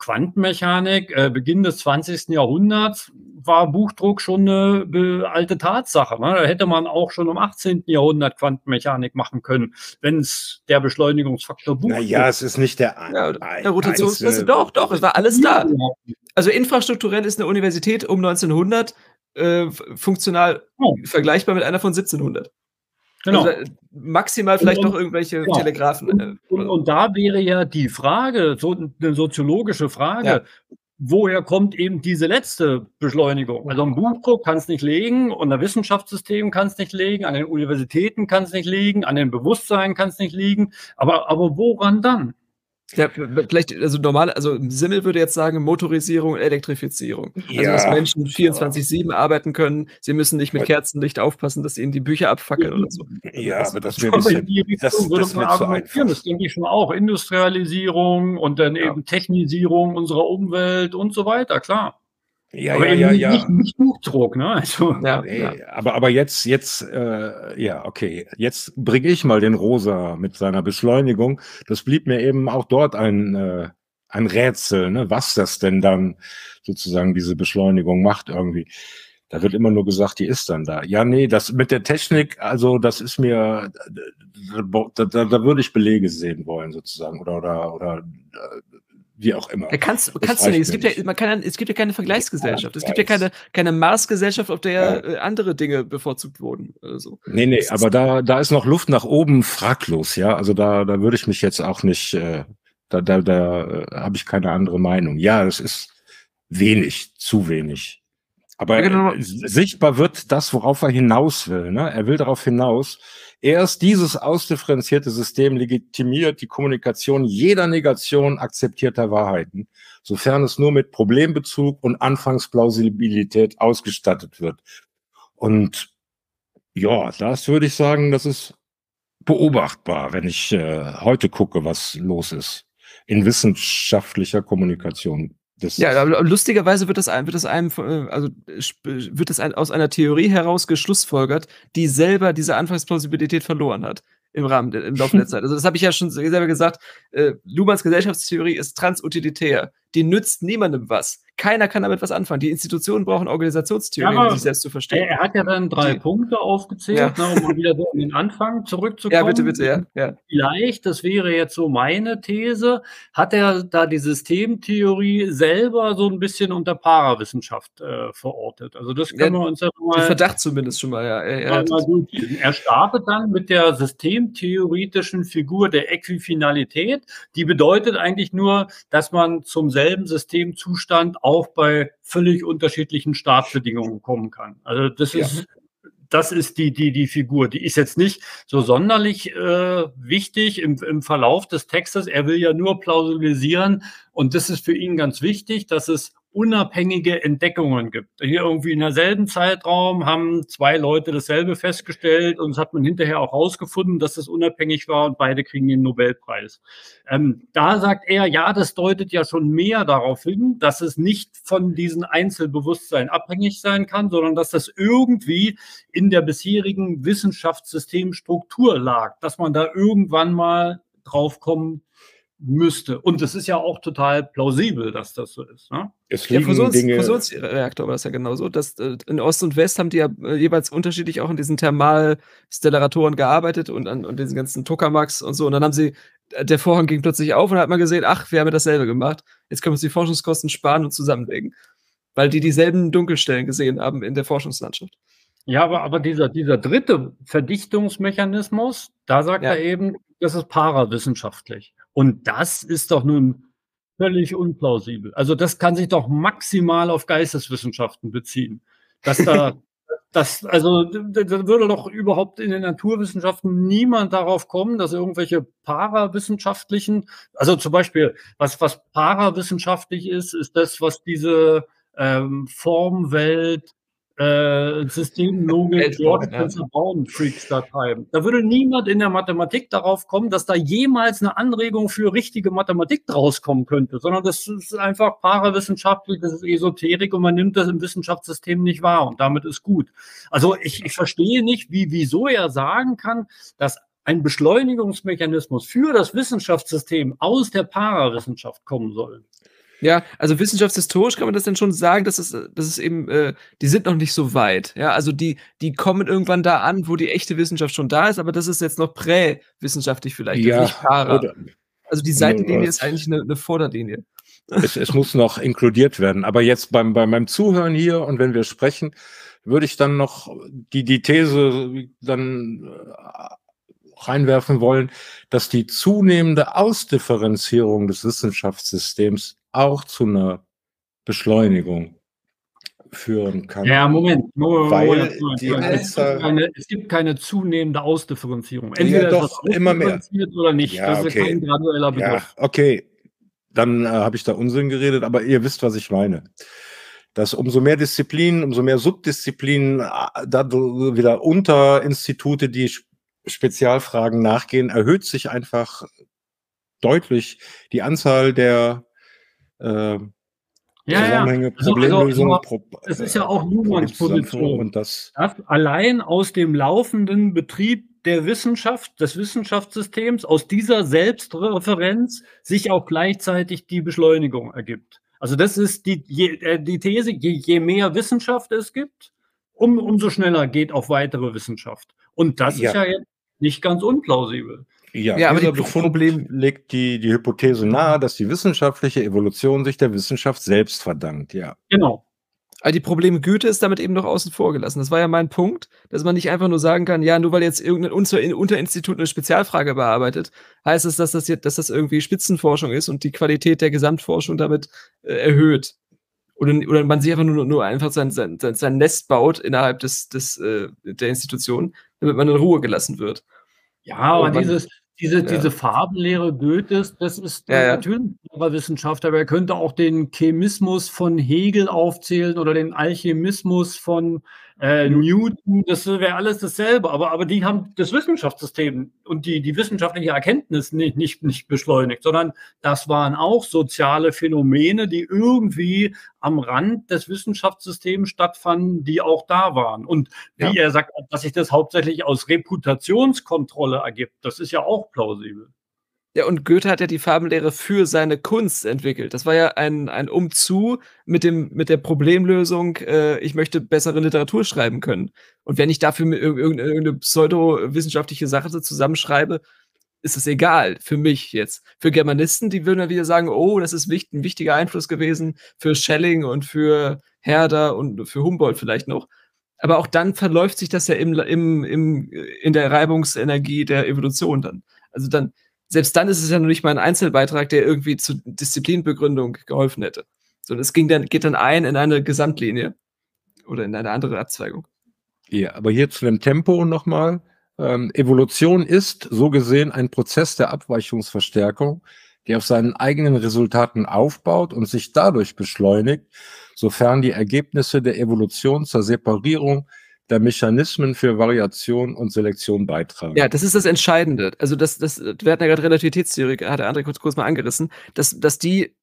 Quantenmechanik, äh, Beginn des 20. Jahrhunderts, war Buchdruck schon eine alte Tatsache. Ne? Da hätte man auch schon im 18. Jahrhundert Quantenmechanik machen können, wenn es der Beschleunigungsfaktor Buchdruck Naja, es ist nicht der, ja, der Rotationspresse. Doch, doch, es war alles da. Also infrastrukturell ist eine Universität um 1900 äh, funktional oh. vergleichbar mit einer von 1700. Genau. Also maximal vielleicht und, noch irgendwelche ja. Telegrafen. Und, äh, und, und, da wäre ja die Frage, so eine soziologische Frage, ja. woher kommt eben diese letzte Beschleunigung? Also ein Buchdruck kann es nicht legen und ein Wissenschaftssystem kann es nicht legen, an den Universitäten kann es nicht liegen, an dem Bewusstsein kann es nicht liegen. Aber, aber woran dann? Ja, vielleicht, also normal, also Simmel würde jetzt sagen Motorisierung und Elektrifizierung. Ja. Also, dass Menschen 24-7 arbeiten können. Sie müssen nicht mit Kerzenlicht aufpassen, dass ihnen die Bücher abfackeln oder so. Ja, das aber das wäre bisschen, das, das würde man argumentieren. Das denke ich schon auch. Industrialisierung und dann ja. eben Technisierung unserer Umwelt und so weiter, klar. Ja, aber ja, ja, ja. Nicht, nicht Buchdruck, ne? Also, ja, nee, ja. Aber, aber jetzt, jetzt, äh, ja, okay. Jetzt bringe ich mal den Rosa mit seiner Beschleunigung. Das blieb mir eben auch dort ein, äh, ein Rätsel, ne? was das denn dann sozusagen diese Beschleunigung macht irgendwie. Da wird immer nur gesagt, die ist dann da. Ja, nee, das mit der Technik, also das ist mir, da, da, da würde ich Belege sehen wollen sozusagen oder oder oder äh, wie auch immer. Ja, kannst, kannst du nicht. Es gibt, ja, man kann, es gibt ja keine Vergleichsgesellschaft. Es gibt ja keine, keine Marsgesellschaft, auf der ja. äh, andere Dinge bevorzugt wurden. Also, nee, nee, aber da, da ist noch Luft nach oben fraglos, ja. Also da, da würde ich mich jetzt auch nicht, äh, da, da, da äh, habe ich keine andere Meinung. Ja, es ist wenig, zu wenig. Aber ja, genau. sichtbar wird das, worauf er hinaus will. Ne? Er will darauf hinaus, Erst dieses ausdifferenzierte System legitimiert die Kommunikation jeder Negation akzeptierter Wahrheiten, sofern es nur mit Problembezug und Anfangsplausibilität ausgestattet wird. Und ja, das würde ich sagen, das ist beobachtbar, wenn ich äh, heute gucke, was los ist in wissenschaftlicher Kommunikation. Das ja, aber lustigerweise wird das, wird das einem, äh, also wird das aus einer Theorie heraus geschlussfolgert, die selber diese Anfangsplausibilität verloren hat im Rahmen im Laufe der Zeit. Also das habe ich ja schon selber gesagt. Äh, Luhmanns Gesellschaftstheorie ist transutilitär. Die nützt niemandem was. Keiner kann damit was anfangen. Die Institutionen brauchen Organisationstheorien, ja, um sich selbst zu verstehen. Er hat ja dann drei die, Punkte aufgezählt, ja. ne, um wieder so an den Anfang zurückzukommen. Ja, bitte, bitte, ja. ja. Vielleicht, das wäre jetzt so meine These, hat er da die Systemtheorie selber so ein bisschen unter Parawissenschaft äh, verortet. Also das können wir uns ja mal... Verdacht zumindest schon mal, ja. Er, er, er startet dann mit der systemtheoretischen Figur der Äquifinalität. Die bedeutet eigentlich nur, dass man zum selben Systemzustand auch bei völlig unterschiedlichen Startbedingungen kommen kann. Also das ist, ja. das ist die, die, die Figur. Die ist jetzt nicht so sonderlich äh, wichtig im, im Verlauf des Textes. Er will ja nur plausibilisieren und das ist für ihn ganz wichtig, dass es unabhängige Entdeckungen gibt. Hier irgendwie in derselben Zeitraum haben zwei Leute dasselbe festgestellt und es hat man hinterher auch herausgefunden, dass das unabhängig war und beide kriegen den Nobelpreis. Ähm, da sagt er, ja, das deutet ja schon mehr darauf hin, dass es nicht von diesen Einzelbewusstsein abhängig sein kann, sondern dass das irgendwie in der bisherigen Wissenschaftssystemstruktur lag, dass man da irgendwann mal drauf kommen müsste. Und es ist ja auch total plausibel, dass das so ist. Ne? Es ja, Fusions Dinge Fusionsreaktor war das ja genauso. Dass, äh, in Ost und West haben die ja äh, jeweils unterschiedlich auch in diesen Thermalstellaratoren gearbeitet und an und diesen ganzen Tokamaks und so. Und dann haben sie, äh, der Vorhang ging plötzlich auf und hat man gesehen, ach, wir haben ja dasselbe gemacht. Jetzt können wir uns die Forschungskosten sparen und zusammenlegen. Weil die dieselben Dunkelstellen gesehen haben in der Forschungslandschaft. Ja, aber, aber dieser, dieser dritte Verdichtungsmechanismus, da sagt ja. er eben, das ist parawissenschaftlich. Und das ist doch nun völlig unplausibel. Also das kann sich doch maximal auf Geisteswissenschaften beziehen. Dass da, das, also da würde doch überhaupt in den Naturwissenschaften niemand darauf kommen, dass irgendwelche parawissenschaftlichen, also zum Beispiel, was, was parawissenschaftlich ist, ist das, was diese ähm, Formwelt äh, Systemlogik George Spencer Brown Freaks da treiben. Da würde niemand in der Mathematik darauf kommen, dass da jemals eine Anregung für richtige Mathematik draus kommen könnte, sondern das ist einfach parawissenschaftlich, das ist Esoterik und man nimmt das im Wissenschaftssystem nicht wahr und damit ist gut. Also ich, ich verstehe nicht, wie, wieso er sagen kann, dass ein Beschleunigungsmechanismus für das Wissenschaftssystem aus der Parawissenschaft kommen soll. Ja, also wissenschaftshistorisch kann man das dann schon sagen, dass es, dass es eben, äh, die sind noch nicht so weit. Ja, also die, die kommen irgendwann da an, wo die echte Wissenschaft schon da ist, aber das ist jetzt noch präwissenschaftlich vielleicht, ja, nicht para. Oder, also die Seitenlinie ist eigentlich eine, eine Vorderlinie. Es, es, muss noch inkludiert werden. Aber jetzt beim, bei meinem Zuhören hier und wenn wir sprechen, würde ich dann noch die, die These dann äh, reinwerfen wollen, dass die zunehmende Ausdifferenzierung des Wissenschaftssystems auch zu einer Beschleunigung führen kann. Ja, Moment. Moment, Weil Moment, Moment. Die es, gibt keine, es gibt keine zunehmende Ausdifferenzierung. Entweder ja, doch, immer mehr. Oder nicht. Ja, das ist okay. kein gradueller Begriff. Ja, okay, dann äh, habe ich da Unsinn geredet, aber ihr wisst, was ich meine. Dass umso mehr Disziplinen, umso mehr Subdisziplinen, äh, da wieder Unterinstitute, die Spezialfragen nachgehen, erhöht sich einfach deutlich die Anzahl der äh, ja, Zusammenhänge, ja. Also, Problemlösung. Also, Pro es ist ja auch Luhmanns Position, und das dass allein aus dem laufenden Betrieb der Wissenschaft, des Wissenschaftssystems, aus dieser Selbstreferenz sich auch gleichzeitig die Beschleunigung ergibt. Also das ist die, je, äh, die These, je, je mehr Wissenschaft es gibt, um, umso schneller geht auch weitere Wissenschaft. Und das ja. ist ja jetzt nicht ganz unplausibel. Ja, ja aber Befund Problem legt die, die Hypothese nahe, dass die wissenschaftliche Evolution sich der Wissenschaft selbst verdankt, ja. Genau. Aber die Probleme Güte ist damit eben noch außen vor gelassen. Das war ja mein Punkt, dass man nicht einfach nur sagen kann, ja, nur weil jetzt irgendein Unterinstitut eine Spezialfrage bearbeitet, heißt es, dass das, jetzt, dass das irgendwie Spitzenforschung ist und die Qualität der Gesamtforschung damit äh, erhöht. Oder, oder man sich einfach nur, nur einfach sein, sein, sein Nest baut innerhalb des, des, äh, der Institution, damit man in Ruhe gelassen wird. Ja, aber dieses, diese, ja. diese Farbenlehre Goethes, das ist ja, ja. natürlich ein Wissenschaftler, aber er könnte auch den Chemismus von Hegel aufzählen oder den Alchemismus von äh, Newton, das wäre alles dasselbe, aber, aber die haben das Wissenschaftssystem und die, die wissenschaftliche Erkenntnis nicht, nicht, nicht beschleunigt, sondern das waren auch soziale Phänomene, die irgendwie am Rand des Wissenschaftssystems stattfanden, die auch da waren. Und wie ja. er sagt, dass sich das hauptsächlich aus Reputationskontrolle ergibt, das ist ja auch plausibel. Ja, und Goethe hat ja die Farbenlehre für seine Kunst entwickelt. Das war ja ein, ein Umzu mit, dem, mit der Problemlösung, äh, ich möchte bessere Literatur schreiben können. Und wenn ich dafür irgendeine, irgendeine pseudowissenschaftliche Sache zusammenschreibe, ist es egal für mich jetzt. Für Germanisten, die würden ja wieder sagen, oh, das ist ein wichtiger Einfluss gewesen für Schelling und für Herder und für Humboldt vielleicht noch. Aber auch dann verläuft sich das ja im, im, im, in der Reibungsenergie der Evolution dann. Also dann, selbst dann ist es ja noch nicht mal ein Einzelbeitrag, der irgendwie zur Disziplinbegründung geholfen hätte. Sondern es ging dann, geht dann ein in eine Gesamtlinie oder in eine andere Abzweigung. Ja, aber hier zu dem Tempo nochmal. Ähm, Evolution ist so gesehen ein Prozess der Abweichungsverstärkung, der auf seinen eigenen Resultaten aufbaut und sich dadurch beschleunigt, sofern die Ergebnisse der Evolution zur Separierung der Mechanismen für Variation und Selektion beitragen. Ja, das ist das Entscheidende. Also das, das, wir hatten ja gerade Relativitätstheorie, hat der andere kurz, kurz mal angerissen, dass, dass die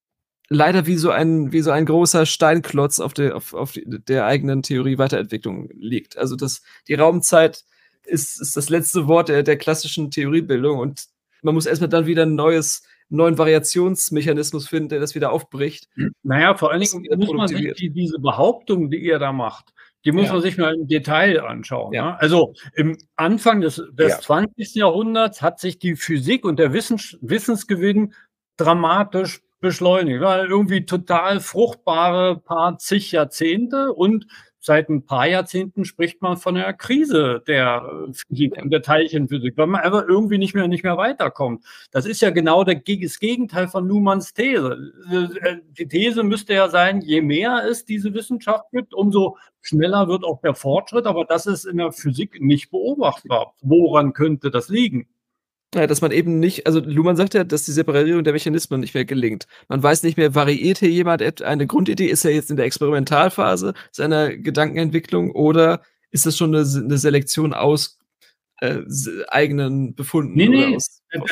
leider wie so ein, wie so ein großer Steinklotz auf der, auf, auf der eigenen Theorie Weiterentwicklung liegt. Also das, die Raumzeit ist, ist das letzte Wort der, der klassischen Theoriebildung und man muss erstmal dann wieder ein neues, neuen Variationsmechanismus finden, der das wieder aufbricht. Naja, vor allen Dingen muss man sich die, diese Behauptung, die ihr da macht, die muss ja. man sich mal im Detail anschauen. Ja. Ne? Also im Anfang des, des ja. 20. Jahrhunderts hat sich die Physik und der Wissens, Wissensgewinn dramatisch beschleunigt. War irgendwie total fruchtbare paar zig Jahrzehnte und seit ein paar Jahrzehnten spricht man von einer Krise der Physik, der Teilchenphysik, weil man einfach irgendwie nicht mehr, nicht mehr weiterkommt. Das ist ja genau das Gegenteil von Luhmanns These. Äh, die These müsste ja sein, je mehr es diese Wissenschaft gibt, umso schneller wird auch der Fortschritt, aber das ist in der Physik nicht beobachtbar. Woran könnte das liegen? Ja, dass man eben nicht also Luhmann sagt ja, dass die Separierung der Mechanismen nicht mehr gelingt. Man weiß nicht mehr, variiert hier jemand eine Grundidee? Ist er jetzt in der Experimentalphase seiner Gedankenentwicklung oder ist das schon eine, eine Selektion aus äh, eigenen Befunden? Nee, nee.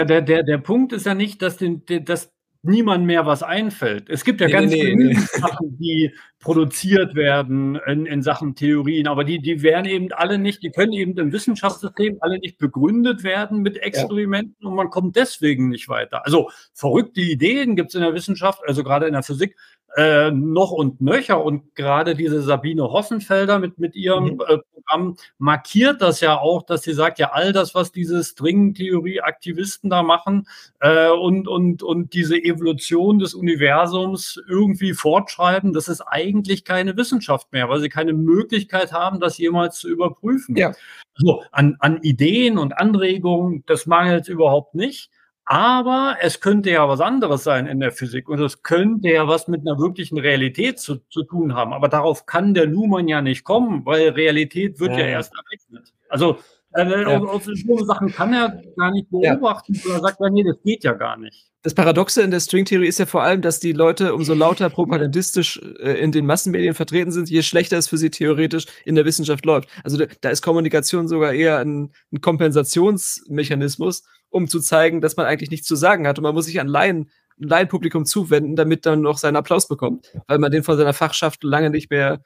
Der, der, der Punkt ist ja nicht, dass, den, dass niemand mehr was einfällt. Es gibt ja nee, ganz nee, viele nee. Sachen, die produziert werden in, in Sachen Theorien, aber die, die werden eben alle nicht, die können eben im Wissenschaftssystem alle nicht begründet werden mit Experimenten ja. und man kommt deswegen nicht weiter. Also verrückte Ideen gibt es in der Wissenschaft, also gerade in der Physik, äh, noch und nöcher. Und gerade diese Sabine Hossenfelder mit, mit ihrem mhm. äh, Programm markiert das ja auch, dass sie sagt, ja, all das, was diese Stringtheorie-Aktivisten da machen äh, und, und, und diese Evolution des Universums irgendwie fortschreiben, das ist eigentlich keine Wissenschaft mehr, weil sie keine Möglichkeit haben, das jemals zu überprüfen. Ja. So, an, an Ideen und Anregungen, das mangelt überhaupt nicht. Aber es könnte ja was anderes sein in der Physik und es könnte ja was mit einer wirklichen Realität zu, zu tun haben. Aber darauf kann der Luhmann ja nicht kommen, weil Realität wird ja, ja erst errechnet. Also äh, ja. auf so Sachen kann er gar nicht beobachten, ja. er sagt, nee, das geht ja gar nicht. Das Paradoxe in der Stringtheorie ist ja vor allem, dass die Leute umso lauter propagandistisch äh, in den Massenmedien vertreten sind, je schlechter es für sie theoretisch in der Wissenschaft läuft. Also da, da ist Kommunikation sogar eher ein, ein Kompensationsmechanismus, um zu zeigen, dass man eigentlich nichts zu sagen hat. Und man muss sich an Laien, ein Laienpublikum zuwenden, damit dann noch seinen Applaus bekommt, weil man den von seiner Fachschaft lange nicht mehr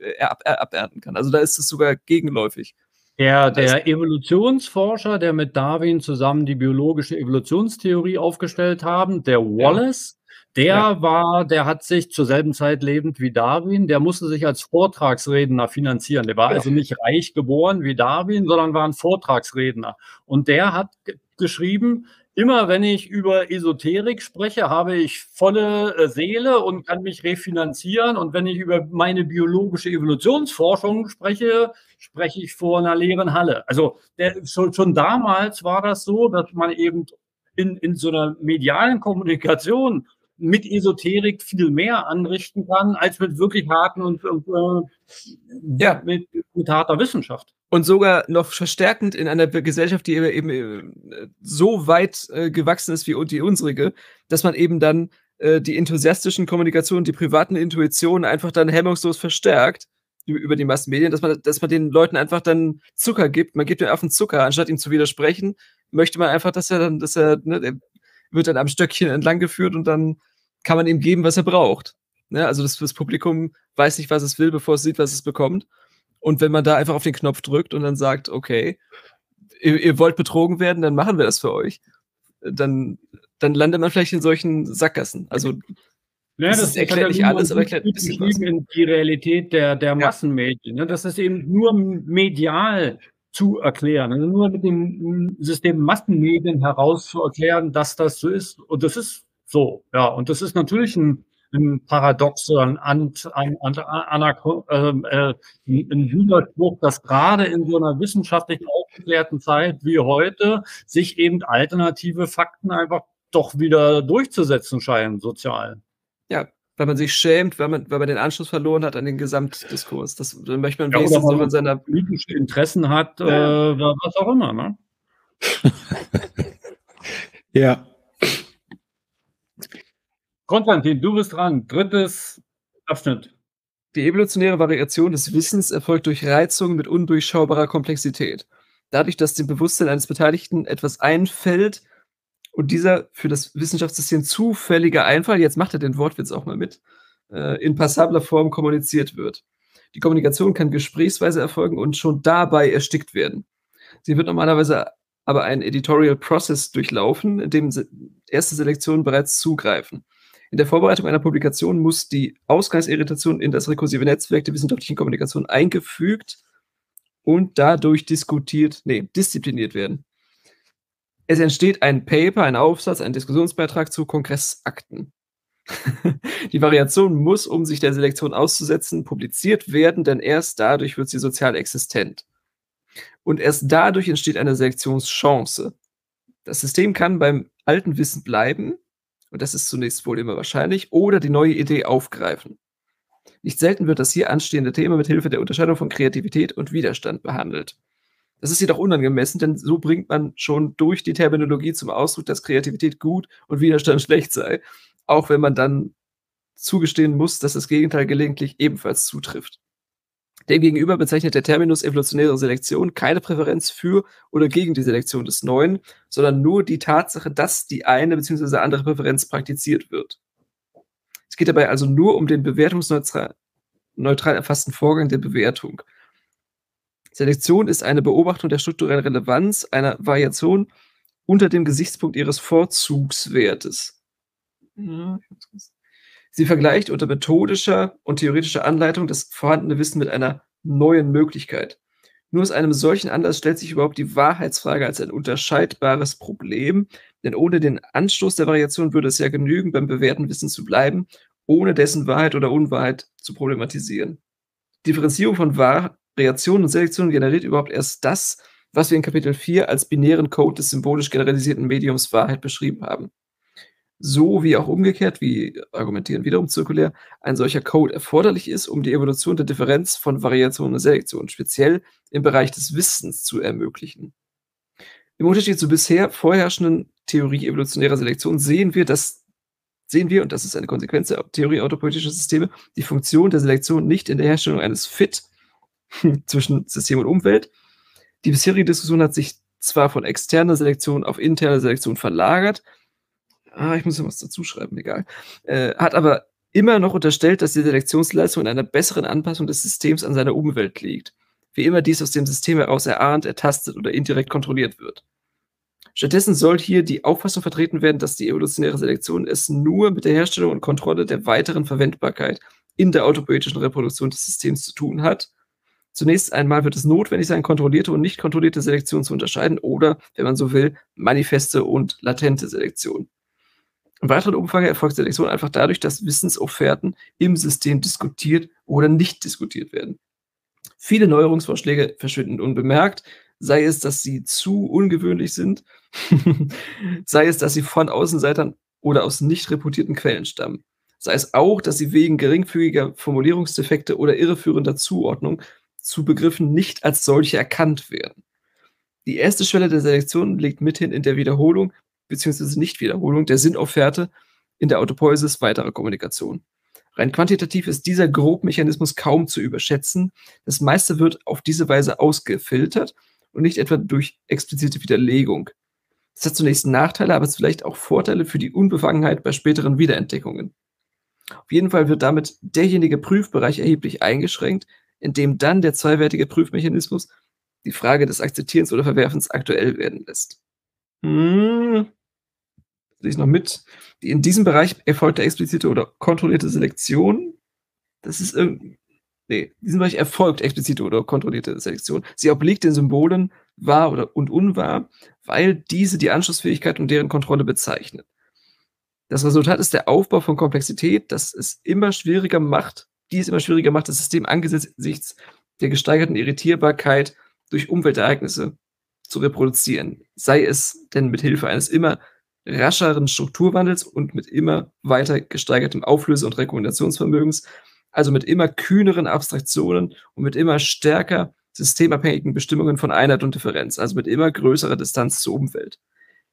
äh, ab, äh, abernten kann. Also da ist es sogar gegenläufig. Der, der Evolutionsforscher, der mit Darwin zusammen die biologische Evolutionstheorie aufgestellt haben, der Wallace, der ja. war, der hat sich zur selben Zeit lebend wie Darwin, der musste sich als Vortragsredner finanzieren. Der war ja. also nicht reich geboren wie Darwin, sondern war ein Vortragsredner. Und der hat geschrieben, immer wenn ich über Esoterik spreche, habe ich volle äh, Seele und kann mich refinanzieren. Und wenn ich über meine biologische Evolutionsforschung spreche, spreche ich vor einer leeren Halle. Also der, schon, schon damals war das so, dass man eben in, in so einer medialen Kommunikation mit Esoterik viel mehr anrichten kann, als mit wirklich harten und, äh, ja. mit, mit harter Wissenschaft und sogar noch verstärkend in einer Gesellschaft, die eben, äh, so weit äh, gewachsen ist wie die unsrige, dass man eben dann äh, die enthusiastischen Kommunikationen, die privaten Intuitionen einfach dann hemmungslos verstärkt über die Massenmedien, dass man, dass man den Leuten einfach dann Zucker gibt. Man gibt den Affen Zucker, anstatt ihm zu widersprechen, möchte man einfach, dass er dann, dass er, ne, er wird dann am Stöckchen entlang geführt und dann kann man ihm geben, was er braucht. Ne? Also das, das Publikum weiß nicht, was es will, bevor es sieht, was es bekommt. Und wenn man da einfach auf den Knopf drückt und dann sagt, okay, ihr, ihr wollt betrogen werden, dann machen wir das für euch, dann, dann landet man vielleicht in solchen Sackgassen. Also ja, das, das erklärt nicht alles, aber erklärt ein bisschen was. In die Realität der, der Massenmedien. Ne? Das ist eben nur medial zu erklären, also nur mit dem System Massenmedien heraus zu erklären, dass das so ist. Und das ist so, ja. Und das ist natürlich ein ein Paradoxon, an, an, an, an, äh, ein Widerspruch, dass gerade in so einer wissenschaftlich aufgeklärten Zeit wie heute sich eben alternative Fakten einfach doch wieder durchzusetzen scheinen, sozial. Ja, weil man sich schämt, weil man, weil man den Anschluss verloren hat an den Gesamtdiskurs. Das dann möchte man wenigstens ja, noch in seiner politische Interessen hat, ja. äh, was auch immer, ne? ja. Konstantin, du bist dran. Drittes Abschnitt. Die evolutionäre Variation des Wissens erfolgt durch Reizungen mit undurchschaubarer Komplexität. Dadurch, dass dem Bewusstsein eines Beteiligten etwas einfällt und dieser für das Wissenschaftssystem zufällige Einfall, jetzt macht er den Wortwitz auch mal mit, äh, in passabler Form kommuniziert wird. Die Kommunikation kann gesprächsweise erfolgen und schon dabei erstickt werden. Sie wird normalerweise aber einen Editorial Process durchlaufen, in dem erste Selektionen bereits zugreifen. In der Vorbereitung einer Publikation muss die Ausgangsirritation in das rekursive Netzwerk der wissenschaftlichen Kommunikation eingefügt und dadurch diskutiert, nee, diszipliniert werden. Es entsteht ein Paper, ein Aufsatz, ein Diskussionsbeitrag zu Kongressakten. die Variation muss, um sich der Selektion auszusetzen, publiziert werden, denn erst dadurch wird sie sozial existent. Und erst dadurch entsteht eine Selektionschance. Das System kann beim alten Wissen bleiben, und das ist zunächst wohl immer wahrscheinlich, oder die neue Idee aufgreifen. Nicht selten wird das hier anstehende Thema mit Hilfe der Unterscheidung von Kreativität und Widerstand behandelt. Das ist jedoch unangemessen, denn so bringt man schon durch die Terminologie zum Ausdruck, dass Kreativität gut und Widerstand schlecht sei, auch wenn man dann zugestehen muss, dass das Gegenteil gelegentlich ebenfalls zutrifft. Demgegenüber bezeichnet der Terminus evolutionäre Selektion keine Präferenz für oder gegen die Selektion des Neuen, sondern nur die Tatsache, dass die eine bzw. andere Präferenz praktiziert wird. Es geht dabei also nur um den bewertungsneutral neutral erfassten Vorgang der Bewertung. Selektion ist eine Beobachtung der strukturellen Relevanz einer Variation unter dem Gesichtspunkt ihres Vorzugswertes. Sie vergleicht unter methodischer und theoretischer Anleitung das vorhandene Wissen mit einer neuen Möglichkeit. Nur aus einem solchen Anlass stellt sich überhaupt die Wahrheitsfrage als ein unterscheidbares Problem, denn ohne den Anstoß der Variation würde es ja genügen, beim bewährten Wissen zu bleiben, ohne dessen Wahrheit oder Unwahrheit zu problematisieren. Differenzierung von Variation und Selektion generiert überhaupt erst das, was wir in Kapitel 4 als binären Code des symbolisch generalisierten Mediums Wahrheit beschrieben haben. So wie auch umgekehrt, wie argumentieren wiederum zirkulär, ein solcher Code erforderlich ist, um die Evolution der Differenz von Variation und Selektion speziell im Bereich des Wissens zu ermöglichen. Im Unterschied zur bisher vorherrschenden Theorie evolutionärer Selektion sehen wir, dass sehen wir, und das ist eine Konsequenz der Theorie autopoetischer Systeme, die Funktion der Selektion nicht in der Herstellung eines Fit zwischen System und Umwelt. Die bisherige Diskussion hat sich zwar von externer Selektion auf interne Selektion verlagert, ah, ich muss ja was dazu schreiben, egal, äh, hat aber immer noch unterstellt, dass die Selektionsleistung in einer besseren Anpassung des Systems an seine Umwelt liegt. Wie immer dies aus dem System heraus erahnt, ertastet oder indirekt kontrolliert wird. Stattdessen soll hier die Auffassung vertreten werden, dass die evolutionäre Selektion es nur mit der Herstellung und Kontrolle der weiteren Verwendbarkeit in der autopoetischen Reproduktion des Systems zu tun hat. Zunächst einmal wird es notwendig sein, kontrollierte und nicht kontrollierte Selektion zu unterscheiden oder, wenn man so will, manifeste und latente Selektion. Im weiteren Umfang erfolgt Selektion einfach dadurch, dass Wissensofferten im System diskutiert oder nicht diskutiert werden. Viele Neuerungsvorschläge verschwinden unbemerkt, sei es, dass sie zu ungewöhnlich sind, sei es, dass sie von Außenseitern oder aus nicht reputierten Quellen stammen, sei es auch, dass sie wegen geringfügiger Formulierungsdefekte oder irreführender Zuordnung zu Begriffen nicht als solche erkannt werden. Die erste Schwelle der Selektion liegt mithin in der Wiederholung bzw. Nichtwiederholung der Sinnofferte in der Autopoiesis weiterer Kommunikation. Rein quantitativ ist dieser Grobmechanismus kaum zu überschätzen. Das meiste wird auf diese Weise ausgefiltert und nicht etwa durch explizite Widerlegung. Das hat zunächst Nachteile, aber es vielleicht auch Vorteile für die Unbefangenheit bei späteren Wiederentdeckungen. Auf jeden Fall wird damit derjenige Prüfbereich erheblich eingeschränkt, in dem dann der zweiwertige Prüfmechanismus die Frage des Akzeptierens oder Verwerfens aktuell werden lässt. Hm. Sehe noch mit. In diesem Bereich erfolgte explizite oder kontrollierte Selektion. Das ist irgendwie nee, in diesem Bereich erfolgt explizite oder kontrollierte Selektion. Sie obliegt den Symbolen wahr oder und unwahr, weil diese die Anschlussfähigkeit und deren Kontrolle bezeichnen. Das Resultat ist der Aufbau von Komplexität, das es immer schwieriger macht, die es immer schwieriger macht, das System angesichts der gesteigerten Irritierbarkeit durch Umweltereignisse zu reproduzieren. Sei es denn mit Hilfe eines immer rascheren Strukturwandels und mit immer weiter gesteigertem Auflöse- und Rekommendationsvermögens, also mit immer kühneren Abstraktionen und mit immer stärker systemabhängigen Bestimmungen von Einheit und Differenz, also mit immer größerer Distanz zur Umwelt.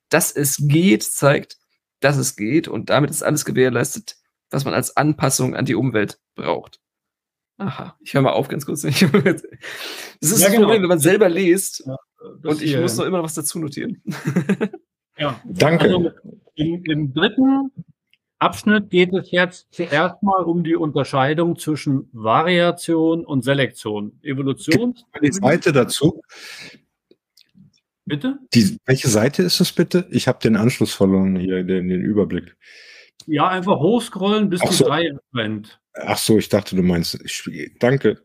Dass es geht, zeigt, dass es geht und damit ist alles gewährleistet, was man als Anpassung an die Umwelt braucht. Aha, ich höre mal auf ganz kurz. das ist ja, das genau. Problem, wenn man selber liest ja, und ich muss noch immer noch was dazu notieren. ja, danke. Also im, Im dritten Abschnitt geht es jetzt zuerst mal um die Unterscheidung zwischen Variation und Selektion. Evolution. Die Seite dazu. Bitte? Die, welche Seite ist es bitte? Ich habe den Anschluss verloren hier, den, den Überblick. Ja, einfach hochscrollen bis zu drei Event. Ach so, ich dachte, du meinst, danke.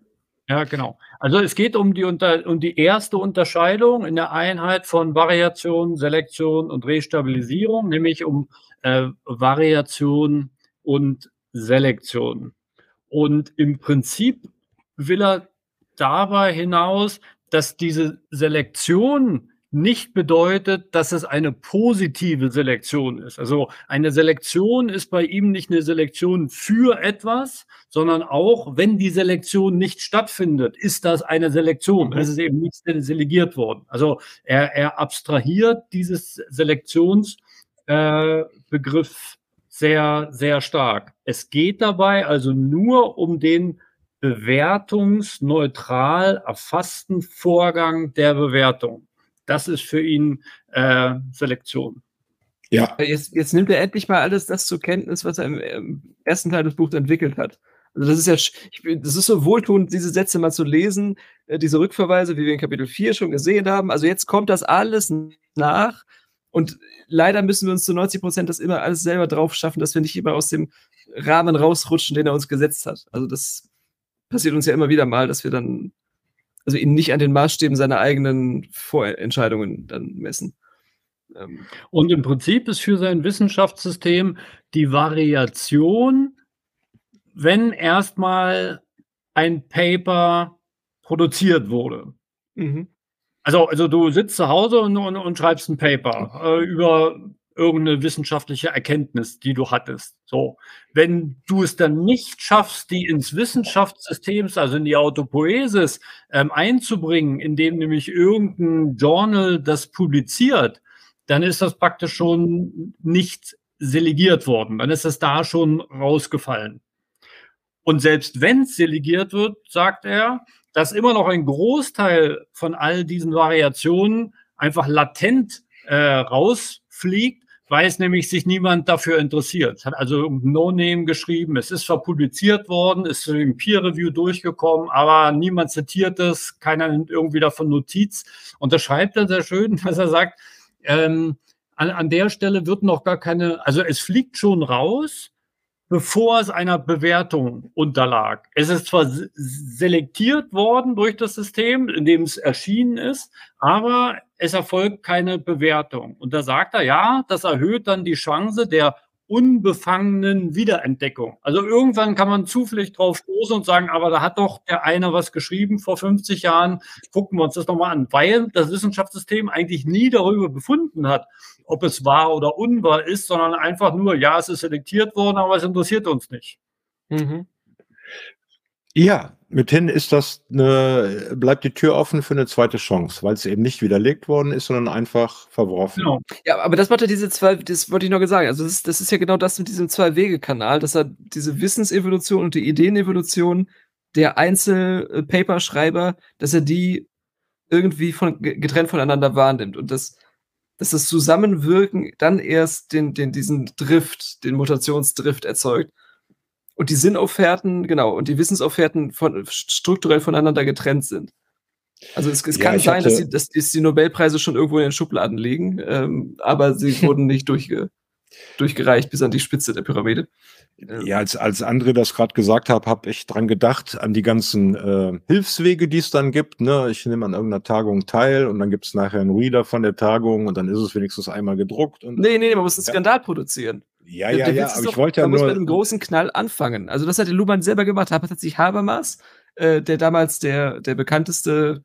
Ja, genau. Also es geht um die, unter, um die erste Unterscheidung in der Einheit von Variation, Selektion und Restabilisierung, nämlich um äh, Variation und Selektion. Und im Prinzip will er dabei hinaus, dass diese Selektion nicht bedeutet, dass es eine positive Selektion ist. Also eine Selektion ist bei ihm nicht eine Selektion für etwas, sondern auch, wenn die Selektion nicht stattfindet, ist das eine Selektion. Es ist eben nicht selegiert worden. Also er, er abstrahiert dieses Selektionsbegriff äh, sehr, sehr stark. Es geht dabei also nur um den bewertungsneutral erfassten Vorgang der Bewertung. Das ist für ihn äh, Selektion. Ja. Jetzt, jetzt nimmt er endlich mal alles das zur Kenntnis, was er im, im ersten Teil des Buchs entwickelt hat. Also das ist ja, ich, das ist so wohltuend, diese Sätze mal zu lesen, äh, diese Rückverweise, wie wir in Kapitel 4 schon gesehen haben. Also jetzt kommt das alles nach und leider müssen wir uns zu 90 Prozent das immer alles selber drauf schaffen, dass wir nicht immer aus dem Rahmen rausrutschen, den er uns gesetzt hat. Also das passiert uns ja immer wieder mal, dass wir dann also ihn nicht an den Maßstäben seiner eigenen Vorentscheidungen dann messen. Ähm. Und im Prinzip ist für sein Wissenschaftssystem die Variation, wenn erstmal ein Paper produziert wurde. Mhm. Also, also du sitzt zu Hause und, und, und schreibst ein Paper äh, über irgendeine wissenschaftliche Erkenntnis, die du hattest. So, wenn du es dann nicht schaffst, die ins Wissenschaftssystem, also in die Autopoesis ähm, einzubringen, indem nämlich irgendein Journal das publiziert, dann ist das praktisch schon nicht selegiert worden. Dann ist es da schon rausgefallen. Und selbst wenn es delegiert wird, sagt er, dass immer noch ein Großteil von all diesen Variationen einfach latent äh, rausfliegt, weil es nämlich sich niemand dafür interessiert. Es hat also No-Name geschrieben, es ist zwar publiziert worden, ist im Peer-Review durchgekommen, aber niemand zitiert es, keiner nimmt irgendwie davon Notiz. Und das schreibt er sehr schön, dass er sagt, ähm, an, an der Stelle wird noch gar keine, also es fliegt schon raus, bevor es einer Bewertung unterlag. Es ist zwar selektiert worden durch das System, in dem es erschienen ist, aber es erfolgt keine Bewertung. Und da sagt er, ja, das erhöht dann die Chance der unbefangenen Wiederentdeckung. Also irgendwann kann man zufällig drauf stoßen und sagen, aber da hat doch der eine was geschrieben vor 50 Jahren, gucken wir uns das nochmal an, weil das Wissenschaftssystem eigentlich nie darüber befunden hat, ob es wahr oder unwahr ist, sondern einfach nur, ja, es ist selektiert worden, aber es interessiert uns nicht. Mhm. Ja, mithin ist das eine, bleibt die Tür offen für eine zweite Chance, weil es eben nicht widerlegt worden ist, sondern einfach verworfen. Genau. Ja, aber das macht ja diese zwei, das wollte ich noch sagen. Also das ist, das ist ja genau das mit diesem Zwei-Wege-Kanal, dass er diese Wissensevolution und die Ideenevolution der Einzelpaperschreiber, dass er die irgendwie von, getrennt voneinander wahrnimmt und das, dass das Zusammenwirken dann erst den, den, diesen Drift, den Mutationsdrift erzeugt und die Sinnofferten, genau, und die Wissensofferten von, strukturell voneinander getrennt sind. Also es, es ja, kann sein, dass die, dass die Nobelpreise schon irgendwo in den Schubladen liegen, ähm, aber sie wurden nicht durchge, durchgereicht bis an die Spitze der Pyramide. Ähm. Ja, als, als André das gerade gesagt hat, habe ich dran gedacht, an die ganzen äh, Hilfswege, die es dann gibt. Ne? Ich nehme an irgendeiner Tagung teil und dann gibt es nachher einen Reader von der Tagung und dann ist es wenigstens einmal gedruckt. Und, nee, nee, man muss einen ja. Skandal produzieren. Ja, ja, ja, aber ich wollte ja man nur... muss mit einem großen Knall anfangen. Also das hat der Luhmann selber gemacht. Da hat sich Habermas, äh, der damals der, der bekannteste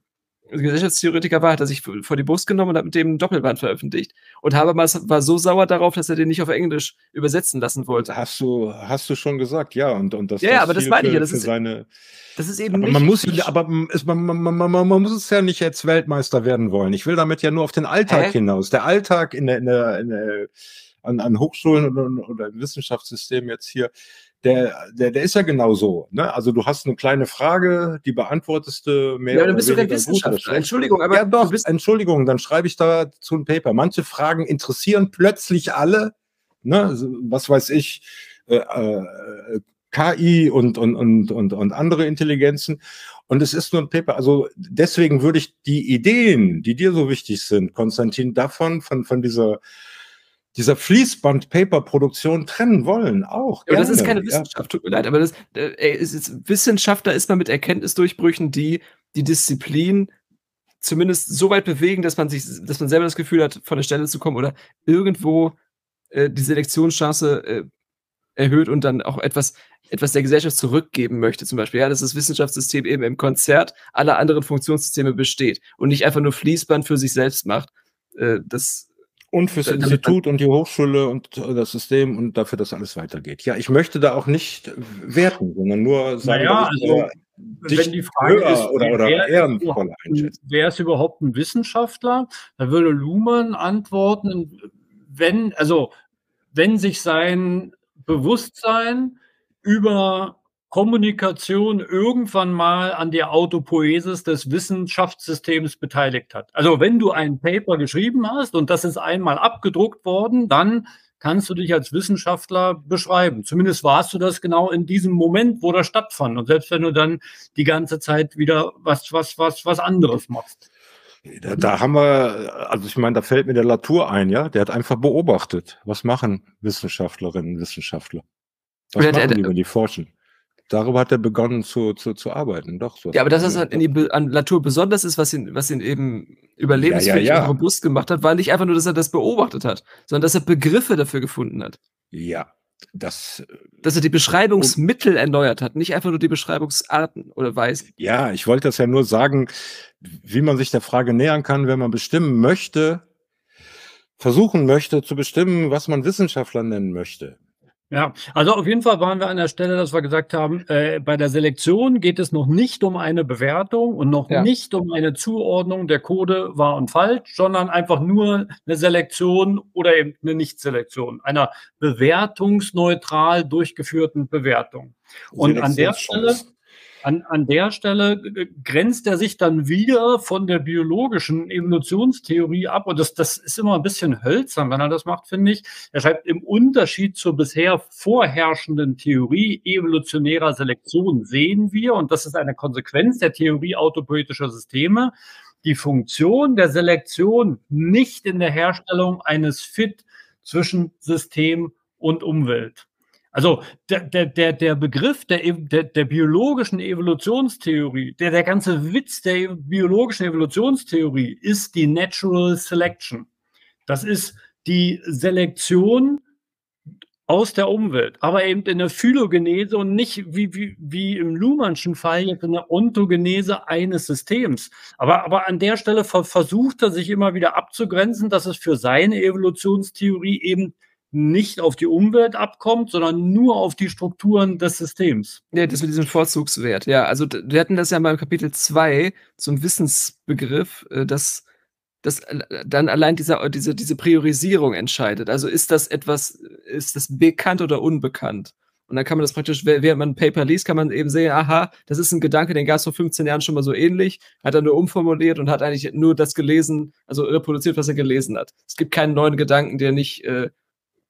Gesellschaftstheoretiker war, hat er sich vor die Brust genommen und hat mit dem ein Doppelband veröffentlicht. Und Habermas war so sauer darauf, dass er den nicht auf Englisch übersetzen lassen wollte. Hast du, hast du schon gesagt, ja. Und, und das, ja, das aber das meine ich ja. Das ist, seine, das ist eben aber nicht. Man muss, aber es, man, man, man, man, muss es ja nicht jetzt Weltmeister werden wollen. Ich will damit ja nur auf den Alltag Hä? hinaus. Der Alltag in der, in der, in der an, an Hochschulen oder, oder im Wissenschaftssystem jetzt hier, der, der, der ist ja genau so. Ne? Also du hast eine kleine Frage, die beantwortest du mehr. Ja, dann bist du kein Wissenschaftler. Entschuldigung, aber ja, doch, Entschuldigung, dann schreibe ich dazu ein Paper. Manche Fragen interessieren plötzlich alle. Ne? Was weiß ich, äh, äh, KI und, und, und, und, und andere Intelligenzen. Und es ist nur ein Paper. Also deswegen würde ich die Ideen, die dir so wichtig sind, Konstantin, davon, von, von dieser dieser Fließband-Paper-Produktion trennen wollen, auch. Ja, das ist keine Wissenschaft, tut mir leid, aber das, äh, ist, ist, Wissenschaftler ist man mit Erkenntnisdurchbrüchen, die die Disziplin zumindest so weit bewegen, dass man sich, dass man selber das Gefühl hat, von der Stelle zu kommen oder irgendwo äh, die Selektionschance äh, erhöht und dann auch etwas, etwas der Gesellschaft zurückgeben möchte, zum Beispiel. Ja, dass das Wissenschaftssystem eben im Konzert aller anderen Funktionssysteme besteht und nicht einfach nur Fließband für sich selbst macht. Äh, das und fürs Institut und die Hochschule und das System und dafür, dass alles weitergeht. Ja, ich möchte da auch nicht werten, sondern nur sagen, naja, also, wenn die Frage ist, oder, oder wer, ist wer ist überhaupt ein Wissenschaftler, da würde Luhmann antworten, wenn, also, wenn sich sein Bewusstsein über Kommunikation irgendwann mal an der Autopoesis des Wissenschaftssystems beteiligt hat. Also wenn du ein Paper geschrieben hast und das ist einmal abgedruckt worden, dann kannst du dich als Wissenschaftler beschreiben. Zumindest warst du das genau in diesem Moment, wo das stattfand. Und selbst wenn du dann die ganze Zeit wieder was, was, was, was anderes machst. Da, da haben wir, also ich meine, da fällt mir der Latour ein, ja, der hat einfach beobachtet, was machen Wissenschaftlerinnen und Wissenschaftler. Was machen die, wenn die forschen? Darüber hat er begonnen zu, zu, zu arbeiten. Doch, so ja, aber dass das halt die, an Natur besonders ist, was ihn, was ihn eben überlebensfähig ja, ja, ja. und robust gemacht hat, war nicht einfach nur, dass er das beobachtet hat, sondern dass er Begriffe dafür gefunden hat. Ja, das. Dass er die Beschreibungsmittel erneuert hat, nicht einfach nur die Beschreibungsarten oder Weisen. Ja, ich wollte das ja nur sagen, wie man sich der Frage nähern kann, wenn man bestimmen möchte, versuchen möchte zu bestimmen, was man Wissenschaftler nennen möchte. Ja, also auf jeden Fall waren wir an der Stelle, dass wir gesagt haben, äh, bei der Selektion geht es noch nicht um eine Bewertung und noch ja. nicht um eine Zuordnung der Code wahr und falsch, sondern einfach nur eine Selektion oder eben eine Nicht-Selektion, einer bewertungsneutral durchgeführten Bewertung. Und an der Stelle an, an der Stelle äh, grenzt er sich dann wieder von der biologischen Evolutionstheorie ab. Und das, das ist immer ein bisschen hölzern, wenn er das macht, finde ich. Er schreibt, im Unterschied zur bisher vorherrschenden Theorie evolutionärer Selektion sehen wir, und das ist eine Konsequenz der Theorie autopoetischer Systeme, die Funktion der Selektion nicht in der Herstellung eines Fit zwischen System und Umwelt. Also der, der, der, Begriff der, der, der biologischen Evolutionstheorie, der, der ganze Witz der biologischen Evolutionstheorie ist die Natural Selection. Das ist die Selektion aus der Umwelt, aber eben in der Phylogenese und nicht wie, wie, wie im Luhmannschen Fall jetzt in der Ontogenese eines Systems. Aber, aber an der Stelle versucht er sich immer wieder abzugrenzen, dass es für seine Evolutionstheorie eben nicht auf die Umwelt abkommt, sondern nur auf die Strukturen des Systems. Ja, das mit diesem Vorzugswert. Ja, also wir hatten das ja beim Kapitel 2 zum Wissensbegriff, äh, dass, dass äh, dann allein dieser, diese, diese Priorisierung entscheidet. Also ist das etwas, ist das bekannt oder unbekannt? Und dann kann man das praktisch, während man ein Paper liest, kann man eben sehen, aha, das ist ein Gedanke, den gab es vor 15 Jahren schon mal so ähnlich, hat er nur umformuliert und hat eigentlich nur das gelesen, also reproduziert, was er gelesen hat. Es gibt keinen neuen Gedanken, der nicht äh,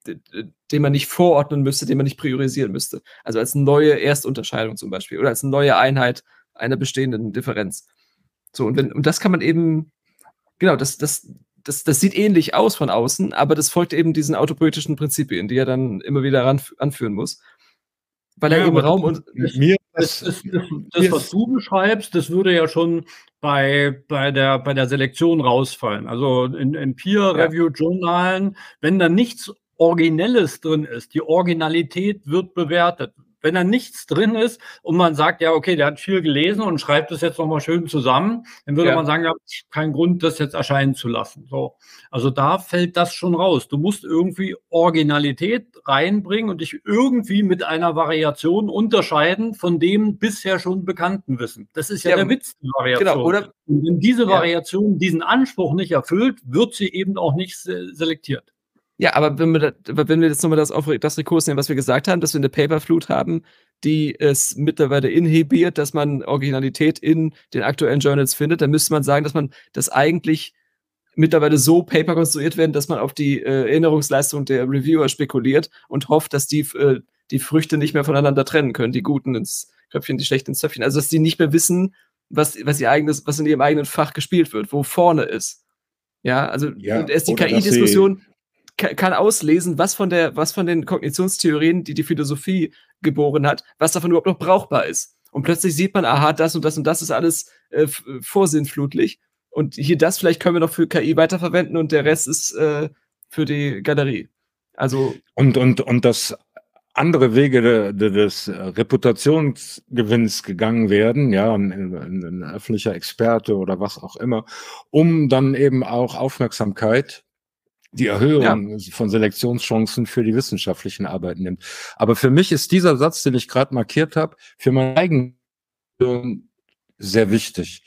den man nicht vorordnen müsste, den man nicht priorisieren müsste. Also als neue Erstunterscheidung zum Beispiel oder als neue Einheit einer bestehenden Differenz. So, und, wenn, und das kann man eben, genau, das, das, das, das sieht ähnlich aus von außen, aber das folgt eben diesen autopoetischen Prinzipien, die er dann immer wieder ran, anführen muss. Weil ja, er eben Raum und. Mir, das, das, das, das, was du beschreibst, das würde ja schon bei, bei, der, bei der Selektion rausfallen. Also in, in Peer-Review-Journalen, wenn da nichts Originelles drin ist. Die Originalität wird bewertet. Wenn da nichts drin ist und man sagt, ja, okay, der hat viel gelesen und schreibt das jetzt nochmal schön zusammen, dann würde ja. man sagen, ja, kein Grund, das jetzt erscheinen zu lassen. So. Also da fällt das schon raus. Du musst irgendwie Originalität reinbringen und dich irgendwie mit einer Variation unterscheiden von dem bisher schon bekannten Wissen. Das ist ja, ja der Witz der Variation. Genau, oder? Und wenn diese Variation diesen Anspruch nicht erfüllt, wird sie eben auch nicht selektiert. Ja, aber wenn wir, da, wenn wir jetzt nochmal das, auf das Rekurs nehmen, was wir gesagt haben, dass wir eine Paperflut haben, die es mittlerweile inhibiert, dass man Originalität in den aktuellen Journals findet, dann müsste man sagen, dass man das eigentlich mittlerweile so Paper konstruiert werden, dass man auf die äh, Erinnerungsleistung der Reviewer spekuliert und hofft, dass die äh, die Früchte nicht mehr voneinander trennen können, die guten ins Köpfchen, die schlechten ins Zöpfchen. Also dass die nicht mehr wissen, was, was, ihr eigenes, was in ihrem eigenen Fach gespielt wird, wo vorne ist. Ja, also ja, erst die KI-Diskussion kann auslesen, was von der, was von den Kognitionstheorien, die die Philosophie geboren hat, was davon überhaupt noch brauchbar ist. Und plötzlich sieht man, aha, das und das und das ist alles äh, vorsinnflutlich. Und hier das vielleicht können wir noch für KI weiterverwenden und der Rest ist äh, für die Galerie. Also und und und das andere Wege de, de, des Reputationsgewinns gegangen werden, ja, ein, ein, öffentlicher Experte oder was auch immer, um dann eben auch Aufmerksamkeit, die Erhöhung ja. von Selektionschancen für die wissenschaftlichen Arbeiten nimmt. Aber für mich ist dieser Satz, den ich gerade markiert habe, für mein eigen sehr wichtig.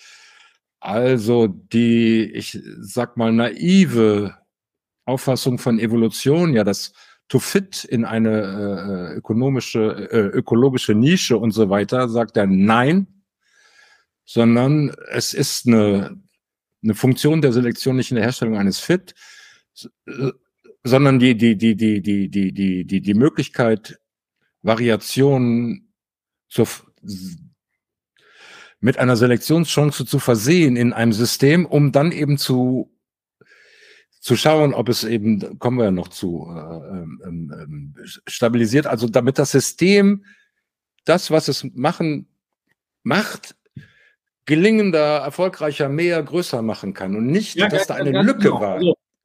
Also die, ich sag mal, naive Auffassung von Evolution, ja, das to fit in eine äh, ökonomische, äh, ökologische Nische und so weiter, sagt er nein, sondern es ist eine, eine Funktion der Selektion nicht in der Herstellung eines Fit, sondern die, die, die, die, die, die, die, die, die Möglichkeit, Variationen zur, mit einer Selektionschance zu versehen in einem System, um dann eben zu zu schauen, ob es eben, kommen wir ja noch zu, äh, ähm, ähm, ähm, stabilisiert, also damit das System das, was es machen, macht, gelingender, erfolgreicher, mehr, größer machen kann und nicht, ja, dass da eine Lücke genau. war.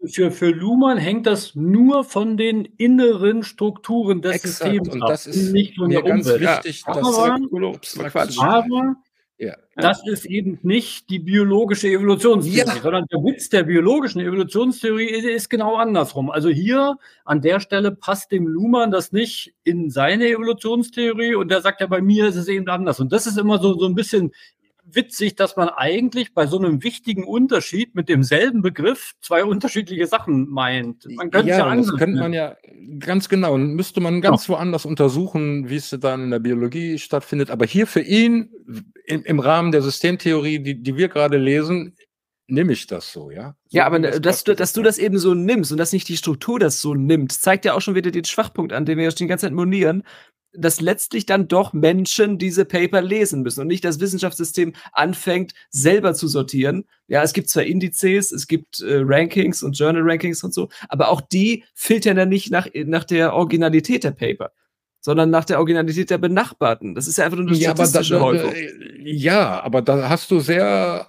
Für, für Luhmann hängt das nur von den inneren Strukturen des Exakt. Systems und das ist nicht von der ganz Umwelt. wichtig. Ja, das aber, aber ja. Das ist eben nicht die biologische Evolutionstheorie, ja. sondern der Witz der biologischen Evolutionstheorie ist genau andersrum. Also hier an der Stelle passt dem Luhmann das nicht in seine Evolutionstheorie und der sagt ja, bei mir ist es eben anders. Und das ist immer so, so ein bisschen witzig, dass man eigentlich bei so einem wichtigen Unterschied mit demselben Begriff zwei unterschiedliche Sachen meint. Man könnte ja, ja das könnte man ja ganz genau. Müsste man ganz ja. woanders untersuchen, wie es dann in der Biologie stattfindet. Aber hier für ihn im, im Rahmen der Systemtheorie, die, die wir gerade lesen, nehme ich das so, ja? So ja, aber dass du, dass du das eben so nimmst und dass nicht die Struktur das so nimmt, zeigt ja auch schon wieder den Schwachpunkt an, den wir ja die ganze Zeit monieren, dass letztlich dann doch Menschen diese Paper lesen müssen und nicht das Wissenschaftssystem anfängt, selber zu sortieren. Ja, es gibt zwar Indizes, es gibt äh, Rankings und Journal Rankings und so, aber auch die filtern ja nicht nach, nach der Originalität der Paper sondern nach der Originalität der Benachbarten. Das ist ja einfach nur eine statistische ja, aber da, da, ja, aber da hast du sehr,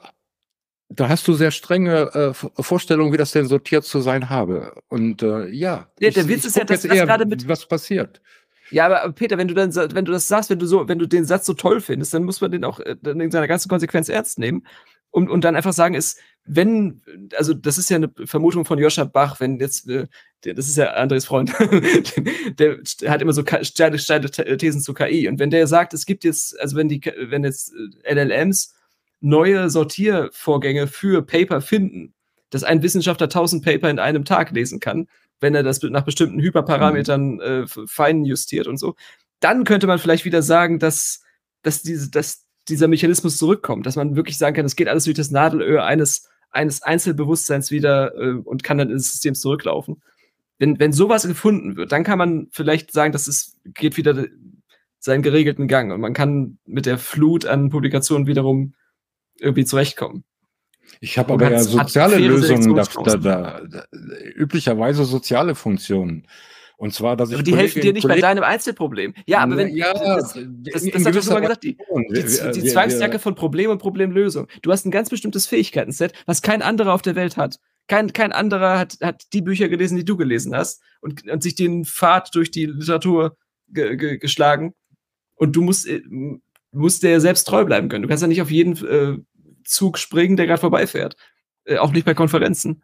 da hast du sehr strenge äh, Vorstellungen, wie das denn sortiert zu sein habe. Und äh, ja, ja der ich, Witz ist ja, dass das gerade mit was passiert. Ja, aber Peter, wenn du dann, wenn du das sagst, wenn du so, wenn du den Satz so toll findest, dann muss man den auch äh, dann in seiner ganzen Konsequenz ernst nehmen und, und dann einfach sagen, ist, wenn, also das ist ja eine Vermutung von Joscha Bach, wenn jetzt, äh, das ist ja Andres Freund, der, hat immer so steile, Thesen zu KI. Und wenn der sagt, es gibt jetzt, also wenn die, wenn jetzt äh, LLMs neue Sortiervorgänge für Paper finden, dass ein Wissenschaftler 1000 Paper in einem Tag lesen kann, wenn er das nach bestimmten Hyperparametern mhm. äh, fein justiert und so, dann könnte man vielleicht wieder sagen, dass, dass, diese, dass dieser Mechanismus zurückkommt, dass man wirklich sagen kann, es geht alles durch das Nadelöhr eines, eines Einzelbewusstseins wieder äh, und kann dann ins System zurücklaufen. Wenn, wenn sowas gefunden wird, dann kann man vielleicht sagen, dass es geht wieder seinen geregelten Gang und man kann mit der Flut an Publikationen wiederum irgendwie zurechtkommen. Ich habe aber ja soziale Lösungen, da, da, da, da, üblicherweise soziale Funktionen. Und zwar, dass ich. Aber die helfen dir nicht Kollegen, bei deinem Einzelproblem. Ja, aber wenn. Ja, das, das, das, hat schon mal gesagt, die, die, die, die Zwangsjacke von Problem und Problemlösung. Du hast ein ganz bestimmtes Fähigkeitenset, was kein anderer auf der Welt hat. Kein, kein anderer hat, hat die Bücher gelesen, die du gelesen hast und, und sich den Pfad durch die Literatur ge, ge, geschlagen. Und du musst, äh, musst dir selbst treu bleiben können. Du kannst ja nicht auf jeden äh, Zug springen, der gerade vorbeifährt. Äh, auch nicht bei Konferenzen.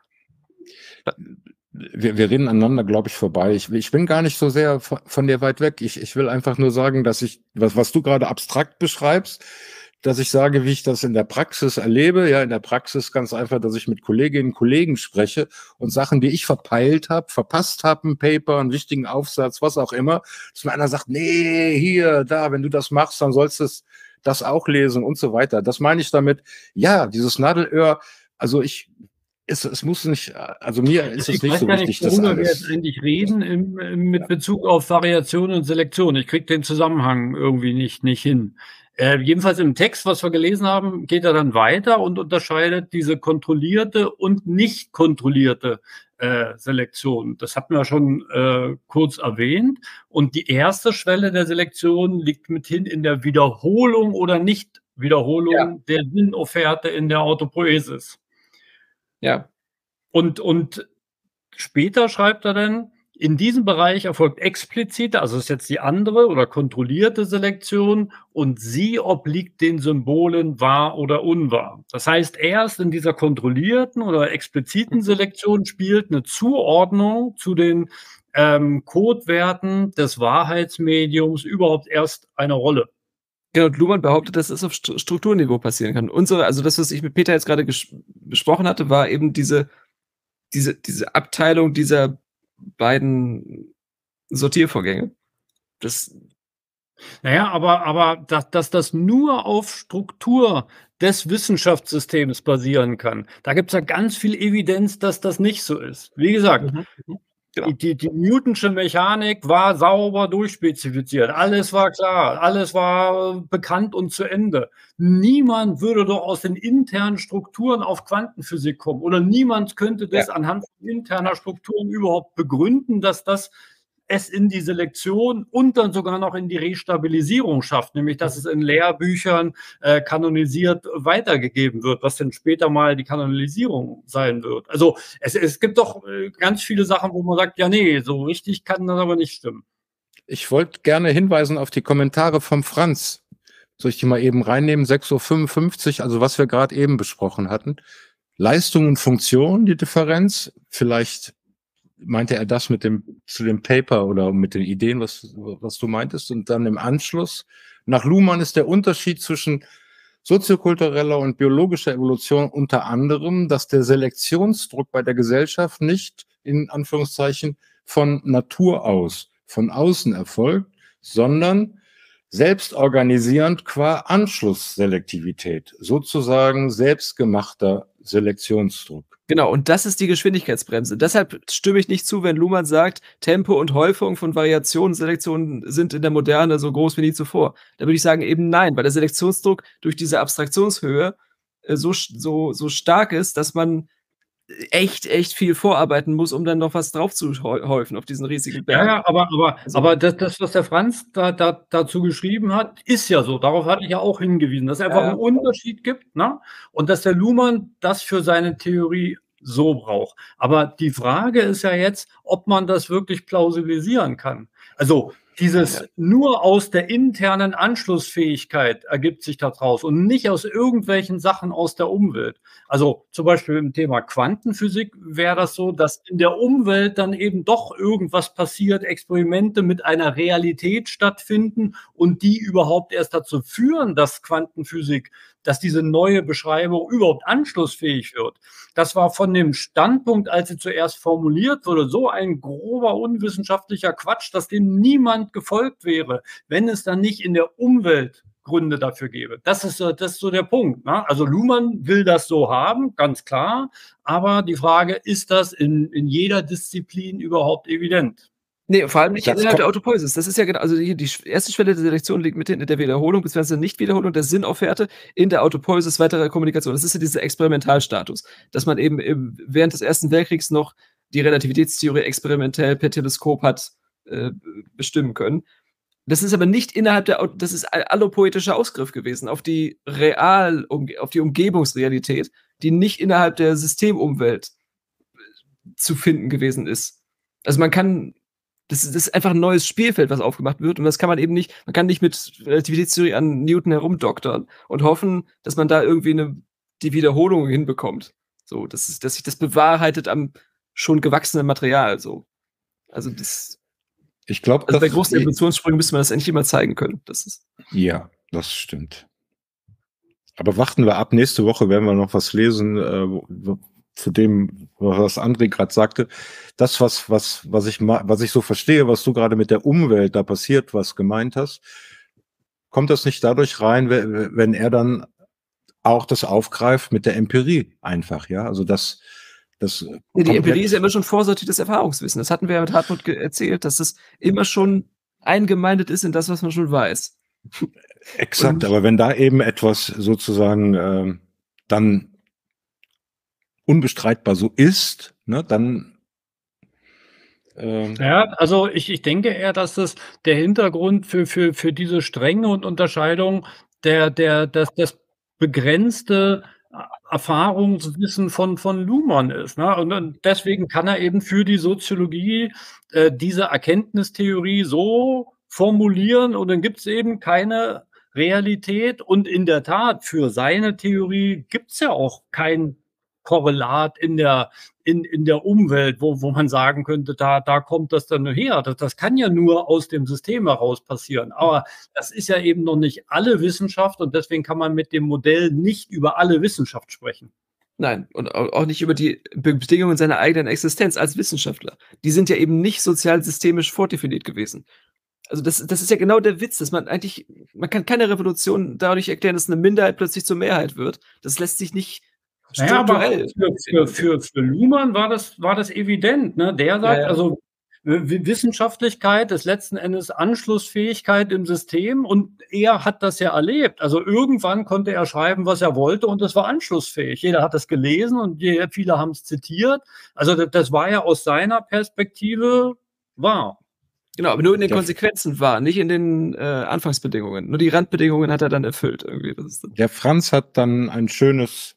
Wir, wir reden aneinander, glaube ich, vorbei. Ich, ich bin gar nicht so sehr von, von dir weit weg. Ich, ich will einfach nur sagen, dass ich, was, was du gerade abstrakt beschreibst, dass ich sage, wie ich das in der Praxis erlebe. Ja, in der Praxis ganz einfach, dass ich mit Kolleginnen und Kollegen spreche und Sachen, die ich verpeilt habe, verpasst habe, ein Paper, einen wichtigen Aufsatz, was auch immer, dass mir einer sagt, nee, hier, da, wenn du das machst, dann sollst du es das auch lesen und so weiter. Das meine ich damit. Ja, dieses Nadelöhr, also ich, es, es muss nicht, also mir ist ich es nicht so wichtig, nicht, worüber wir jetzt endlich reden im, im, mit Bezug auf Variation und Selektion. Ich kriege den Zusammenhang irgendwie nicht, nicht hin. Äh, jedenfalls im Text, was wir gelesen haben, geht er dann weiter und unterscheidet diese kontrollierte und nicht kontrollierte äh, Selektion. Das hatten wir schon äh, kurz erwähnt. Und die erste Schwelle der Selektion liegt mithin in der Wiederholung oder Nicht-Wiederholung ja. der Sinnofferte in der Autopoesis. Ja. Und, und später schreibt er dann, in diesem Bereich erfolgt explizite, also ist jetzt die andere oder kontrollierte Selektion und sie obliegt den Symbolen wahr oder unwahr. Das heißt, erst in dieser kontrollierten oder expliziten Selektion spielt eine Zuordnung zu den ähm, Codewerten des Wahrheitsmediums überhaupt erst eine Rolle. Genau, Luhmann behauptet, dass es auf Strukturniveau passieren kann. Unsere, also das, was ich mit Peter jetzt gerade besprochen hatte, war eben diese, diese, diese Abteilung dieser beiden Sortiervorgänge. Das. Naja, aber, aber dass, dass das nur auf Struktur des Wissenschaftssystems basieren kann, da gibt es ja ganz viel Evidenz, dass das nicht so ist. Wie gesagt, mhm. Genau. Die, die Newtonsche Mechanik war sauber durchspezifiziert. Alles war klar, alles war bekannt und zu Ende. Niemand würde doch aus den internen Strukturen auf Quantenphysik kommen oder niemand könnte das ja. anhand interner Strukturen überhaupt begründen, dass das es in die Selektion und dann sogar noch in die Restabilisierung schafft, nämlich dass es in Lehrbüchern äh, kanonisiert weitergegeben wird, was dann später mal die Kanonisierung sein wird. Also es, es gibt doch äh, ganz viele Sachen, wo man sagt, ja, nee, so richtig kann das aber nicht stimmen. Ich wollte gerne hinweisen auf die Kommentare vom Franz. Soll ich die mal eben reinnehmen? 6.55 Uhr, also was wir gerade eben besprochen hatten. Leistung und Funktion, die Differenz. Vielleicht meinte er das mit dem, zu dem Paper oder mit den Ideen, was, was du meintest? Und dann im Anschluss, nach Luhmann ist der Unterschied zwischen soziokultureller und biologischer Evolution unter anderem, dass der Selektionsdruck bei der Gesellschaft nicht in Anführungszeichen von Natur aus, von außen erfolgt, sondern selbstorganisierend qua Anschlussselektivität, sozusagen selbstgemachter Selektionsdruck. Genau, und das ist die Geschwindigkeitsbremse. Deshalb stimme ich nicht zu, wenn Luhmann sagt, Tempo und Häufung von Variationen, Selektionen sind in der Moderne so groß wie nie zuvor. Da würde ich sagen eben nein, weil der Selektionsdruck durch diese Abstraktionshöhe äh, so, so, so stark ist, dass man echt, echt viel vorarbeiten muss, um dann noch was drauf zu häufen auf diesen riesigen Berg. Ja, ja aber, aber, also, aber das, das, was der Franz da, da, dazu geschrieben hat, ist ja so. Darauf hatte ich ja auch hingewiesen, dass es einfach ja. einen Unterschied gibt ne? und dass der Luhmann das für seine Theorie so braucht. Aber die Frage ist ja jetzt, ob man das wirklich plausibilisieren kann. Also dieses nur aus der internen Anschlussfähigkeit ergibt sich daraus und nicht aus irgendwelchen Sachen aus der Umwelt. Also zum Beispiel im Thema Quantenphysik wäre das so, dass in der Umwelt dann eben doch irgendwas passiert, Experimente mit einer Realität stattfinden und die überhaupt erst dazu führen, dass Quantenphysik dass diese neue Beschreibung überhaupt anschlussfähig wird. Das war von dem Standpunkt, als sie zuerst formuliert wurde, so ein grober unwissenschaftlicher Quatsch, dass dem niemand gefolgt wäre, wenn es dann nicht in der Umwelt Gründe dafür gäbe. Das ist, das ist so der Punkt. Ne? Also Luhmann will das so haben, ganz klar. Aber die Frage, ist das in, in jeder Disziplin überhaupt evident? Nee, vor allem nicht das innerhalb der Autopoiesis. Das ist ja genau, also die, die erste Schwelle der Selektion liegt mitten in der Wiederholung bzw. Nichtwiederholung der Sinnaufwerte in der Autopoiesis weiterer Kommunikation. Das ist ja dieser Experimentalstatus, dass man eben im, während des Ersten Weltkriegs noch die Relativitätstheorie experimentell per Teleskop hat äh, bestimmen können. Das ist aber nicht innerhalb der, das ist allopoetischer Ausgriff gewesen auf die Real, auf die Umgebungsrealität, die nicht innerhalb der Systemumwelt zu finden gewesen ist. Also man kann das, das, ist einfach ein neues Spielfeld, was aufgemacht wird. Und das kann man eben nicht, man kann nicht mit Relativitätstheorie an Newton herumdoktern und hoffen, dass man da irgendwie eine, die Wiederholung hinbekommt. So, das ist, dass sich das bewahrheitet am schon gewachsenen Material. So. Also das. Ich glaube, also bei großen Evolutionssprüngen müsste man das endlich mal zeigen können. Das ist ja, das stimmt. Aber warten wir ab. Nächste Woche werden wir noch was lesen, äh, zu dem, was André gerade sagte, das, was, was, was ich was ich so verstehe, was du gerade mit der Umwelt da passiert, was gemeint hast, kommt das nicht dadurch rein, wenn er dann auch das aufgreift mit der Empirie einfach, ja? Also das, das ja, die Empirie ist ja immer schon vorsortiertes Erfahrungswissen. Das hatten wir ja mit Hartmut erzählt, dass es immer schon eingemeindet ist in das, was man schon weiß. Exakt, Und, aber wenn da eben etwas sozusagen äh, dann unbestreitbar so ist, ne, dann ähm ja, also ich, ich denke eher, dass das der Hintergrund für, für, für diese Strenge und Unterscheidung der, der, das, das begrenzte Erfahrungswissen von, von Luhmann ist. Ne? Und deswegen kann er eben für die Soziologie äh, diese Erkenntnistheorie so formulieren und dann gibt es eben keine Realität. Und in der Tat, für seine Theorie gibt es ja auch kein Korrelat in der, in, in der Umwelt, wo, wo man sagen könnte, da, da kommt das dann her. Das, das kann ja nur aus dem System heraus passieren. Aber das ist ja eben noch nicht alle Wissenschaft und deswegen kann man mit dem Modell nicht über alle Wissenschaft sprechen. Nein, und auch nicht über die Bedingungen seiner eigenen Existenz als Wissenschaftler. Die sind ja eben nicht sozial-systemisch vordefiniert gewesen. Also das, das ist ja genau der Witz, dass man eigentlich, man kann keine Revolution dadurch erklären, dass eine Minderheit plötzlich zur Mehrheit wird. Das lässt sich nicht naja, aber für, für, für, für Luhmann war das, war das evident. Ne? Der sagt, ja, ja. also Wissenschaftlichkeit ist letzten Endes Anschlussfähigkeit im System und er hat das ja erlebt. Also irgendwann konnte er schreiben, was er wollte und es war anschlussfähig. Jeder hat das gelesen und viele haben es zitiert. Also das, das war ja aus seiner Perspektive wahr. Genau, aber nur in den Konsequenzen war, nicht in den äh, Anfangsbedingungen. Nur die Randbedingungen hat er dann erfüllt. Irgendwie. der Franz hat dann ein schönes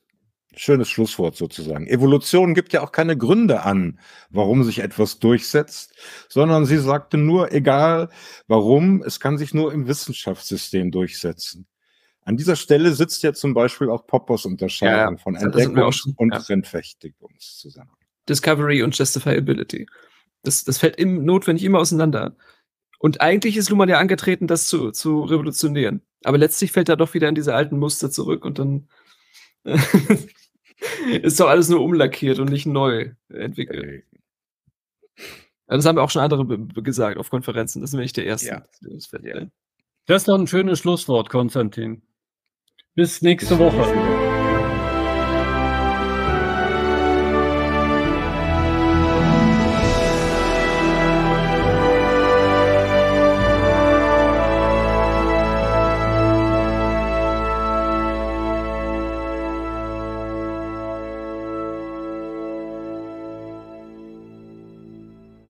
Schönes Schlusswort sozusagen. Evolution gibt ja auch keine Gründe an, warum sich etwas durchsetzt, sondern sie sagte nur, egal warum, es kann sich nur im Wissenschaftssystem durchsetzen. An dieser Stelle sitzt ja zum Beispiel auch Poppers Unterscheidung ja, von Entdeckungs- schon, und ja. zusammen. Discovery und Justifiability. Das, das fällt im, notwendig immer auseinander. Und eigentlich ist Luhmann ja angetreten, das zu, zu revolutionieren. Aber letztlich fällt er doch wieder in diese alten Muster zurück und dann ist doch alles nur umlackiert und nicht neu entwickelt. Das haben auch schon andere gesagt auf Konferenzen. Das sind wir nicht der Erste. Ja. Das ist doch ein schönes Schlusswort, Konstantin. Bis nächste Woche.